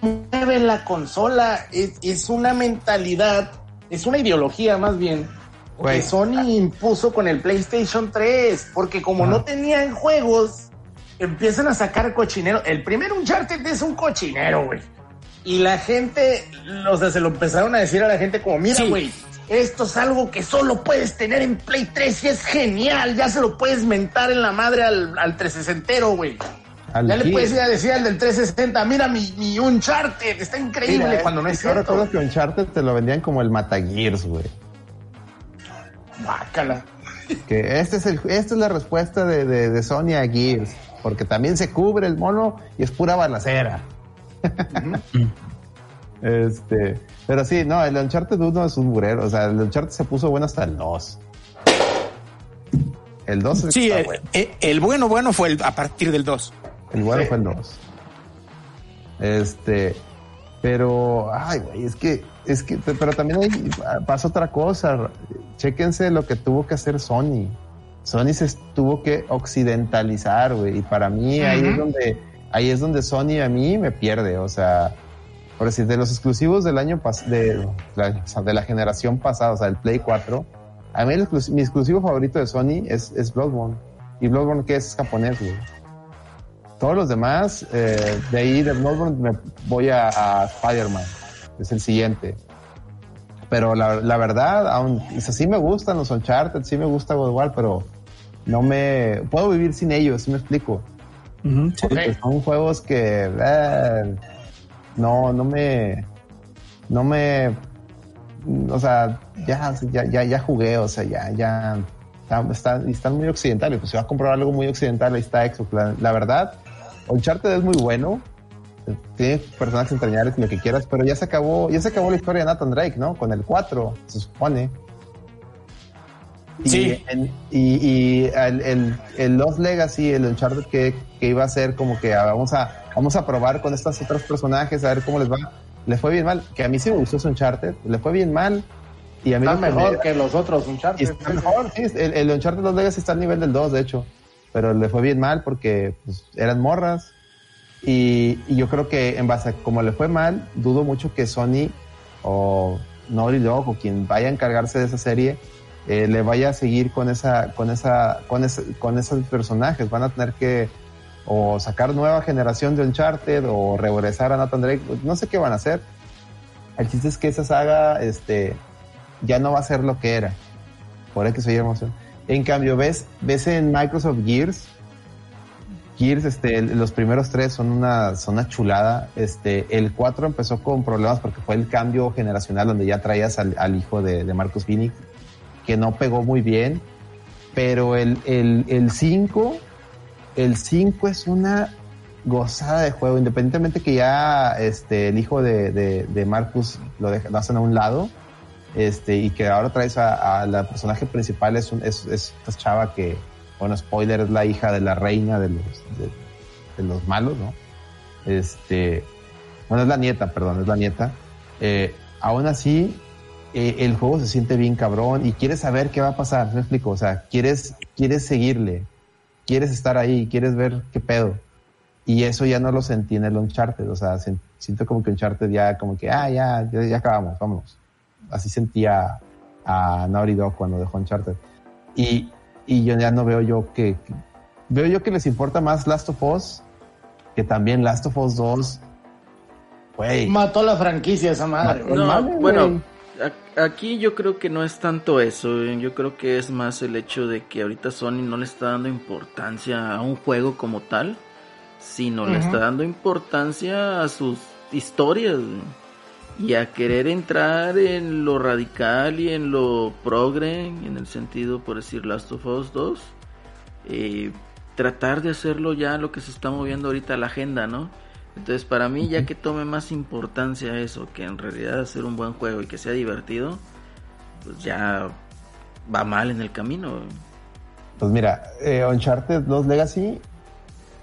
mueve la consola. Es una mentalidad, es una ideología más bien. Güey. Que Sony impuso con el PlayStation 3. Porque como no tenían juegos, empiezan a sacar cochinero. El primer Uncharted es un cochinero, güey. Y la gente, o sea, se lo empezaron a decir a la gente como, mira, Sí. güey, esto es algo que solo puedes tener en Play 3 y es genial. Ya se lo puedes mentar en la madre al, al 360, güey. Ya le puedes ir a decir al del 360, mira mi, mi Uncharted, está increíble Mira, cuando no es cierto. recuerdo que Uncharted te lo vendían como el Matagears, güey. Bácala. Que este es el, esta es la respuesta de, de, de Sony a Gears. Porque también se cubre el mono y es pura balacera. este, pero sí, no, el Uncharted 1 es un burero. O sea, el Uncharted se puso bueno hasta el 2. El 2 es el Sí, el, bueno. el- el bueno bueno fue el- a partir del 2. El bueno Sí. fue el 2. Este, pero, ay, güey, es que, es que, pero también ahí pasa otra cosa. Chéquense lo que tuvo que hacer Sony. Sony se tuvo que occidentalizar, güey, y para mí ahí es donde, ahí es donde Sony a mí me pierde, o sea, por decir, de los exclusivos del año pas de, la, o sea, de la generación pasada, o sea, el Play 4, a mí el exclus- mi exclusivo favorito de Sony es, es Bloodborne. Y Bloodborne que es japonés, güey. Todos los demás, eh, de ahí de Bloodborne me voy a, a Spider-Man. Es el siguiente. Pero la, la verdad, aún, o sea, sí me gustan los Uncharted, sí me gusta God of War, pero no me... Puedo vivir sin ellos, ¿sí me explico? Porque son juegos que... eh, no, no me... No me... O sea, ya, ya, ya, ya jugué, o sea, ya, ya... Están, están muy occidentales. Pues si vas a comprar algo muy occidental, ahí está Xbox. La, la verdad, Uncharted es muy bueno. Tiene personajes entrañables lo que quieras, pero ya se acabó, ya se acabó la historia de Nathan Drake, ¿no? Con el 4, se supone. Y, Sí. en- y, y el, el, el Lost Legacy, el Uncharted que, que iba a ser como que ah, vamos a, vamos a probar con estos otros personajes, a ver cómo les va. Le fue bien mal, que a mí sí me gustó ese Uncharted, le fue bien mal. Y a mí Está mejor me- que los otros Uncharted. está mejor, sí, el, el Uncharted 2 Legacy está al nivel del 2, de hecho. Pero le fue bien mal porque pues, eran morras. Y, y yo creo que en base a como le fue mal, dudo mucho que Sony o Naughty Dog o quien vaya a encargarse de esa serie eh, le vaya a seguir con esa, con esa, con ese, con esos personajes. Van a tener que o sacar nueva generación de Uncharted o regresar a Nathan Drake. No sé qué van a hacer. El chiste es que esa saga, este, ya no va a ser lo que era. Por eso que soy emoción. En cambio, ves, ves en Microsoft Gears, Este, los primeros tres son una, son una chulada. Este, el 4 empezó con problemas porque fue el cambio generacional donde ya traías al, hijo de, de Marcus Phoenix, que no pegó muy bien. Pero el, el, el 5, el 5 es una gozada de juego, independientemente que ya este, el hijo de, de, de Marcus lo, deja- lo hacen a un lado. Este, y que ahora traes a, la personaje principal es, es esta chava que, bueno, spoiler, es la hija de la reina de los, de, de los malos, ¿no? Este, bueno, es la nieta, perdón, es la nieta. Eh, aún así, eh, el juego se siente bien cabrón y quieres saber qué va a pasar, ¿me explico? O sea, quieres, quieres seguirle, quieres estar ahí, quieres ver qué pedo. Y eso ya no lo sentí en el Uncharted, o sea, sen- siento como que Uncharted ya, como que, ah, ya, ya, ya acabamos, vámonos. Así sentía a Naughty Dog cuando dejó Uncharted. Y, y yo ya no veo yo que, que- veo yo que les importa más Last of Us, que también Last of Us 2, güey. Mató la franquicia esa madre. No, bueno, aquí yo creo que no es tanto eso, yo creo que es más el hecho de que ahorita Sony no le está dando importancia a un juego como tal, sino le está dando importancia a sus historias y a querer entrar en lo radical y en lo progre, en el sentido, por decir, Last of Us 2, eh, tratar de hacerlo ya lo que se está moviendo ahorita la agenda, ¿no? Entonces, para mí, ya que tome más importancia eso, que en realidad hacer un buen juego y que sea divertido, pues ya va mal en el camino. Pues mira, eh, Uncharted 2 Legacy,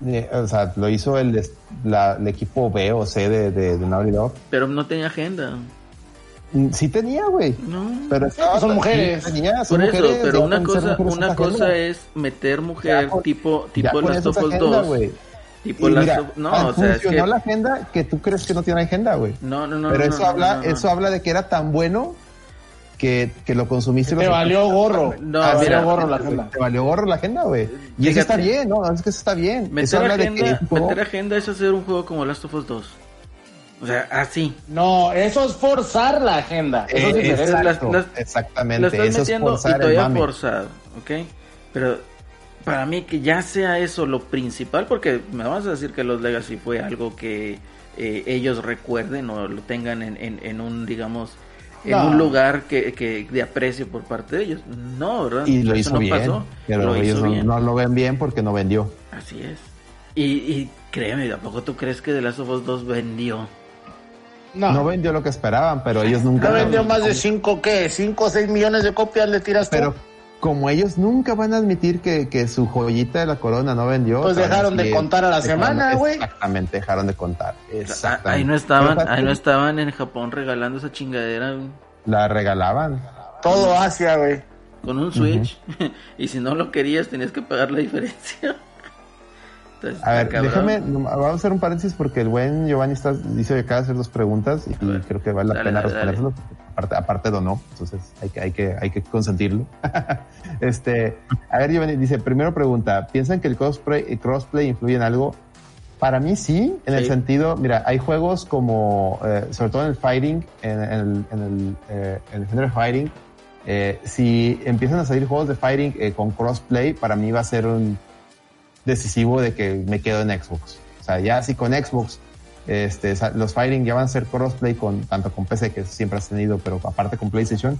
eh, o sea, lo hizo el, la- el equipo B o C de, de, de Naughty Dog. Pero no tenía agenda. Mm, Sí tenía, güey. No. Pero estaba- Son mujeres. sí tenía, son Por eso, mujeres, pero una cosa, una es cosa es meter mujer Ya tipo, Ya tipo es Us agenda, 2. güey. Tipo Y Last mira, No, o sea, es funcionó que. la agenda que tú crees que no tiene agenda, güey. No, no, no. Pero no, eso no, habla, no, no. eso habla de que era tan bueno que, que lo consumiste. y Te valió gorro. No, Te mira, valió gorro la agenda. Te valió gorro la agenda, güey. Y Fíjate. eso está bien, ¿no? Es que eso está bien. eso Meter habla agenda, de que meter agenda es hacer un juego como Last of Us 2. O sea, así. No, eso es forzar la agenda. Eso es Eh, diferente. exacto, Las- las- exactamente. Lo estás eso metiendo es forzar y el todavía forzado, ¿ok? Pero para mí que ya sea eso lo principal, porque me vas a decir que los Legacy fue algo que eh, ellos recuerden o lo tengan en, en- en un, digamos, en No. un lugar que, que de aprecio por parte de ellos. No, ¿verdad? Y lo Eso hizo no bien. pasó. Pero lo ellos hizo no, bien. no lo ven bien porque no vendió. Así es. Y, y créeme, ¿a poco tú crees que The Last of Us 2 vendió? No, No vendió lo que esperaban, pero ellos nunca. no vendió más de 5, ¿qué? 5 o 6 millones de copias le tiras tú. Como ellos nunca van a admitir que, que su joyita de la corona no vendió. Pues dejaron de contar a la semana, güey. Exactamente, dejaron de contar. Exactamente. Ahí no estaban, ahí no estaban en Japón regalando esa chingadera güey, La regalaban. Todo Asia, güey. con un Switch. <laughs> y si no lo querías, tenías que pagar la diferencia. Entonces, A ver, cabrón. déjame, vamos a hacer un paréntesis porque el buen Giovanni está, dice que acaba de hacer dos preguntas y, creo que vale la Dale, pena porque Aparte, aparte donó, entonces hay que, hay que, hay que consentirlo. <laughs> este, a ver, Giovanni dice, primero pregunta, ¿piensan que el crossplay, el crossplay influye en algo? Para mí sí, en el Sí. sentido, mira, hay juegos como, eh, sobre todo en el fighting, en, en el, en el, eh, en el género fighting, eh, si empiezan a salir juegos de fighting eh, con crossplay, para mí va a ser un decisivo de que me quedo en Xbox. O sea, ya si con Xbox este, los fighting ya van a ser crossplay con tanto con PC que siempre has tenido, pero aparte con PlayStation,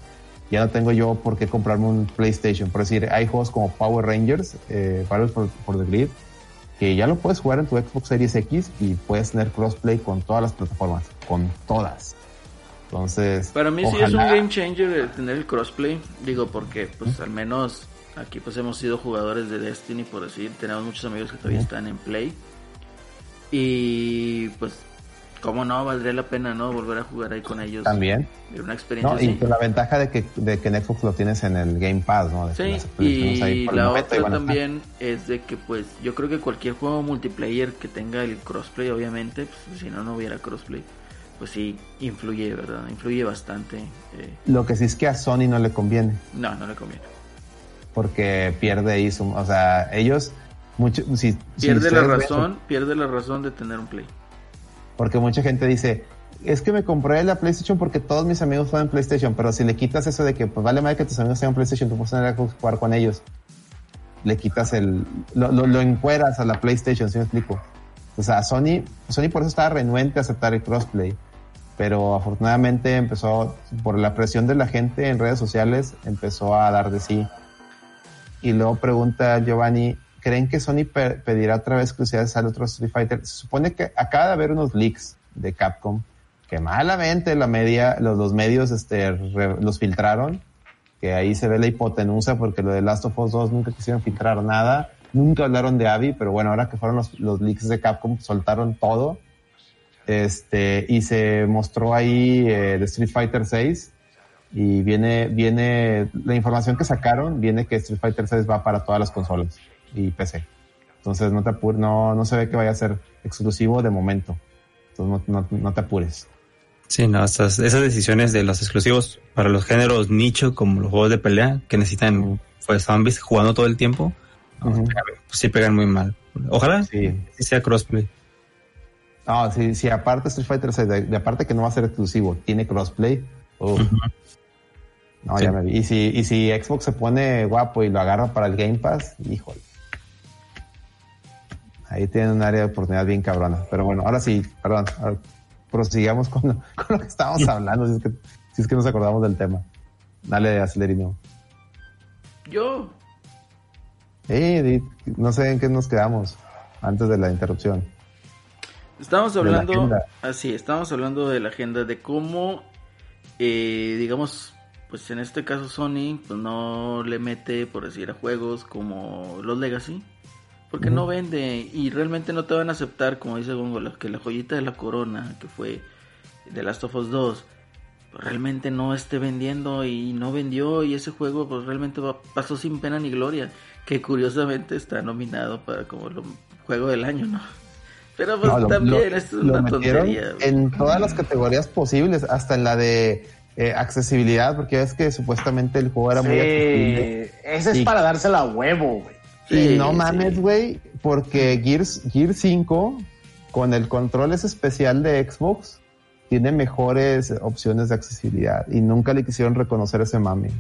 ya no tengo yo por qué comprarme un PlayStation. Por decir, hay juegos como Power Rangers, eh, Battles for, for the Grid, que ya lo puedes jugar en tu Xbox Series X y puedes tener crossplay con todas las plataformas, con todas. Entonces, Para mí sí es un ojalá- game changer el tener el crossplay. Digo, porque pues al menos aquí pues hemos sido jugadores de Destiny, por decir. Tenemos muchos amigos que todavía están en Play. Y pues, cómo no, valdría la pena, ¿no? Volver a jugar ahí con ellos. también. Una experiencia No, y así. la ventaja de que, de que Xbox lo tienes en el Game Pass, ¿no? De Sí, ahí y por el la momento otra también es de que pues yo creo que cualquier juego multiplayer que tenga el crossplay, obviamente, pues, si no, no hubiera crossplay. pues sí, influye, ¿verdad? Influye bastante. eh, Lo que sí es que a Sony no le conviene, no, no le conviene. Porque pierde ahí su, o sea, ellos mucho, si, si Pierde la ven- razón, pierde la razón de tener un Play. porque mucha gente dice, es que me compré la PlayStation porque todos mis amigos juegan PlayStation, pero si le quitas eso de que pues vale más que tus amigos tengan PlayStation, tú puedes tener Xbox jugar con ellos, le quitas el, lo, lo, lo encueras a la PlayStation, ¿sí me explico? O sea, Sony, Sony por eso estaba renuente a aceptar el crossplay, pero afortunadamente empezó, por la presión de la gente en redes sociales, empezó a dar de sí. Y luego pregunta Giovanni, ¿creen que Sony pe- pedirá otra vez exclusividades al otro Street Fighter? Se supone que acaba de haber unos leaks de Capcom que malamente la media, los, los medios este, los filtraron, que ahí se ve la hipotenusa porque lo de Last of Us 2 nunca quisieron filtrar nada, nunca hablaron de Abby, pero bueno, ahora que fueron los, los leaks de Capcom, soltaron todo. Este, y se mostró ahí eh, de Street Fighter 6 y viene, viene, la información que sacaron viene que Street Fighter 6 va para todas las consolas y PC. Entonces no te apures, no, no se ve que vaya a ser exclusivo de momento. Entonces no, no, no te apures. Sí, no, esas decisiones de los exclusivos para los géneros nicho, como los juegos de pelea, que necesitan pues zombies jugando todo el tiempo, pues sí pegan muy mal. Ojalá Sí. sí sea crossplay. No, si, si aparte Street Fighter 6, de, de aparte que no va a ser exclusivo, tiene crossplay. No, Sí. ya me vi. Y si, y si Xbox se pone guapo y lo agarra para el Game Pass, híjole. Ahí tienen un área de oportunidad bien cabrona. Pero bueno, ahora sí, perdón. ahora prosigamos con lo, <laughs> con lo que estábamos hablando, si es, que, si es que nos acordamos del tema. Dale, Acelerino. Yo, Eh, di- no sé en qué nos quedamos antes de la interrupción. Estamos hablando, así, estamos hablando de la agenda, de cómo, eh, digamos, pues en este caso Sony, pues no le mete, por decir, a juegos como los Legacy, porque no vende y realmente no te van a aceptar, como dice Gongola, que la joyita de la corona, que fue The Last of Us 2, pues realmente no esté vendiendo y no vendió y ese juego pues realmente va- pasó sin pena ni gloria, que curiosamente está nominado para como el juego del año, ¿no? <laughs> Pero pues No, lo- también lo- esto es una tontería. En todas las categorías posibles, hasta en la de eh, accesibilidad, porque es que supuestamente el juego era muy accesible. Ese es Y- para dársela a huevo, güey. Y Sí, no mames, güey, porque Gears, Gears 5, con el control ese especial de Xbox, tiene mejores opciones de accesibilidad. Y nunca le quisieron reconocer ese mame.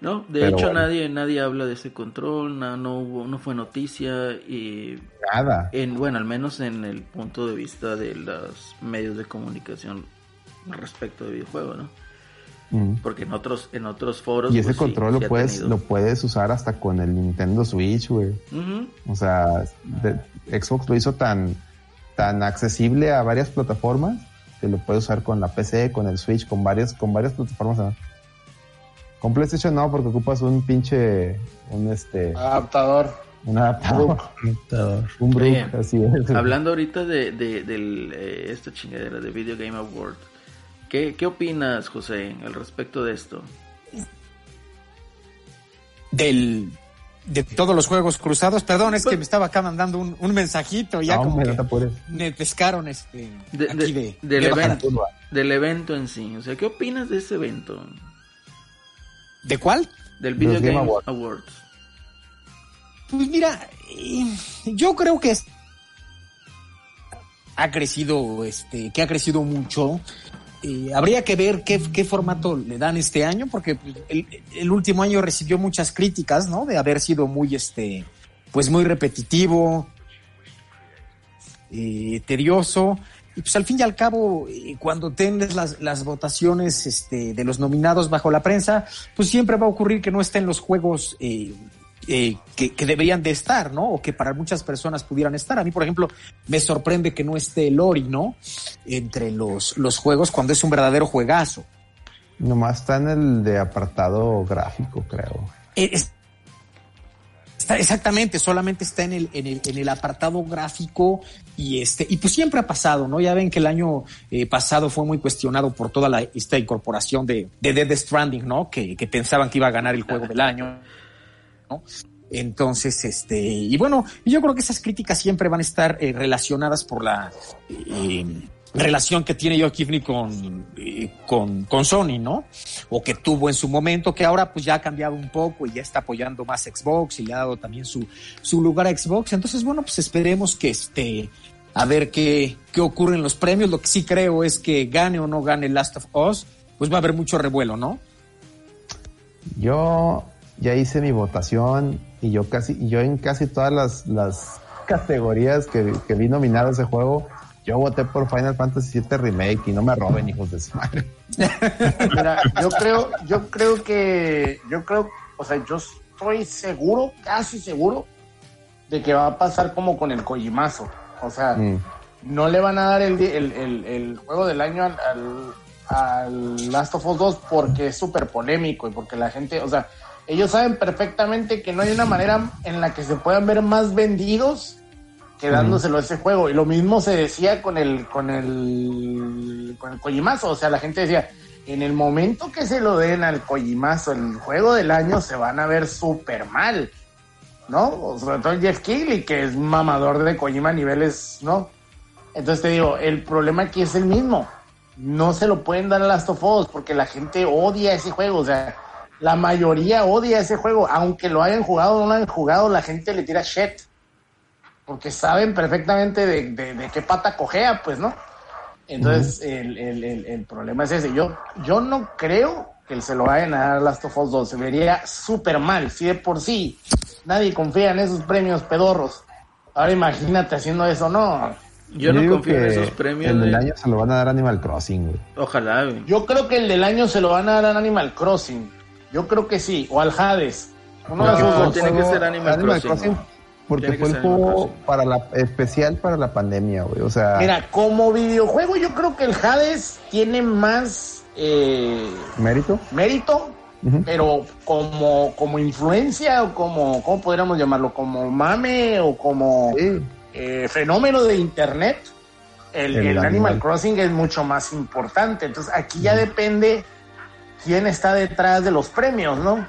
No, de Pero hecho bueno. nadie nadie habla de ese control, no, no hubo, no fue noticia y Nada. en bueno, al menos en el punto de vista de los medios de comunicación respecto de videojuegos, ¿no? Mm. Porque en otros en otros foros Y ese pues, control sí lo puedes, lo puedes usar hasta con el Nintendo Switch, güey. O sea, de- Xbox lo hizo tan, tan accesible a varias plataformas que lo puedes usar con la PC, con el Switch, con varias, con varias plataformas. ¿no? Con PlayStation no, porque ocupas un pinche, un este, Adaptador. un adaptador, un brook, Oye, así es. Hablando ahorita de, de, del, eh, esta chingadera de Video Game Award, ¿qué, ¿qué opinas, José, al respecto de esto? Del, de todos los juegos cruzados. Perdón, es que me estaba acá mandando un, un mensajito ya No, como que me pescaron este De- aquí de- de, del evento. Del evento en sí, o sea, ¿qué opinas de ese evento? ¿De cuál? Del Video Game Awards. Awards. Pues mira, eh, yo creo que es- ha crecido, este, que ha crecido mucho. Eh, habría que ver qué, formato le dan este año, porque el, último año recibió muchas críticas, ¿no? De haber sido muy, este, pues muy repetitivo, eh, tedioso. Y pues al fin y al cabo, eh, cuando tienes las, las votaciones este, de los nominados bajo la prensa, pues siempre va a ocurrir que no estén los juegos eh, que, que deberían de estar, ¿no? O que para muchas personas pudieran estar. A mí, por ejemplo, me sorprende que no esté el Ori, ¿no? Entre los, los juegos cuando es un verdadero juegazo. Nomás está en el de apartado gráfico, creo. Eh, es- está exactamente, solamente está en el, en el, en el apartado gráfico y este, y pues siempre ha pasado, ¿no? Ya ven que el año eh, pasado fue muy cuestionado por toda la, esta incorporación de, de Dead Stranding, ¿no? Que, que pensaban que iba a ganar el juego del año, Entonces, este, y bueno, yo creo que esas críticas siempre van a estar eh, relacionadas por la, eh, relación que tiene Joe Kifney con, eh, con, con Sony, ¿no? O que tuvo en su momento, que ahora pues ya ha cambiado un poco y ya está apoyando más Xbox y le ha dado también su, su lugar a Xbox. Entonces, bueno, pues esperemos que este, a ver qué, qué ocurre en los premios. Lo que sí creo es que gane o no gane Last of Us, pues va a haber mucho revuelo, ¿no? Yo ya hice mi votación y yo casi, y yo en casi todas las, las categorías que, que vi nominado ese juego, yo voté por Final Fantasy VII Remake y no me roben, hijos de su madre. <laughs> Mira, yo creo, yo creo que, yo creo, o sea, yo estoy seguro, casi seguro, de que va a pasar como con el Kojimazo. O sea, Mm. no le van a dar el, el, el- el juego del año al, al- al Last of Us 2 porque es súper polémico y porque la gente, o sea, ellos saben perfectamente que no hay una manera en la que se puedan ver más vendidos que dándoselo a ese juego. Y lo mismo se decía con el, con el, con el Kojimazo. O sea, la gente decía, en el momento que se lo den al Kojimazo, el juego del año, se van a ver súper mal. ¿No? O Sobre todo Jeff Keighley, que es mamador de Kojima a niveles, ¿no? Entonces te digo, el problema aquí es el mismo. No se lo pueden dar a Last of Us porque la gente odia ese juego. O sea, la mayoría odia ese juego. Aunque lo hayan jugado o no lo hayan jugado, la gente le tira shit. Porque saben perfectamente de, de- de qué pata cojea, pues, ¿no? Entonces, el, el- el- el problema es ese. Yo, yo no creo que se lo vayan a dar a Last of Us 2. Se vería súper mal. Si de por sí nadie confía en esos premios pedorros. Ahora imagínate haciendo eso, ¿no? Yo no confío en esos premios. El del año se lo van a dar a Animal Crossing, güey. Ojalá, güey. Yo creo que el del año se lo van a dar a Animal Crossing. Yo creo que sí. O al Hades. Uno No, dos. tiene que ser Animal Crossing, porque fue el juego para la especial para la pandemia, güey. O sea, Mira, como videojuego, yo creo que el Hades tiene más eh, mérito. mérito, pero como, como influencia o como, ¿cómo podríamos llamarlo? Como mame o como Sí. eh, fenómeno de internet, el, El el Animal. Animal. Crossing es mucho más importante. Entonces aquí ya depende quién está detrás de los premios, ¿no?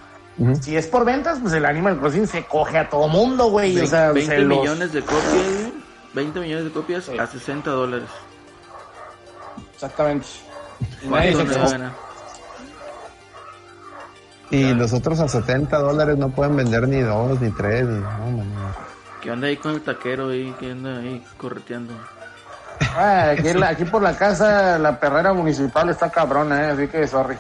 Si es por ventas, pues el Animal Crossing se coge a todo mundo, güey. O sea, 20 se los- millones de copias, güey. 20 millones de copias Sí. a 60 dólares. Exactamente. Y. Y los otros a 70 dólares no pueden vender ni dos, ni tres, ni... No, man, no. ¿Qué onda ahí con el taquero ahí? ¿Qué anda ahí correteando? Ah, aquí, la- aquí por la casa la perrera municipal está cabrona, ¿eh? así que sorry.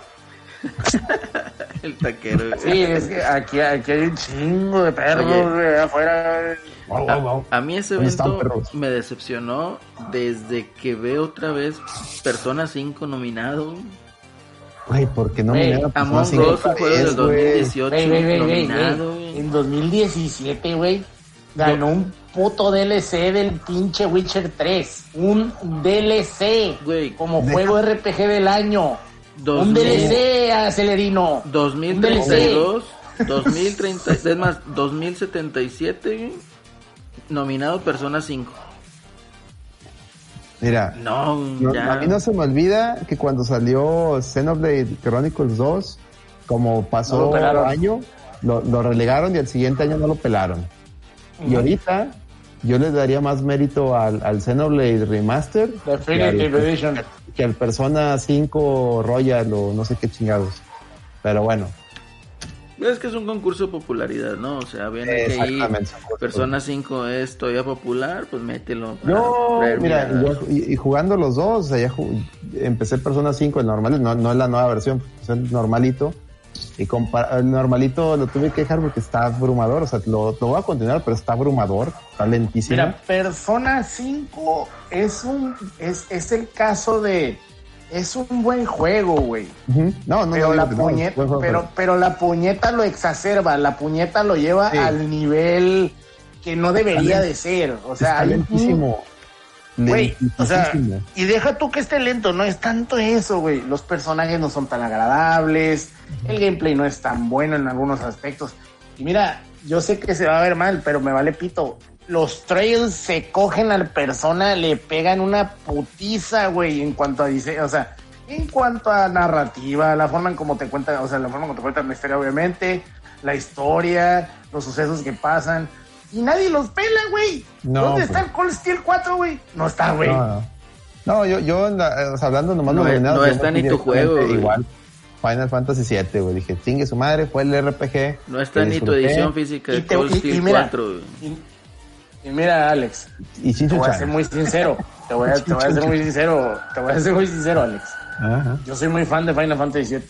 <laughs> El taquero, güey. Sí, es que aquí, aquí hay un chingo de perros Oye. afuera. Wow, wow, wow. A mí ese ¿Dónde están, evento me decepcionó desde que veo otra vez Persona 5 nominado. Güey, ¿por qué no me Among Us, 5 un juego del otra vez, güey? 2018 Güey, güey, güey, güey, nominado. En 2017, güey, ganó un puto DLC del pinche Witcher 3. Un DLC. Güey, como juego RPG del año. Dos un mil- DLC, Acelerino. 2032, 2030, es más, 2077, güey, nominado Persona 5. Mira, No, no- ya. a mí no se me olvida que cuando salió Xenoblade Chronicles 2, como No lo pasó pelaron. año, lo, lo relegaron y al siguiente año no lo pelaron. Y ahorita yo les daría más mérito al, al Xenoblade Remaster que al, Edition. que al Persona 5 Royal o no sé qué chingados. Pero bueno, Es que es un concurso de popularidad, ¿no? O sea, viene que ahí exactamente. Persona 5 es todavía popular, pues mételo. traer mira, yo- y, y jugando los dos, o sea, ya empecé Persona 5, el normal, no, no es la nueva versión, es el normalito. Y el normalito lo tuve que dejar porque está abrumador, o sea, lo, lo voy a continuar, pero está abrumador, está lentísimo. Mira, Persona 5 es un es, es el caso de es un buen juego, güey. No, no, Pero no, la no, puñeta, pero, pero la puñeta lo exacerba, la puñeta lo lleva Sí. al nivel que no debería de ser. O sea, está hay un-. Güey, o sea, y deja tú que esté lento, no es tanto eso, güey. Los personajes no son tan agradables, el gameplay no es tan bueno en algunos aspectos. Y mira, yo sé que se va a ver mal, pero me vale pito. Los trails se cogen al persona, le pegan una putiza, güey, en cuanto a diseño, o sea, en cuanto a narrativa, la forma en cómo te cuentan, o sea, la forma en cómo te cuentan la historia, obviamente, la historia, los sucesos que pasan. Y nadie los pela, güey. No, ¿Dónde pues. está el Cold Steel 4, güey? No está, güey. No, no. No, yo, yo en la- o sea, hablando nomás No de no yo está me ni tu juego, güey. Igual, Final Fantasy 7, güey. Dije, chingue su madre, fue el RPG. No está ni tu edición física de Y te- Cold y- y Steel mira, 4. güey. Y, y mira, Alex, Y te voy a ser muy sincero. Te voy a, te voy a ser muy sincero. Te voy a ser muy sincero, Alex. Ajá. Yo soy muy fan de Final Fantasy VII.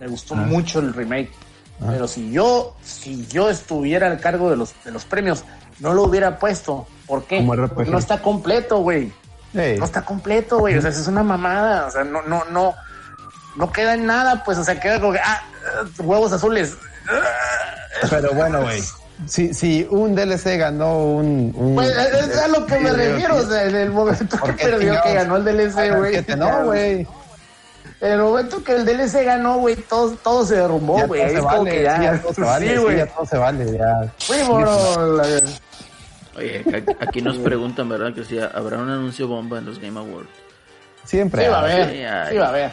Me gustó Ah. mucho el remake. Pero si yo, si yo estuviera al cargo de los, de los premios, no lo hubiera puesto. ¿Por qué? Porque no está completo, güey. Ey, No está completo, güey. O sea, es una mamada. O sea, no, no, no, no queda en nada, pues. O sea, queda como que, ah, eh, huevos azules. Pero bueno, güey. Si, si un DLC ganó un. un Pues es a lo que me refiero. O sea, en el momento que ¿Por qué perdió, que ganó el DLC, güey. 7 no, güey. En el momento que el DLC ganó, güey, todo, todo se derrumbó, güey. todo Ahí como vale, que ya. ya todo se vale, Sí, sí, güey. ya todo se vale, ya. Fuimos. la- Oye, aquí nos preguntan, ¿verdad? Que si habrá un anuncio bomba en los Game Awards. Siempre. Sí va a haber. Sí, va a haber.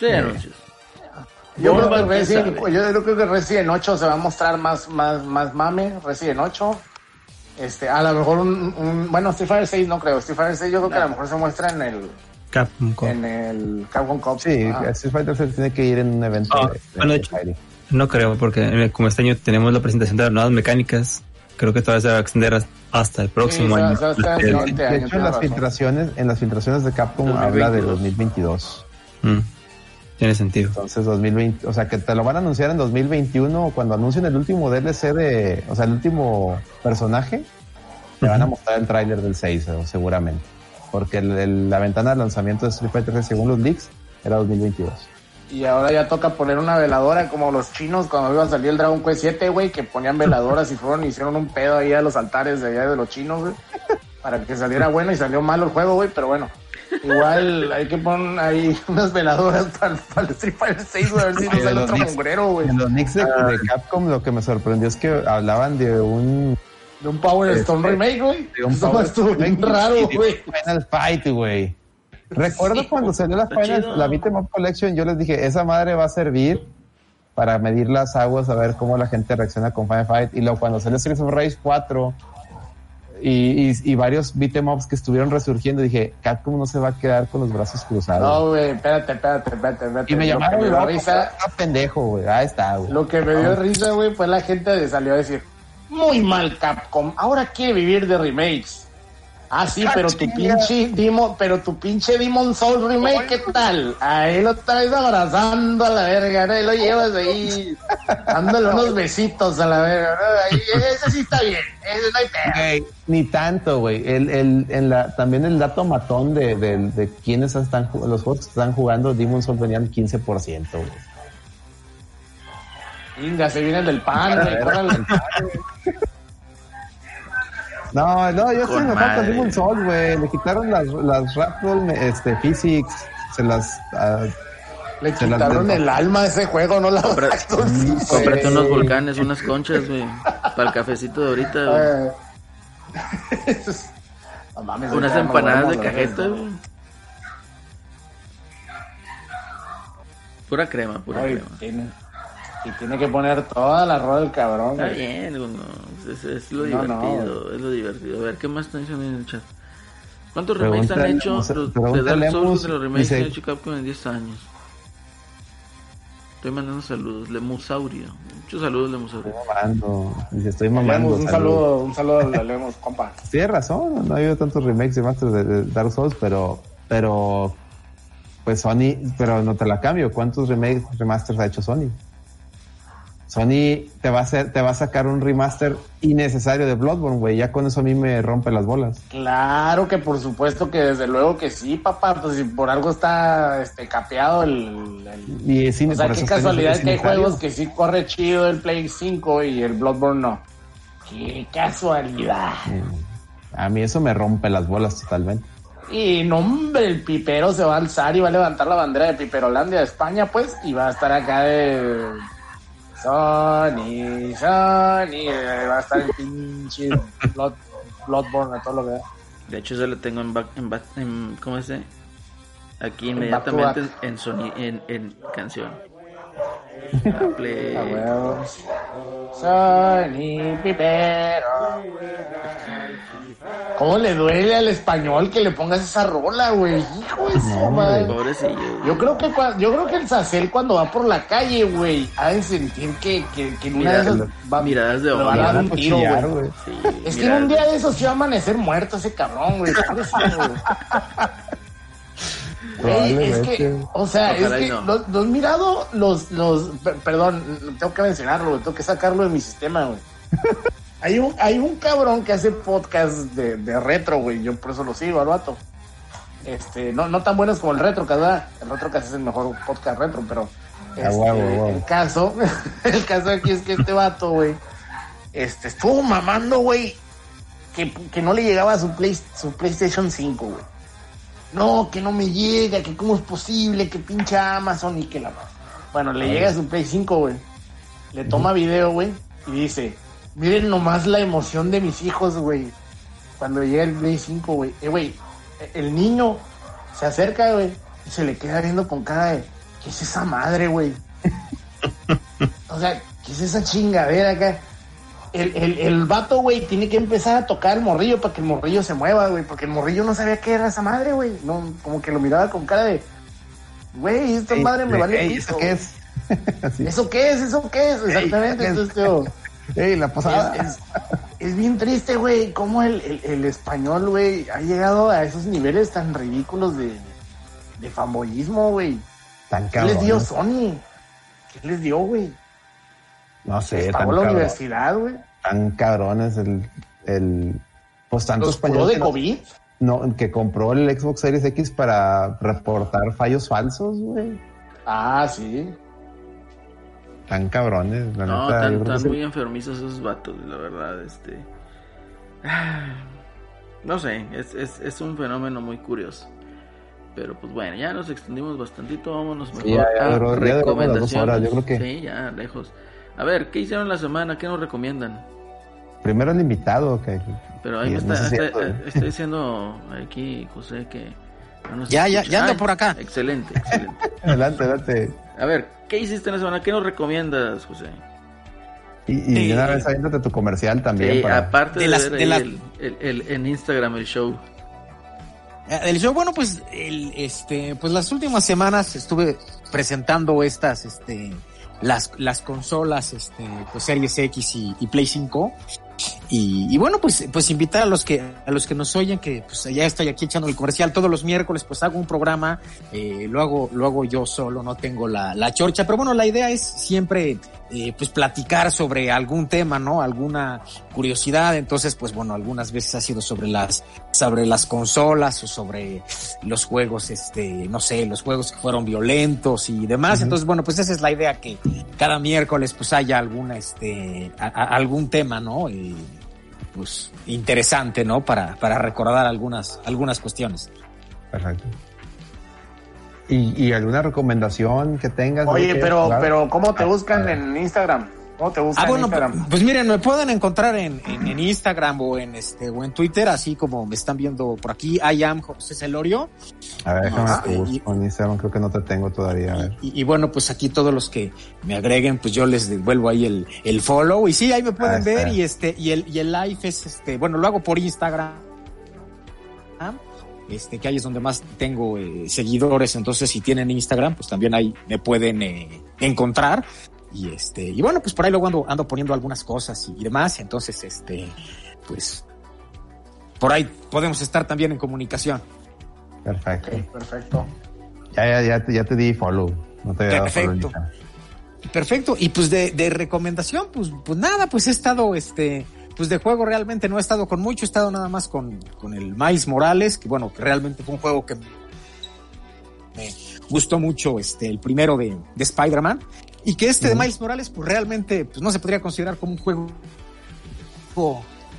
Sí, anuncios. Yo, creo que sabe. yo, yo creo que Resident 8 se va a mostrar más, más, más mame. Resident 8. Este, a lo mejor un, un- bueno, Street Fighter 6 no creo. Street Fighter 6 yo creo que a lo mejor se muestra en el, Capcom. Co- en el Capcom Cup. Sí, Ah. Street Fighter se tiene que ir en un evento. Ah, de- bueno, de hecho-. No creo, porque eh, como este año tenemos la presentación de las nuevas mecánicas, creo que todavía se va a extender as- hasta el próximo Sí, se va- año. se va a extender El- el siguiente De hecho, en las razón. filtraciones, en las filtraciones de Capcom 2022. habla de 2022. Mm, tiene sentido. Entonces, 2020, o sea, que te lo van a anunciar en 2021 cuando anuncien el último DLC de, o sea, el último personaje, te van a mostrar el tráiler del 6, eh, seguramente. Porque el- el- la ventana de lanzamiento de Street Fighter 6, según los leaks, era 2022. Y ahora ya toca poner una veladora como los chinos cuando iban a salir el Dragon Quest 7, güey, que ponían veladoras y fueron y hicieron un pedo ahí a los altares de allá de los chinos, güey, para que saliera bueno y salió malo el juego, güey, pero bueno. Igual hay que poner ahí <laughs> unas veladoras para, para el Street Fighter 6, güey, a ver si no Oye, sale otro güey. En los leaks de, de Capcom, lo que me sorprendió es que hablaban de un, De un Power Stone Este, remake, güey. de un <laughs> Power Remake raro, güey. Final Fight, güey. Recuerdo cuando salió la Final, chido. la Beat'em Up Collection, yo les dije, esa madre va a servir para medir las aguas, a ver cómo la gente reacciona con Final Fight. Y luego cuando salió Streets of Rage 4 y, y, y varios beat'em ups que estuvieron resurgiendo, dije, Capcom no se va a quedar con los brazos cruzados. No, güey, espérate, espérate, espérate, espérate. y me llamaron me y dio risa, a pendejo, güey. Ahí está, güey. Lo que me dio risa, güey, fue la gente que salió a decir, muy mal Capcom, ahora quiere vivir de remakes. Ah, sí, pero tu pinche Demon, pero tu pinche Demon Soul remake, ¿qué tal? Ahí lo traes abrazando a la verga, ¿no? Y lo llevas ahí, dándole unos besitos a la verga, ¿no? Ese sí está bien, ese no hay. Güey, ni tanto, güey. El, el, en la, también el dato matón de, de, de quienes están los juegos que están jugando Demon Souls venían 15%, güey. Venga, se viene del pan, güey. <laughs> No, no, yo estoy Con enojado con. Demon Souls, güey. Le quitaron las, las Raptor, este, Physics, se las... ah, Le Se las quitaron el alma ese juego, no la. Cómprate unos volcanes, unas conchas, güey. Para el cafecito de ahorita, güey. <laughs> No mames, Unas empanadas de cajeta, güey. Pura crema, pura Ay, crema. tiene, y tiene que poner toda la rola del cabrón. Está güey. bien, no, es, es lo No, no, divertido, es lo divertido. A ver, ¿qué más están diciendo en el chat? ¿Cuántos remakes han hecho o sea, los- de Dark Souls Lemus, de los remakes dice- que ha hecho Capcom en 10 años? Estoy mandando saludos. Lemusaurio. Muchos saludos, Lemusaurio. Estoy mamando. Dice, estoy mamando. Lemus, un saludo, un saludo a Lemos, compa. <laughs> Tienes razón, no ha habido tantos remakes y masters de, de Dark Souls, pero, pero, pues Sony, pero no te la cambio. ¿Cuántos remakes, remasters ha hecho Sony? Sony te va a hacer, te va a sacar un remaster innecesario de Bloodborne, güey. Ya con eso a mí me rompe las bolas. Claro que por supuesto que desde luego que sí, papá, pues si por algo está este capeado el, el- Y sí, o sea, qué casualidad que hay juegos que sí corre chido el Play 5 y el Bloodborne no. Qué casualidad. A mí eso me rompe las bolas totalmente. Y no, hombre, el pipero se va a alzar y va a levantar la bandera de Piperolandia de España, pues, y va a estar acá de Sony, Sony, eh, va a estar el pinche Blood, Bloodborne a todo lo que. De hecho, se lo tengo en, back, en, back- en- ¿cómo se dice? Aquí En back inmediatamente en, soni- en, en canción. <laughs> Play. Sony, Pipero. ¿Cómo le duele al español que le pongas esa rola, güey? Hijo de su madre. Pobrecillo. Yo creo que cua- yo creo que el Sacel cuando va por la calle, güey, ha de sentir que, que, que en una de esas va, Miradas de le van a dar un tiro, cuchillar, güey. güey. Sí, Es que mira, en un día de esos sí va a amanecer muerto ese cabrón, güey. pobrecito, güey. Güey, es que, Probablemente. o sea, Ojalá es y que no. los, los mirado, los, los, per- perdón, tengo que mencionarlo, güey, tengo que sacarlo de mi sistema, güey. Hay un, hay un cabrón que hace podcast de, de retro, güey, yo por eso lo sigo al vato. Este, no, no tan buenos como el retro, ¿verdad? El retro casi es el mejor podcast retro, pero este, huevo, huevo. el caso, <laughs> el caso aquí es que este vato, güey, este, estuvo mamando, güey, que, que no le llegaba a su, Play, su PlayStation 5, güey. No, que no me llega, que cómo es posible, que pinche Amazon y que la... Bueno, le llega a su Play 5, güey. Le toma video, güey, y dice, miren nomás la emoción de mis hijos, güey. Cuando llega el Play 5, güey. Eh, güey, el niño se acerca, güey, y se le queda viendo con cara de, ¿qué es esa madre, güey? <laughs> o sea, ¿qué es esa chingadera acá? El, el, el vato, güey, tiene que empezar a tocar el morrillo para que el morrillo se mueva, güey, porque el morrillo no sabía qué era esa madre, güey. No, como que lo miraba con cara de, güey, esta madre me vale ey, pito, ¿Eso qué es? <laughs> ¿Eso qué es? ¿Eso qué es? Exactamente. Ey, entonces, tío, Ey, la pasada. es, es- es bien triste, güey, cómo el, el- el español, güey, ha llegado a esos niveles tan ridículos de, de fanboyismo, güey. Tan ¿Qué les dio cabrón. Sony? ¿Qué les dio, güey? No sé, Les tan pagó la cabrón. universidad, güey. Tan cabrones el, el pues tanto español de que no- COVID. no, que compró el Xbox Series X para reportar fallos falsos, güey. Ah, sí. Tan cabrones, la No, neta. tan, sí. muy enfermizos esos vatos, la verdad, este... <sighs> No sé, es, es, es un fenómeno muy curioso. Pero pues bueno, ya nos extendimos bastantito, vámonos mejor ya, ya a ya horas, yo creo que- Sí, ya, lejos. A ver, ¿qué hicieron la semana? ¿Qué nos recomiendan? Primero el invitado, que Pero ahí me Sí, no está, sé está- ¿eh? está diciendo aquí José que... no Ya, ya, escucha. ya ando Ay, por acá. Excelente, excelente. <laughs> adelante, adelante. A ver, ¿qué hiciste en la semana? ¿Qué nos recomiendas, José? Y, y Sí. de una vez aviéntate tu comercial también. Sí, para- aparte de, de las- ver de ahí las- el, el- el- en Instagram el show. Eh, El show, bueno, pues, el, este, pues las últimas semanas estuve presentando estas, este, las, las consolas, este, pues Series X y, y Play 5. Y, y bueno, pues, pues invitar a los que, a los que nos oyen, que pues ya estoy aquí echando el comercial todos los miércoles, pues hago un programa, eh, lo hago, lo hago yo solo, no tengo la, la chorcha, pero bueno, la idea es siempre, eh, pues platicar sobre algún tema, ¿no? Alguna curiosidad, entonces, pues bueno, algunas veces ha sido sobre las, sobre las consolas o sobre los juegos, este, no sé, los juegos que fueron violentos y demás. Entonces, bueno, pues esa es la idea que cada miércoles pues haya alguna, este, a- a- algún tema, ¿no? Eh, pues interesante, ¿no? Para, para recordar algunas, algunas cuestiones. Perfecto. ¿Y, y alguna recomendación que tengas? Oye, pero, jugar? pero, ¿cómo te Ah, buscan ah. en Instagram? ¿Cómo te buscan Ah, bueno, en Instagram? pues miren, me pueden encontrar en, en, en Instagram o en este o en Twitter, así como me están viendo por aquí. I am José Celorio. A ver, déjame Ah, te y- busco en Instagram, creo que no te tengo todavía. A ver. Y, y bueno, pues aquí todos los que me agreguen, pues yo les devuelvo ahí el, el follow. Y sí, ahí me pueden Ah, ver. Y este, y el, y el live es este, bueno, lo hago por Instagram. Este, que ahí es donde más tengo eh, seguidores. Entonces, si tienen Instagram, pues también ahí me pueden eh, encontrar. Y este, y bueno, pues por ahí luego ando, ando poniendo algunas cosas y, y demás. Entonces, este, pues por ahí podemos estar también en comunicación. Perfecto. Perfecto. Ya, ya, ya, te- ya te di follow. No te había dado follow Perfecto. Perfecto. Y pues de, de recomendación, pues, pues nada, pues he estado, este, pues de juego realmente no he estado con mucho, he estado nada más con, con el Miles Morales, que bueno, que realmente fue un juego que me gustó mucho, este, el primero de, de Spider-Man. Y que este de. Miles Morales, pues realmente, pues no se podría considerar como un juego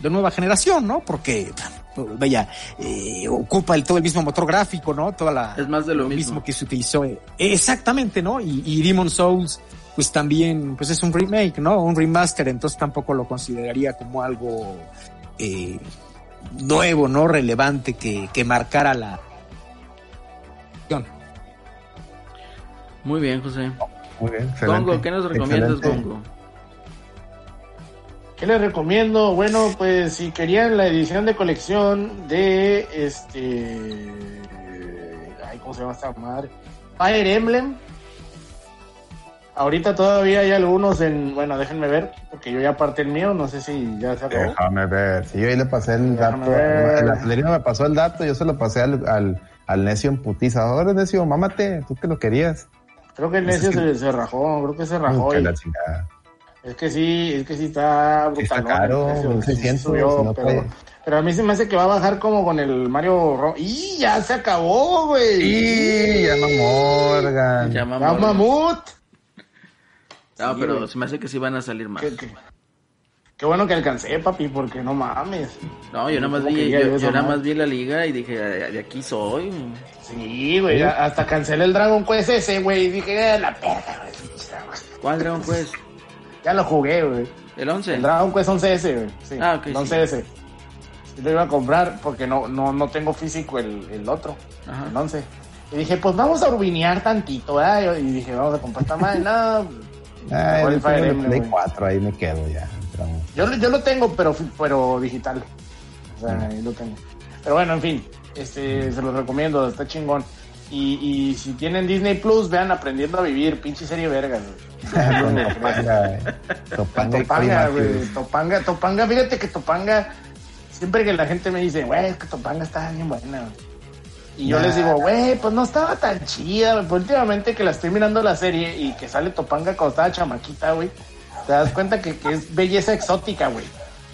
de nueva generación, ¿no? Porque, pues, vaya, eh, ocupa el, todo el mismo motor gráfico, ¿no? Toda la, Es más de lo mismo. que se utilizó. eh, Exactamente, ¿no? Y, y Demon Souls, pues también, pues es un remake, ¿no? Un remaster, entonces tampoco lo consideraría como algo eh, nuevo, ¿no? Relevante que, que marcara la. Muy bien, José. Muy bien. Gongo, ¿qué nos recomiendas. Gongo? ¿Qué les recomiendo? Bueno, pues si querían la edición de colección de este. Ay, ¿cómo se llama esta madre? Fire Emblem. Ahorita todavía hay algunos en. Bueno, déjenme ver, porque yo ya aparté el mío, no sé si ya se acabó. Déjame ver. Si yo ahí le pasé el dato. Déjame. El acelerino me pasó el dato, yo se lo pasé al, al, al necio en putiza. Ahora necio, mámate, tú que lo querías. Creo que el necio se, se rajó, creo que se rajó. Que y- la chingada. Es que sí, es que sí está Sí está brutal. caro, 1600, si no pero, trae. pero a mí se me hace que va a bajar como con el Mario Ro- ¡Y ya se acabó, güey! Y llama Morgan. Llama ¡Ya Morgan. mamut! No, Sí, pero güey. se me hace que sí van a salir más. Qué, qué- qué bueno que alcancé, papi, porque no mames. No, yo nada más ¿Cómo vi, yo, yo yo esa nada más vi la liga y dije, de aquí soy. Sí, güey, hasta cancelé el Dragon Quest ese, güey. y Dije, "Eh, la perra, güey. ¿Cuál Dragon Quest? Ya lo jugué, güey. ¿El 11? El Dragon Quest 11S, güey. Sí, Ah, ok, el sí. 11S. Y lo iba a comprar porque no, no, no tengo físico el, el otro, Ajá. el 11. Y dije, pues vamos a urbinear tantito, ¿verdad? Y dije, vamos a comprar esta madre. <laughs> No, El yo tengo el Play güey. 4, ahí me quedo ya. Yo, yo lo tengo, pero, pero digital. O sea, ahí lo tengo. Pero bueno, en fin, este, se los recomiendo, está chingón. Y, y si tienen Disney Plus, vean Aprendiendo a Vivir, pinche serie verga, <laughs> Con güey. Topanga. Topanga Topanga, güey. Topanga, Topanga, fíjate que Topanga, siempre que la gente me dice, güey, es que Topanga está bien buena, güey. Y yo Nah. les digo, güey, pues no estaba tan chida. Pues últimamente que la estoy mirando la serie y que sale Topanga cuando estaba chamaquita, güey. Te das cuenta que, que es belleza exótica, güey.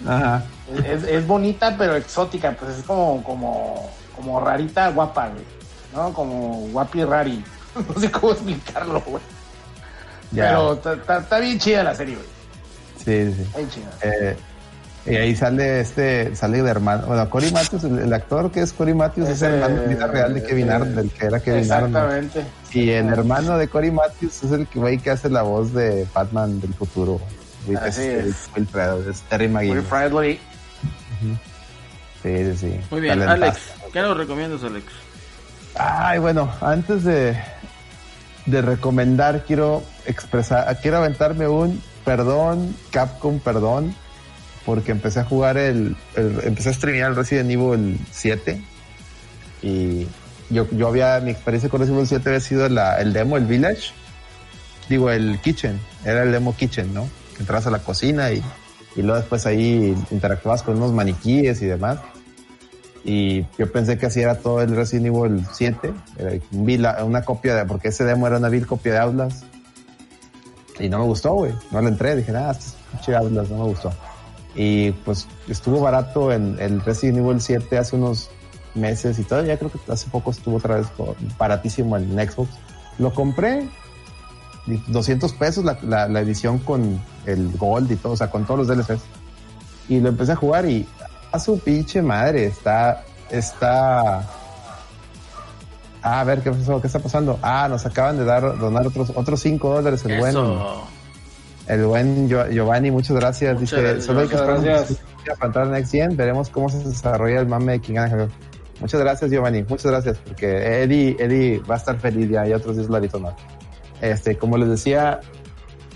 Ajá. Es, es- bonita, pero exótica, pues es como, como, como rarita guapa, güey. ¿No? Como guapi rari. <laughs> No sé cómo explicarlo, güey. Pero está- bien chida la serie, güey. Sí, sí. Está bien chida. Eh, y ahí sale este, sale de hermano. Bueno, Cory Matthews, el, el actor que es Cory Matthews, es el hermano vida real de Kevin Hart, del que era Kevin. Exactamente. Y el hermano de Cory Matthews es el que, güey, que hace la voz de Batman del futuro. Así es, es. Wilfredo, es Terry Muy McGinnis. friendly. Sí, sí, sí. Muy bien, Talentazo. Alex. ¿Qué nos recomiendas, Alex? Ay, bueno, antes de, de recomendar, quiero expresar, quiero aventarme un perdón, Capcom, perdón, porque empecé a jugar el, el- empecé a streamear el Resident Evil 7 y yo, yo había, mi experiencia con Resident Evil 7 había sido la- el demo, el Village, digo, el Kitchen, era el demo Kitchen, ¿no? Que entras a la cocina y, y luego después ahí interactuabas con unos maniquíes y demás. Y yo pensé que así era todo el Resident Evil 7. Era un vil- una copia de, porque ese demo era una vil copia de Outlast. Y no me gustó, güey. No le entré. Dije, nada, este es Outlast, no me gustó. Y pues estuvo barato en el Resident Evil 7 hace unos meses y todavía creo que hace poco estuvo otra vez baratísimo en Xbox. Lo compré, y 200 pesos la, la, la edición con el Gold y todo, o sea, con todos los DLCs. Y lo empecé a jugar y a su pinche madre, está, está... Ah, a ver, ¿qué pasó? ¿Qué está pasando? Ah, nos acaban de dar, donar otros, otros 5 dólares el Eso. El buen Gio- Giovanni, muchas gracias. Muchas Dice, gracias, solo hay que esperar Next Gen, veremos cómo se desarrolla el mame de King Angel. Muchas gracias, Giovanni, muchas gracias, porque Eddie, Eddie va a estar feliz ya y otros 10 dolaritos más. Este, como les decía,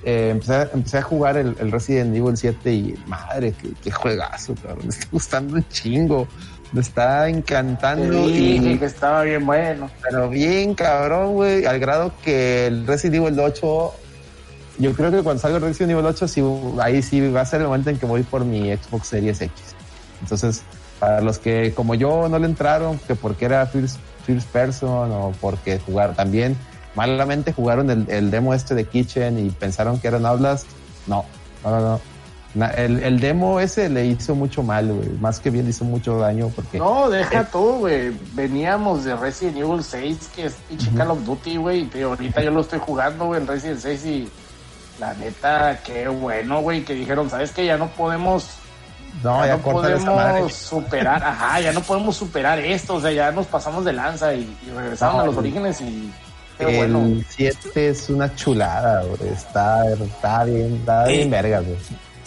eh, empecé, a- empecé a jugar el, el Resident Evil 7 y madre, qué, qué juegazo, cabrón. Me está gustando un chingo. Me está encantando dije y que estaba bien bueno. pero bien cabrón, güey, al grado que el Resident Evil 8, yo creo que cuando salga Resident Evil 8, sí, ahí sí va a ser el momento en que voy por mi Xbox Series X. Entonces, para los que como yo no le entraron, que porque era first, first person o porque jugar también, malamente jugaron el, el demo este de Kitchen y pensaron que eran Outlast, no, no, no, no. Na- el, el demo ese le hizo mucho mal, güey, más que bien le hizo mucho daño porque... No, deja tú, güey. Veníamos de Resident Evil 6, que es pinche Call of Duty, güey. Y ahorita yo lo estoy jugando, güey, en Resident 6 y la neta, qué bueno, güey, que dijeron, ¿sabes qué? Ya no podemos, No, ya ya no podemos superar, <laughs> ajá, ya no podemos superar esto, o sea, ya nos pasamos de lanza y, y regresaron No, a los orígenes y qué El bueno. 7 es una chulada, güey. Está, está bien, está bien verga, güey.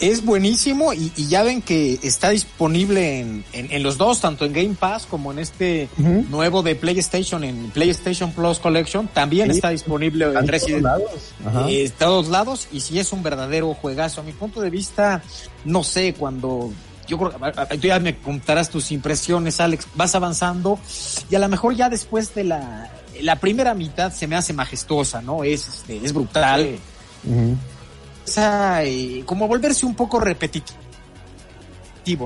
Es buenísimo y, y ya ven que está disponible en, en- en los dos, tanto en Game Pass como en este nuevo de PlayStation, en PlayStation Plus Collection. También Sí. está disponible en en todos Resident lados. Ajá. eh, todos lados y si es un verdadero juegazo. A mi punto de vista, no sé, cuando yo creo que tú ya me contarás tus impresiones, Alex, vas avanzando y a lo mejor ya después de la, la primera mitad se me hace majestuosa, ¿no? Es, este, es brutal. Ujú. Esa, eh, como volverse un poco repetitivo.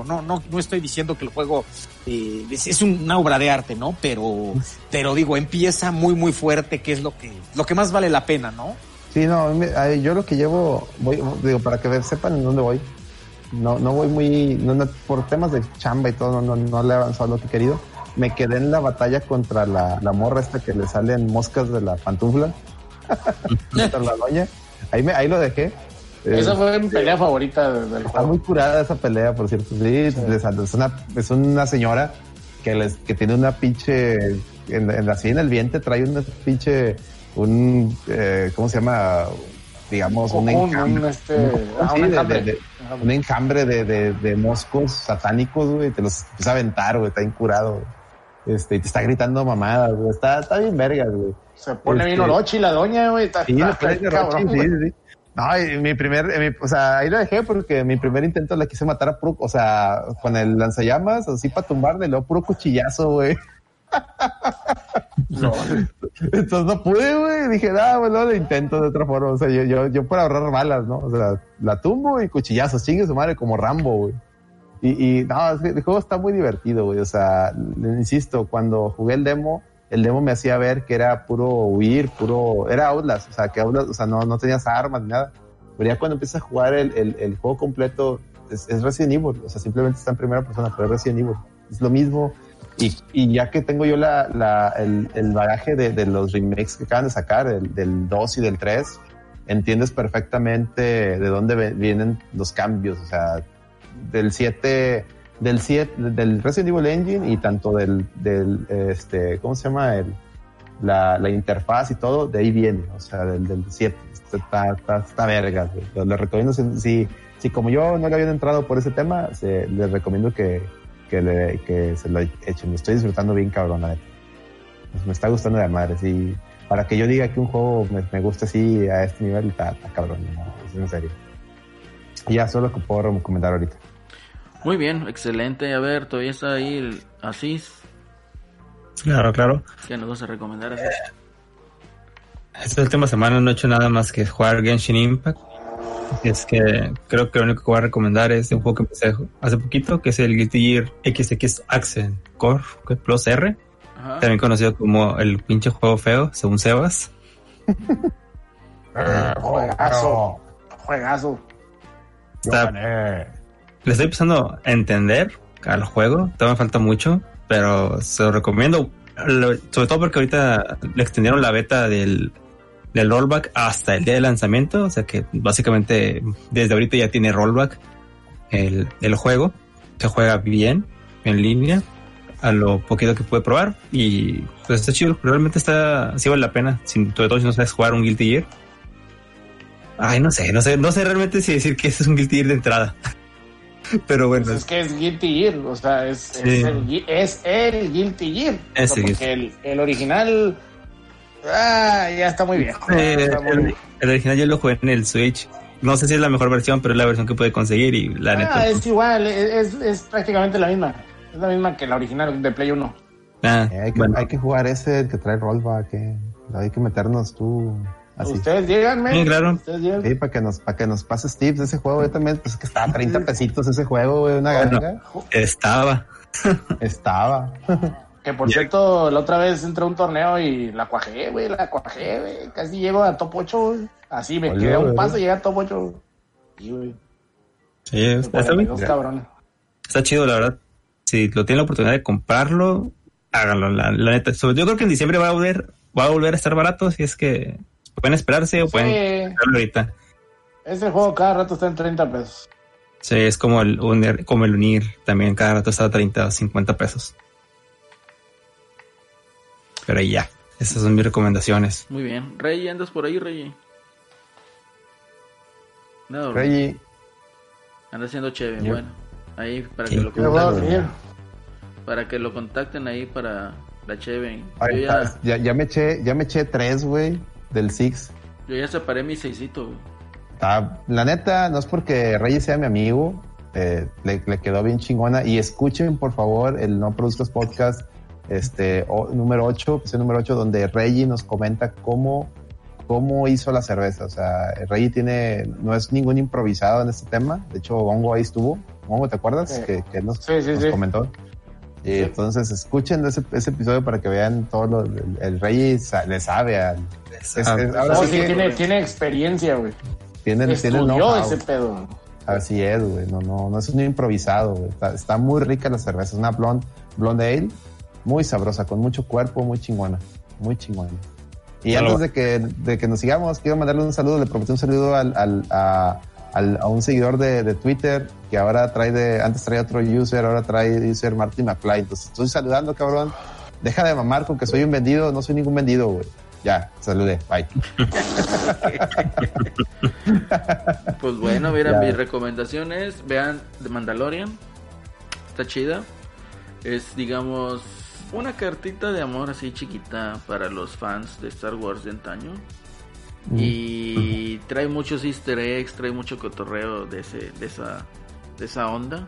No, no, no estoy diciendo que el juego eh, es, una obra de arte, ¿no? Pero, pero digo, empieza muy, muy fuerte, que es lo que, lo que más vale la pena, ¿no? Sí, no, yo lo que llevo, voy, digo, para que sepan en dónde voy. No, no voy muy, no, no, por temas de chamba y todo, no, no, no le he avanzado lo que he querido. Me quedé en la batalla contra la, la morra esta que le salen moscas de la pantufla. <laughs> contra la doña. Ahí, me, ahí lo dejé. Eh, Esa fue mi pelea favorita de- del Está juego. muy curada esa pelea, por cierto. Sí, es, una, es una señora que, les, que tiene una pinche, en, en, así en el vientre trae una pinche, un, eh, ¿cómo se llama? Digamos, un, Un- un, enjambre. este, Un- ah, sí, enjambre. de- de- un enjambre de, de, de moscos satánicos, güey. Te los empieza a aventar, güey. Está incurado. Este, y te está gritando mamadas, güey. Está, está bien vergas, güey. Se pone Este- bien orochi la doña, güey. Está, Sí, está de cabrón, Rochi, sí, sí. No, y mi primer, eh, mi- o sea, ahí lo dejé porque mi primer intento la quise matar a puro, o sea, con el lanzallamas, así para tumbarle, luego puro cuchillazo, güey. Entonces no pude, güey. Dije, ah, bueno, lo intento de otra forma. O sea, yo, yo, yo por ahorrar balas, ¿no? O sea, la tumbo y cuchillazos, chingue su madre como Rambo, güey. Y, y no, el juego está muy divertido, güey. O sea, insisto, cuando jugué el demo, el demo me hacía ver que era puro huir, puro, era Outlast, o sea, que Outlast, o sea, no, no tenías armas ni nada. Pero ya cuando empiezas a jugar el, el, el juego completo, es, es Resident Evil, o sea, simplemente está en primera persona, pero es Resident Evil. Es lo mismo. Y, y ya que tengo yo la, la, el, el bagaje de, de los remakes que acaban de sacar, el, del 2 y del 3, entiendes perfectamente de dónde vienen los cambios, o sea, del 7, del 7, del Resident Evil Engine y tanto del, del este, ¿cómo se llama? El, la, la interfaz y todo, de ahí viene, o sea, del, del 7. Está, está, está verga, Les recomiendo, si, si, como yo no le habían entrado por ese tema, se, les recomiendo que, que, que se lo echen. Me estoy disfrutando bien cabrón, me está gustando de madre, sí. Para que yo diga que un juego me, me gusta así a este nivel, está, cabrón, no, es en serio. Y ya, solo puedo recomendar ahorita. Muy bien, excelente. A ver, todavía está ahí el Asís. Claro, claro. ¿Qué nos vas a recomendar, Asís? Esta última semana no he hecho nada más que jugar Genshin Impact. Es que creo que lo único que voy a recomendar es un juego que empecé hace poquito, que es el Guilty Gear XX Accent Core Plus R, Ajá. también conocido como el pinche juego feo, según Sebas. <laughs> Juegazo. Juegazo. Está- le estoy empezando a entender al juego, todavía me falta mucho, pero se lo recomiendo, sobre todo porque ahorita le extendieron la beta del, del rollback hasta el día de lanzamiento, o sea que básicamente desde ahorita ya tiene rollback el, el juego, se juega bien en línea, a lo poquito que pude probar y pues está chido, realmente está, sí vale la pena, sin, sobre todo si no sabes jugar un Guilty Gear. Ay, no sé, no sé, no sé realmente si decir que este es un Guilty Gear de entrada. Pero bueno, Pues es que es Guilty Gear, o sea, es, Sí. es, el, es el Guilty Gear. Es O sea, el porque el, el original ah, ya está muy viejo. Eh, está muy el, viejo. el original yo lo jugué en el Switch. No sé si es la mejor versión, pero es la versión que pude conseguir y la neta. Ah, es igual, es, es, es prácticamente la misma. Es la misma que la original de Play 1. ah, Eh, hay, que, bueno. hay que jugar ese que trae rollback, eh. hay que meternos tú así. Ustedes díganme. Sí, claro. Ustedes díganme. Sí, para que nos, para que nos pases tips de ese juego. Yo también, pues es que estaba a 30 pesitos ese juego, güey, una Bueno. ganga. Estaba. Estaba. Que por cierto, la otra vez entré a un torneo y la cuajé, güey, la cuajé, güey. Casi llego a top 8, güey. Así me Oye, quedé a un paso y llegué a top 8. Sí, güey. Sí, está, está. Está chido, la verdad. Si lo tienen la oportunidad de comprarlo, háganlo, la, la neta. Sobre- yo creo que en diciembre va a volver, va a volver a estar barato, si es que pueden esperarse o pueden Sí, comprarlo ahorita. ese juego cada rato está en 30 pesos. Sí, es como el, unir, como el unir, también cada rato está a 30 o 50 pesos. Pero ahí ya, esas son mis recomendaciones. Muy bien. Rey, ¿andas por ahí, Rey? No, Reggie, Anda haciendo chévere, bueno. Ahí para que lo ¿Qué voy a contacten. Para que lo contacten ahí para la cheve. Ay, Yo ya, ya, ya me eché, ya me eché tres, güey, del Six. yo ya separé mi seisito, güey. Ah, la neta, no es porque Reyes sea mi amigo, eh, le, le quedó bien chingona. Y escuchen, por favor, el No Produzcas Podcast, este, o- número 8, episodio número 8, donde Reggie nos comenta cómo, cómo hizo la cerveza. O sea, Reggie tiene, no es ningún improvisado en este tema. De hecho, Hongo ahí estuvo. Hongo, ¿te acuerdas? Sí. Que, que nos, Sí, sí, nos sí. comentó. Y entonces escuchen ese, ese episodio para que vean todo lo, el, el Reggie sa- le sabe al, es- es- ahora No, sí que tiene, tiene experiencia, güey. tiene, tiene el Estudió know-how. ese pedo. Así es, güey. No, no, no es un improvisado, güey. Está, está muy rica la cerveza. Es una blonde, blonde ale, muy sabrosa, con mucho cuerpo, muy chingona. Muy chingona. Y antes de que, de que nos sigamos, quiero mandarle un saludo. Le prometí un saludo al, al- a, al- a un seguidor de, de Twitter que ahora trae de, antes traía otro user, ahora trae user Martin McFly. Entonces estoy saludando, cabrón. Deja de mamar con que soy un vendido. No soy ningún vendido, güey. Ya, saludé. Bye. <laughs> Pues bueno, mira, Ya. mi recomendación es, vean The Mandalorian. Está chida. Es, digamos, una cartita de amor así chiquita para los fans de Star Wars de antaño. Y trae muchos easter eggs, trae mucho cotorreo de, ese, de, esa, de esa onda.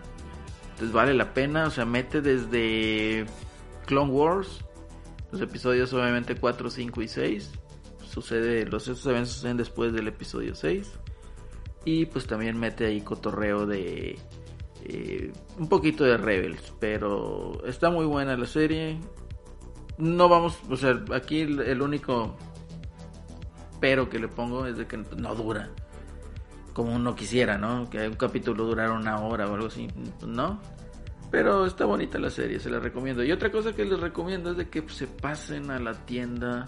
Entonces vale la pena, o sea, mete desde Clone Wars, los episodios obviamente 4, 5 y 6. Sucede, los esos eventos suceden después del episodio 6. Y pues también mete ahí cotorreo de eh, un poquito de Rebels. Pero está muy buena la serie. No vamos, o sea, aquí el, el único pero que le pongo es de que no dura. Como uno quisiera, ¿no? Que un capítulo durara una hora o algo así. No. Pero está bonita la serie, se la recomiendo. Y otra cosa que les recomiendo es de que se pasen a la tienda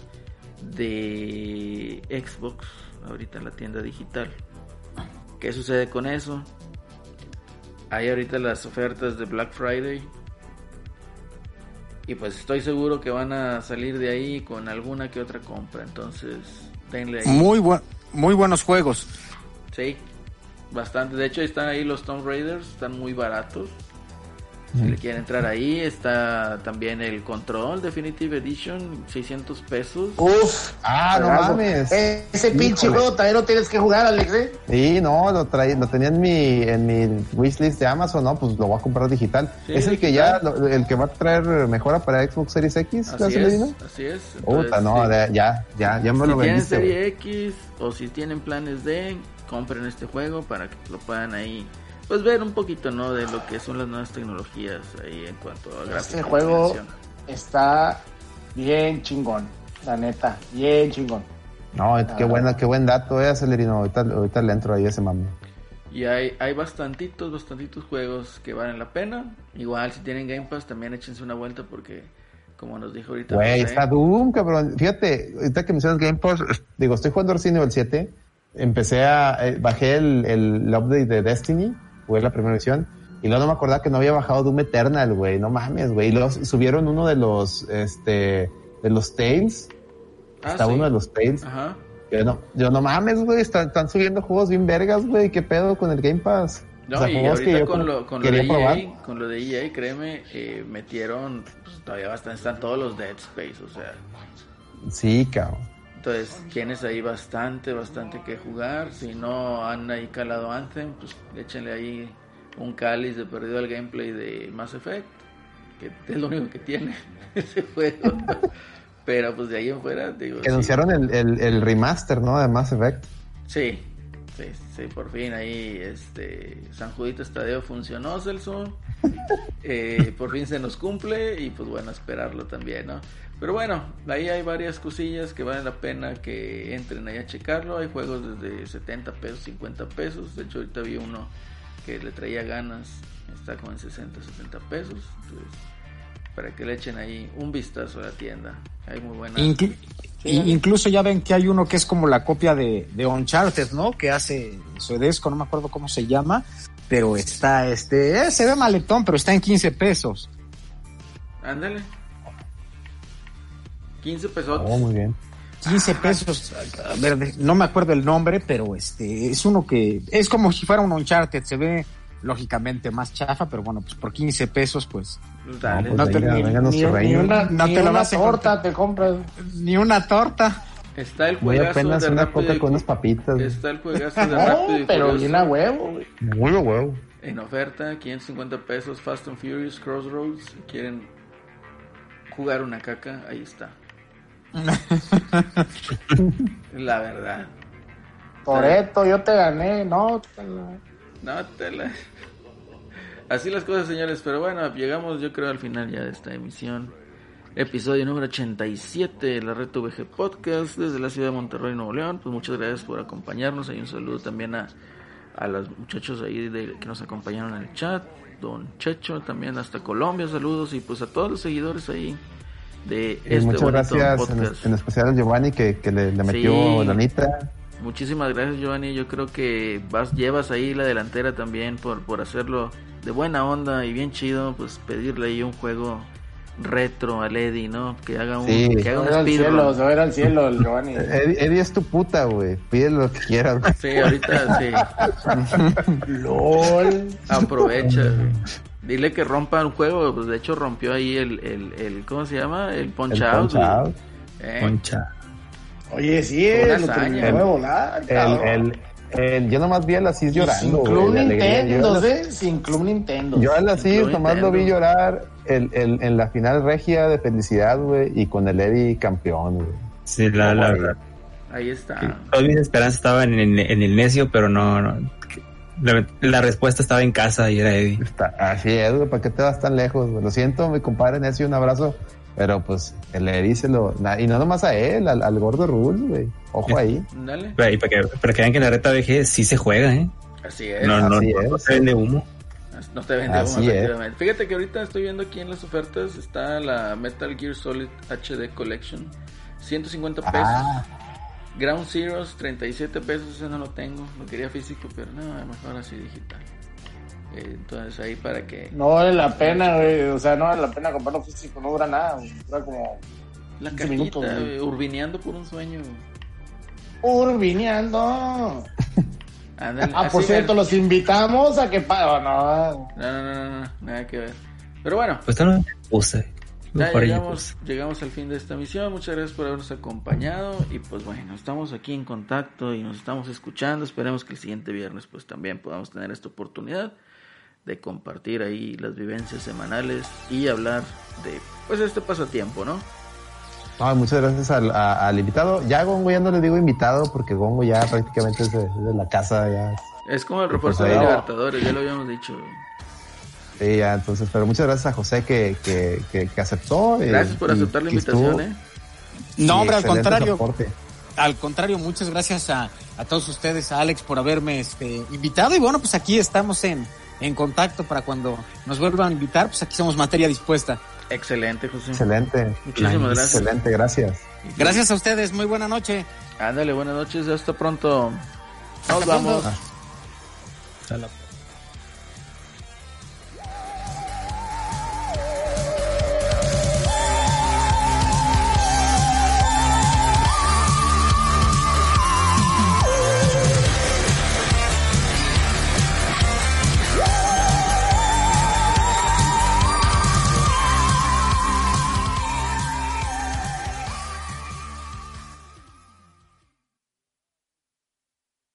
de Xbox, ahorita la tienda digital. ¿Qué sucede con eso? Hay ahorita las ofertas de Black Friday. Y pues estoy seguro que van a salir de ahí con alguna que otra compra. Entonces, denle ahí. Muy, buen, muy buenos juegos. Sí, bastante. De hecho, están ahí los Tomb Raiders, están muy baratos. Si le quieren entrar ahí, está también el Control Definitive Edition, 600 pesos. Uf. Ah, no mames. Eh, Ese pinche Híjole. juego también lo tienes que jugar, Alex, ¿eh? Sí, no, lo, traí, lo tenía en mi, en mi wishlist de Amazon, no, pues lo voy a comprar digital. Sí, es el que ya, el que va a traer mejora para Xbox Series X, Así Gasolina? es, así es. Puta, Entonces, no, sí. de- ya, ya, ya me si lo tienen vendiste. güey. serie X o si tienen planes de, compren este juego para que lo puedan ahí, pues ver un poquito, ¿no? De lo que son las nuevas tecnologías ahí en cuanto a gráficos. Este juego está bien chingón, la neta, bien chingón. No, qué buena, qué buen dato, eh, Acelerino. Ahorita, ahorita le entro ahí a ese mami. Y hay, hay bastantitos, bastantitos juegos que valen la pena. Igual si tienen Game Pass también échense una vuelta porque, como nos dijo ahorita... Güey, está Doom, cabrón. Fíjate, ahorita que mencionas Game Pass, digo, estoy jugando Resident Evil 7. Empecé a, eh, bajé el, el, el update de Destiny, jugué la primera versión. Y luego no me acordaba que no había bajado Doom Eternal, güey. No mames, güey. Y luego subieron uno de los, este, de los Tales. Ah, Está sí. uno de los Tales. Ajá. Yo no, yo no mames, güey. Están, están subiendo juegos bien vergas, güey. ¿Qué pedo con el Game Pass? No, O sea, y que ahorita yo con lo, con lo de. EA, con lo de EA, créeme, eh, metieron pues, todavía bastante, están todos los Dead Space, o sea, Sí, cabrón. Entonces tienes ahí bastante, bastante que jugar. Si no han ahí calado Anthem, pues échenle ahí un cáliz de perdido al gameplay de Mass Effect, que es lo único que tiene <laughs> ese juego. Pero pues de ahí en fuera, digo. Que sí. anunciaron el, el, el remaster, ¿no? De Mass Effect. Sí, sí, sí, por fin ahí este San Judito Estadio funcionó, Celso. <laughs> Eh, por fin se nos cumple y pues bueno, esperarlo también, ¿no? Pero bueno, ahí hay varias cosillas que valen la pena que entren ahí a checarlo. Hay juegos desde 70 pesos, 50 pesos. De hecho, ahorita vi uno que le traía ganas. Está como en 60, 70 pesos. Entonces, para que le echen ahí un vistazo a la tienda. Hay muy buenas. Incluso ya ven que hay uno que es como la copia de, de Uncharted, ¿no? Que hace Suedesco, no me acuerdo cómo se llama, pero está, este, eh, se ve maletón, pero está en 15 pesos. Ándale. 15 pesos. Oh, muy bien. 15 pesos, a ver, no me acuerdo el nombre, pero este, es uno que, es como si fuera un Uncharted, se ve lógicamente más chafa, pero bueno, pues por 15 pesos, pues Dale, pues no te- Ni, una, No ni te lo vas a torta te compras. ni una torta. Está el Muy juegazo apenas de una coca y- con unas papitas. Está el juegazo de <laughs> Rápido No, pero bien a huevo, güey. Muy a huevo. En oferta, 550 pesos, Fast and Furious, Crossroads. Si quieren jugar una caca, ahí está. La verdad. Toreto, yo te gané, no. te la- No te la... Así las cosas, señores. Pero bueno, llegamos yo creo al final ya de esta emisión. Episodio número 87 de la Red VG Podcast desde la ciudad de Monterrey, Nuevo León. Pues muchas gracias por acompañarnos. Hay un saludo también a, a los muchachos ahí de, que nos acompañaron en el chat. Don Checho también hasta Colombia, saludos. Y pues a todos los seguidores ahí de Y este muchas bonito gracias en, podcast. en especial a Giovanni que, que le, le metió Sí. lanita. Muchísimas gracias, Giovanni. Yo creo que vas, llevas ahí la delantera también por, por hacerlo de buena onda y bien chido. Pues pedirle ahí un juego retro al Eddie, ¿no? Que haga un, Sí. que haga un al cielo, se va a ir al cielo el Giovanni. <laughs> Eddie, Eddie es tu puta, güey. Pide lo que quieras. Sí, ahorita sí. <laughs> <laughs> LOL. Aprovecha. güey. Dile que rompa un juego. Pues de hecho rompió ahí el, el, el ¿cómo se llama? El punch El out. Punch güey. Out. Eh, Concha. Oye, sí, lo terminó de volar. El, el, el- yo nomás vi al Asís llorando. Sin Club güey. Nintendo, Yo- ¿eh? Sin Club Nintendo. Yo al Asís Club nomás lo vi llorar el, el, en la final regia de felicidad, güey, y con el Eddie campeón, güey. Sí, la, la verdad. ahí está. Todas mis esperanzas estaban en, en el necio, pero no, no. La, la respuesta estaba en casa y era Eddie. Está, así es, güey, ¿para qué te vas tan lejos? güey? Lo siento, mi compadre Necio, un abrazo. Pero pues el Eddie se lo. na- Y no nomás a él, al, al gordo Rules, güey. Ojo ahí. Dale. Y para que, para que vean que en la reta VG sí se juega, ¿eh? Así es. No, no, así no, es. no se vende humo. No te vende Así humo, efectivamente. Fíjate que ahorita estoy viendo aquí en las ofertas está la Metal Gear Solid HD Collection. 150 pesos. Ah, Ground Zeroes, 37 pesos. Ese no lo tengo. Lo quería físico, pero no, mejor así digital. Eh, Entonces ahí para que... No vale la pena, güey. O sea, no vale la pena comprarlo físico. No dura nada, güey. Dura como La 15 cajita, minutos, güey. eh, urbineando por un sueño. Urbineando. <laughs> Ándale, Ah, por cierto, los invitamos a que paguen. No, No, no, no, no, nada que ver. Pero bueno, Pues no puse. Ya llegamos, llegamos al fin de esta misión. Muchas gracias por habernos acompañado. Y pues bueno, estamos aquí en contacto y nos estamos escuchando. Esperemos que el siguiente viernes pues también podamos tener esta oportunidad de compartir ahí las vivencias semanales y hablar de pues este pasatiempo, ¿no? no, muchas gracias al, a- al invitado. Ya a Gongo ya no le digo invitado porque Gongo ya prácticamente es de, es de la casa. Ya, Es como el refuerzo de. Libertadores, ya lo habíamos dicho. Sí, ya, entonces, pero muchas gracias a José que, que, que, que aceptó. eh, Gracias por y aceptar la invitación, estuvo- ¿eh? No, hombre, al contrario. soporte. Al contrario, muchas gracias a, a todos ustedes, a Alex por haberme este, invitado. Y bueno, pues aquí estamos en, en contacto para cuando nos vuelvan a invitar, pues aquí somos materia dispuesta. Excelente, José. Excelente. Muchísimas gracias. Excelente, gracias. Gracias a ustedes, muy buena noche. Ándale, buenas noches, hasta pronto. Nos Hasta pronto. vamos. Hasta la-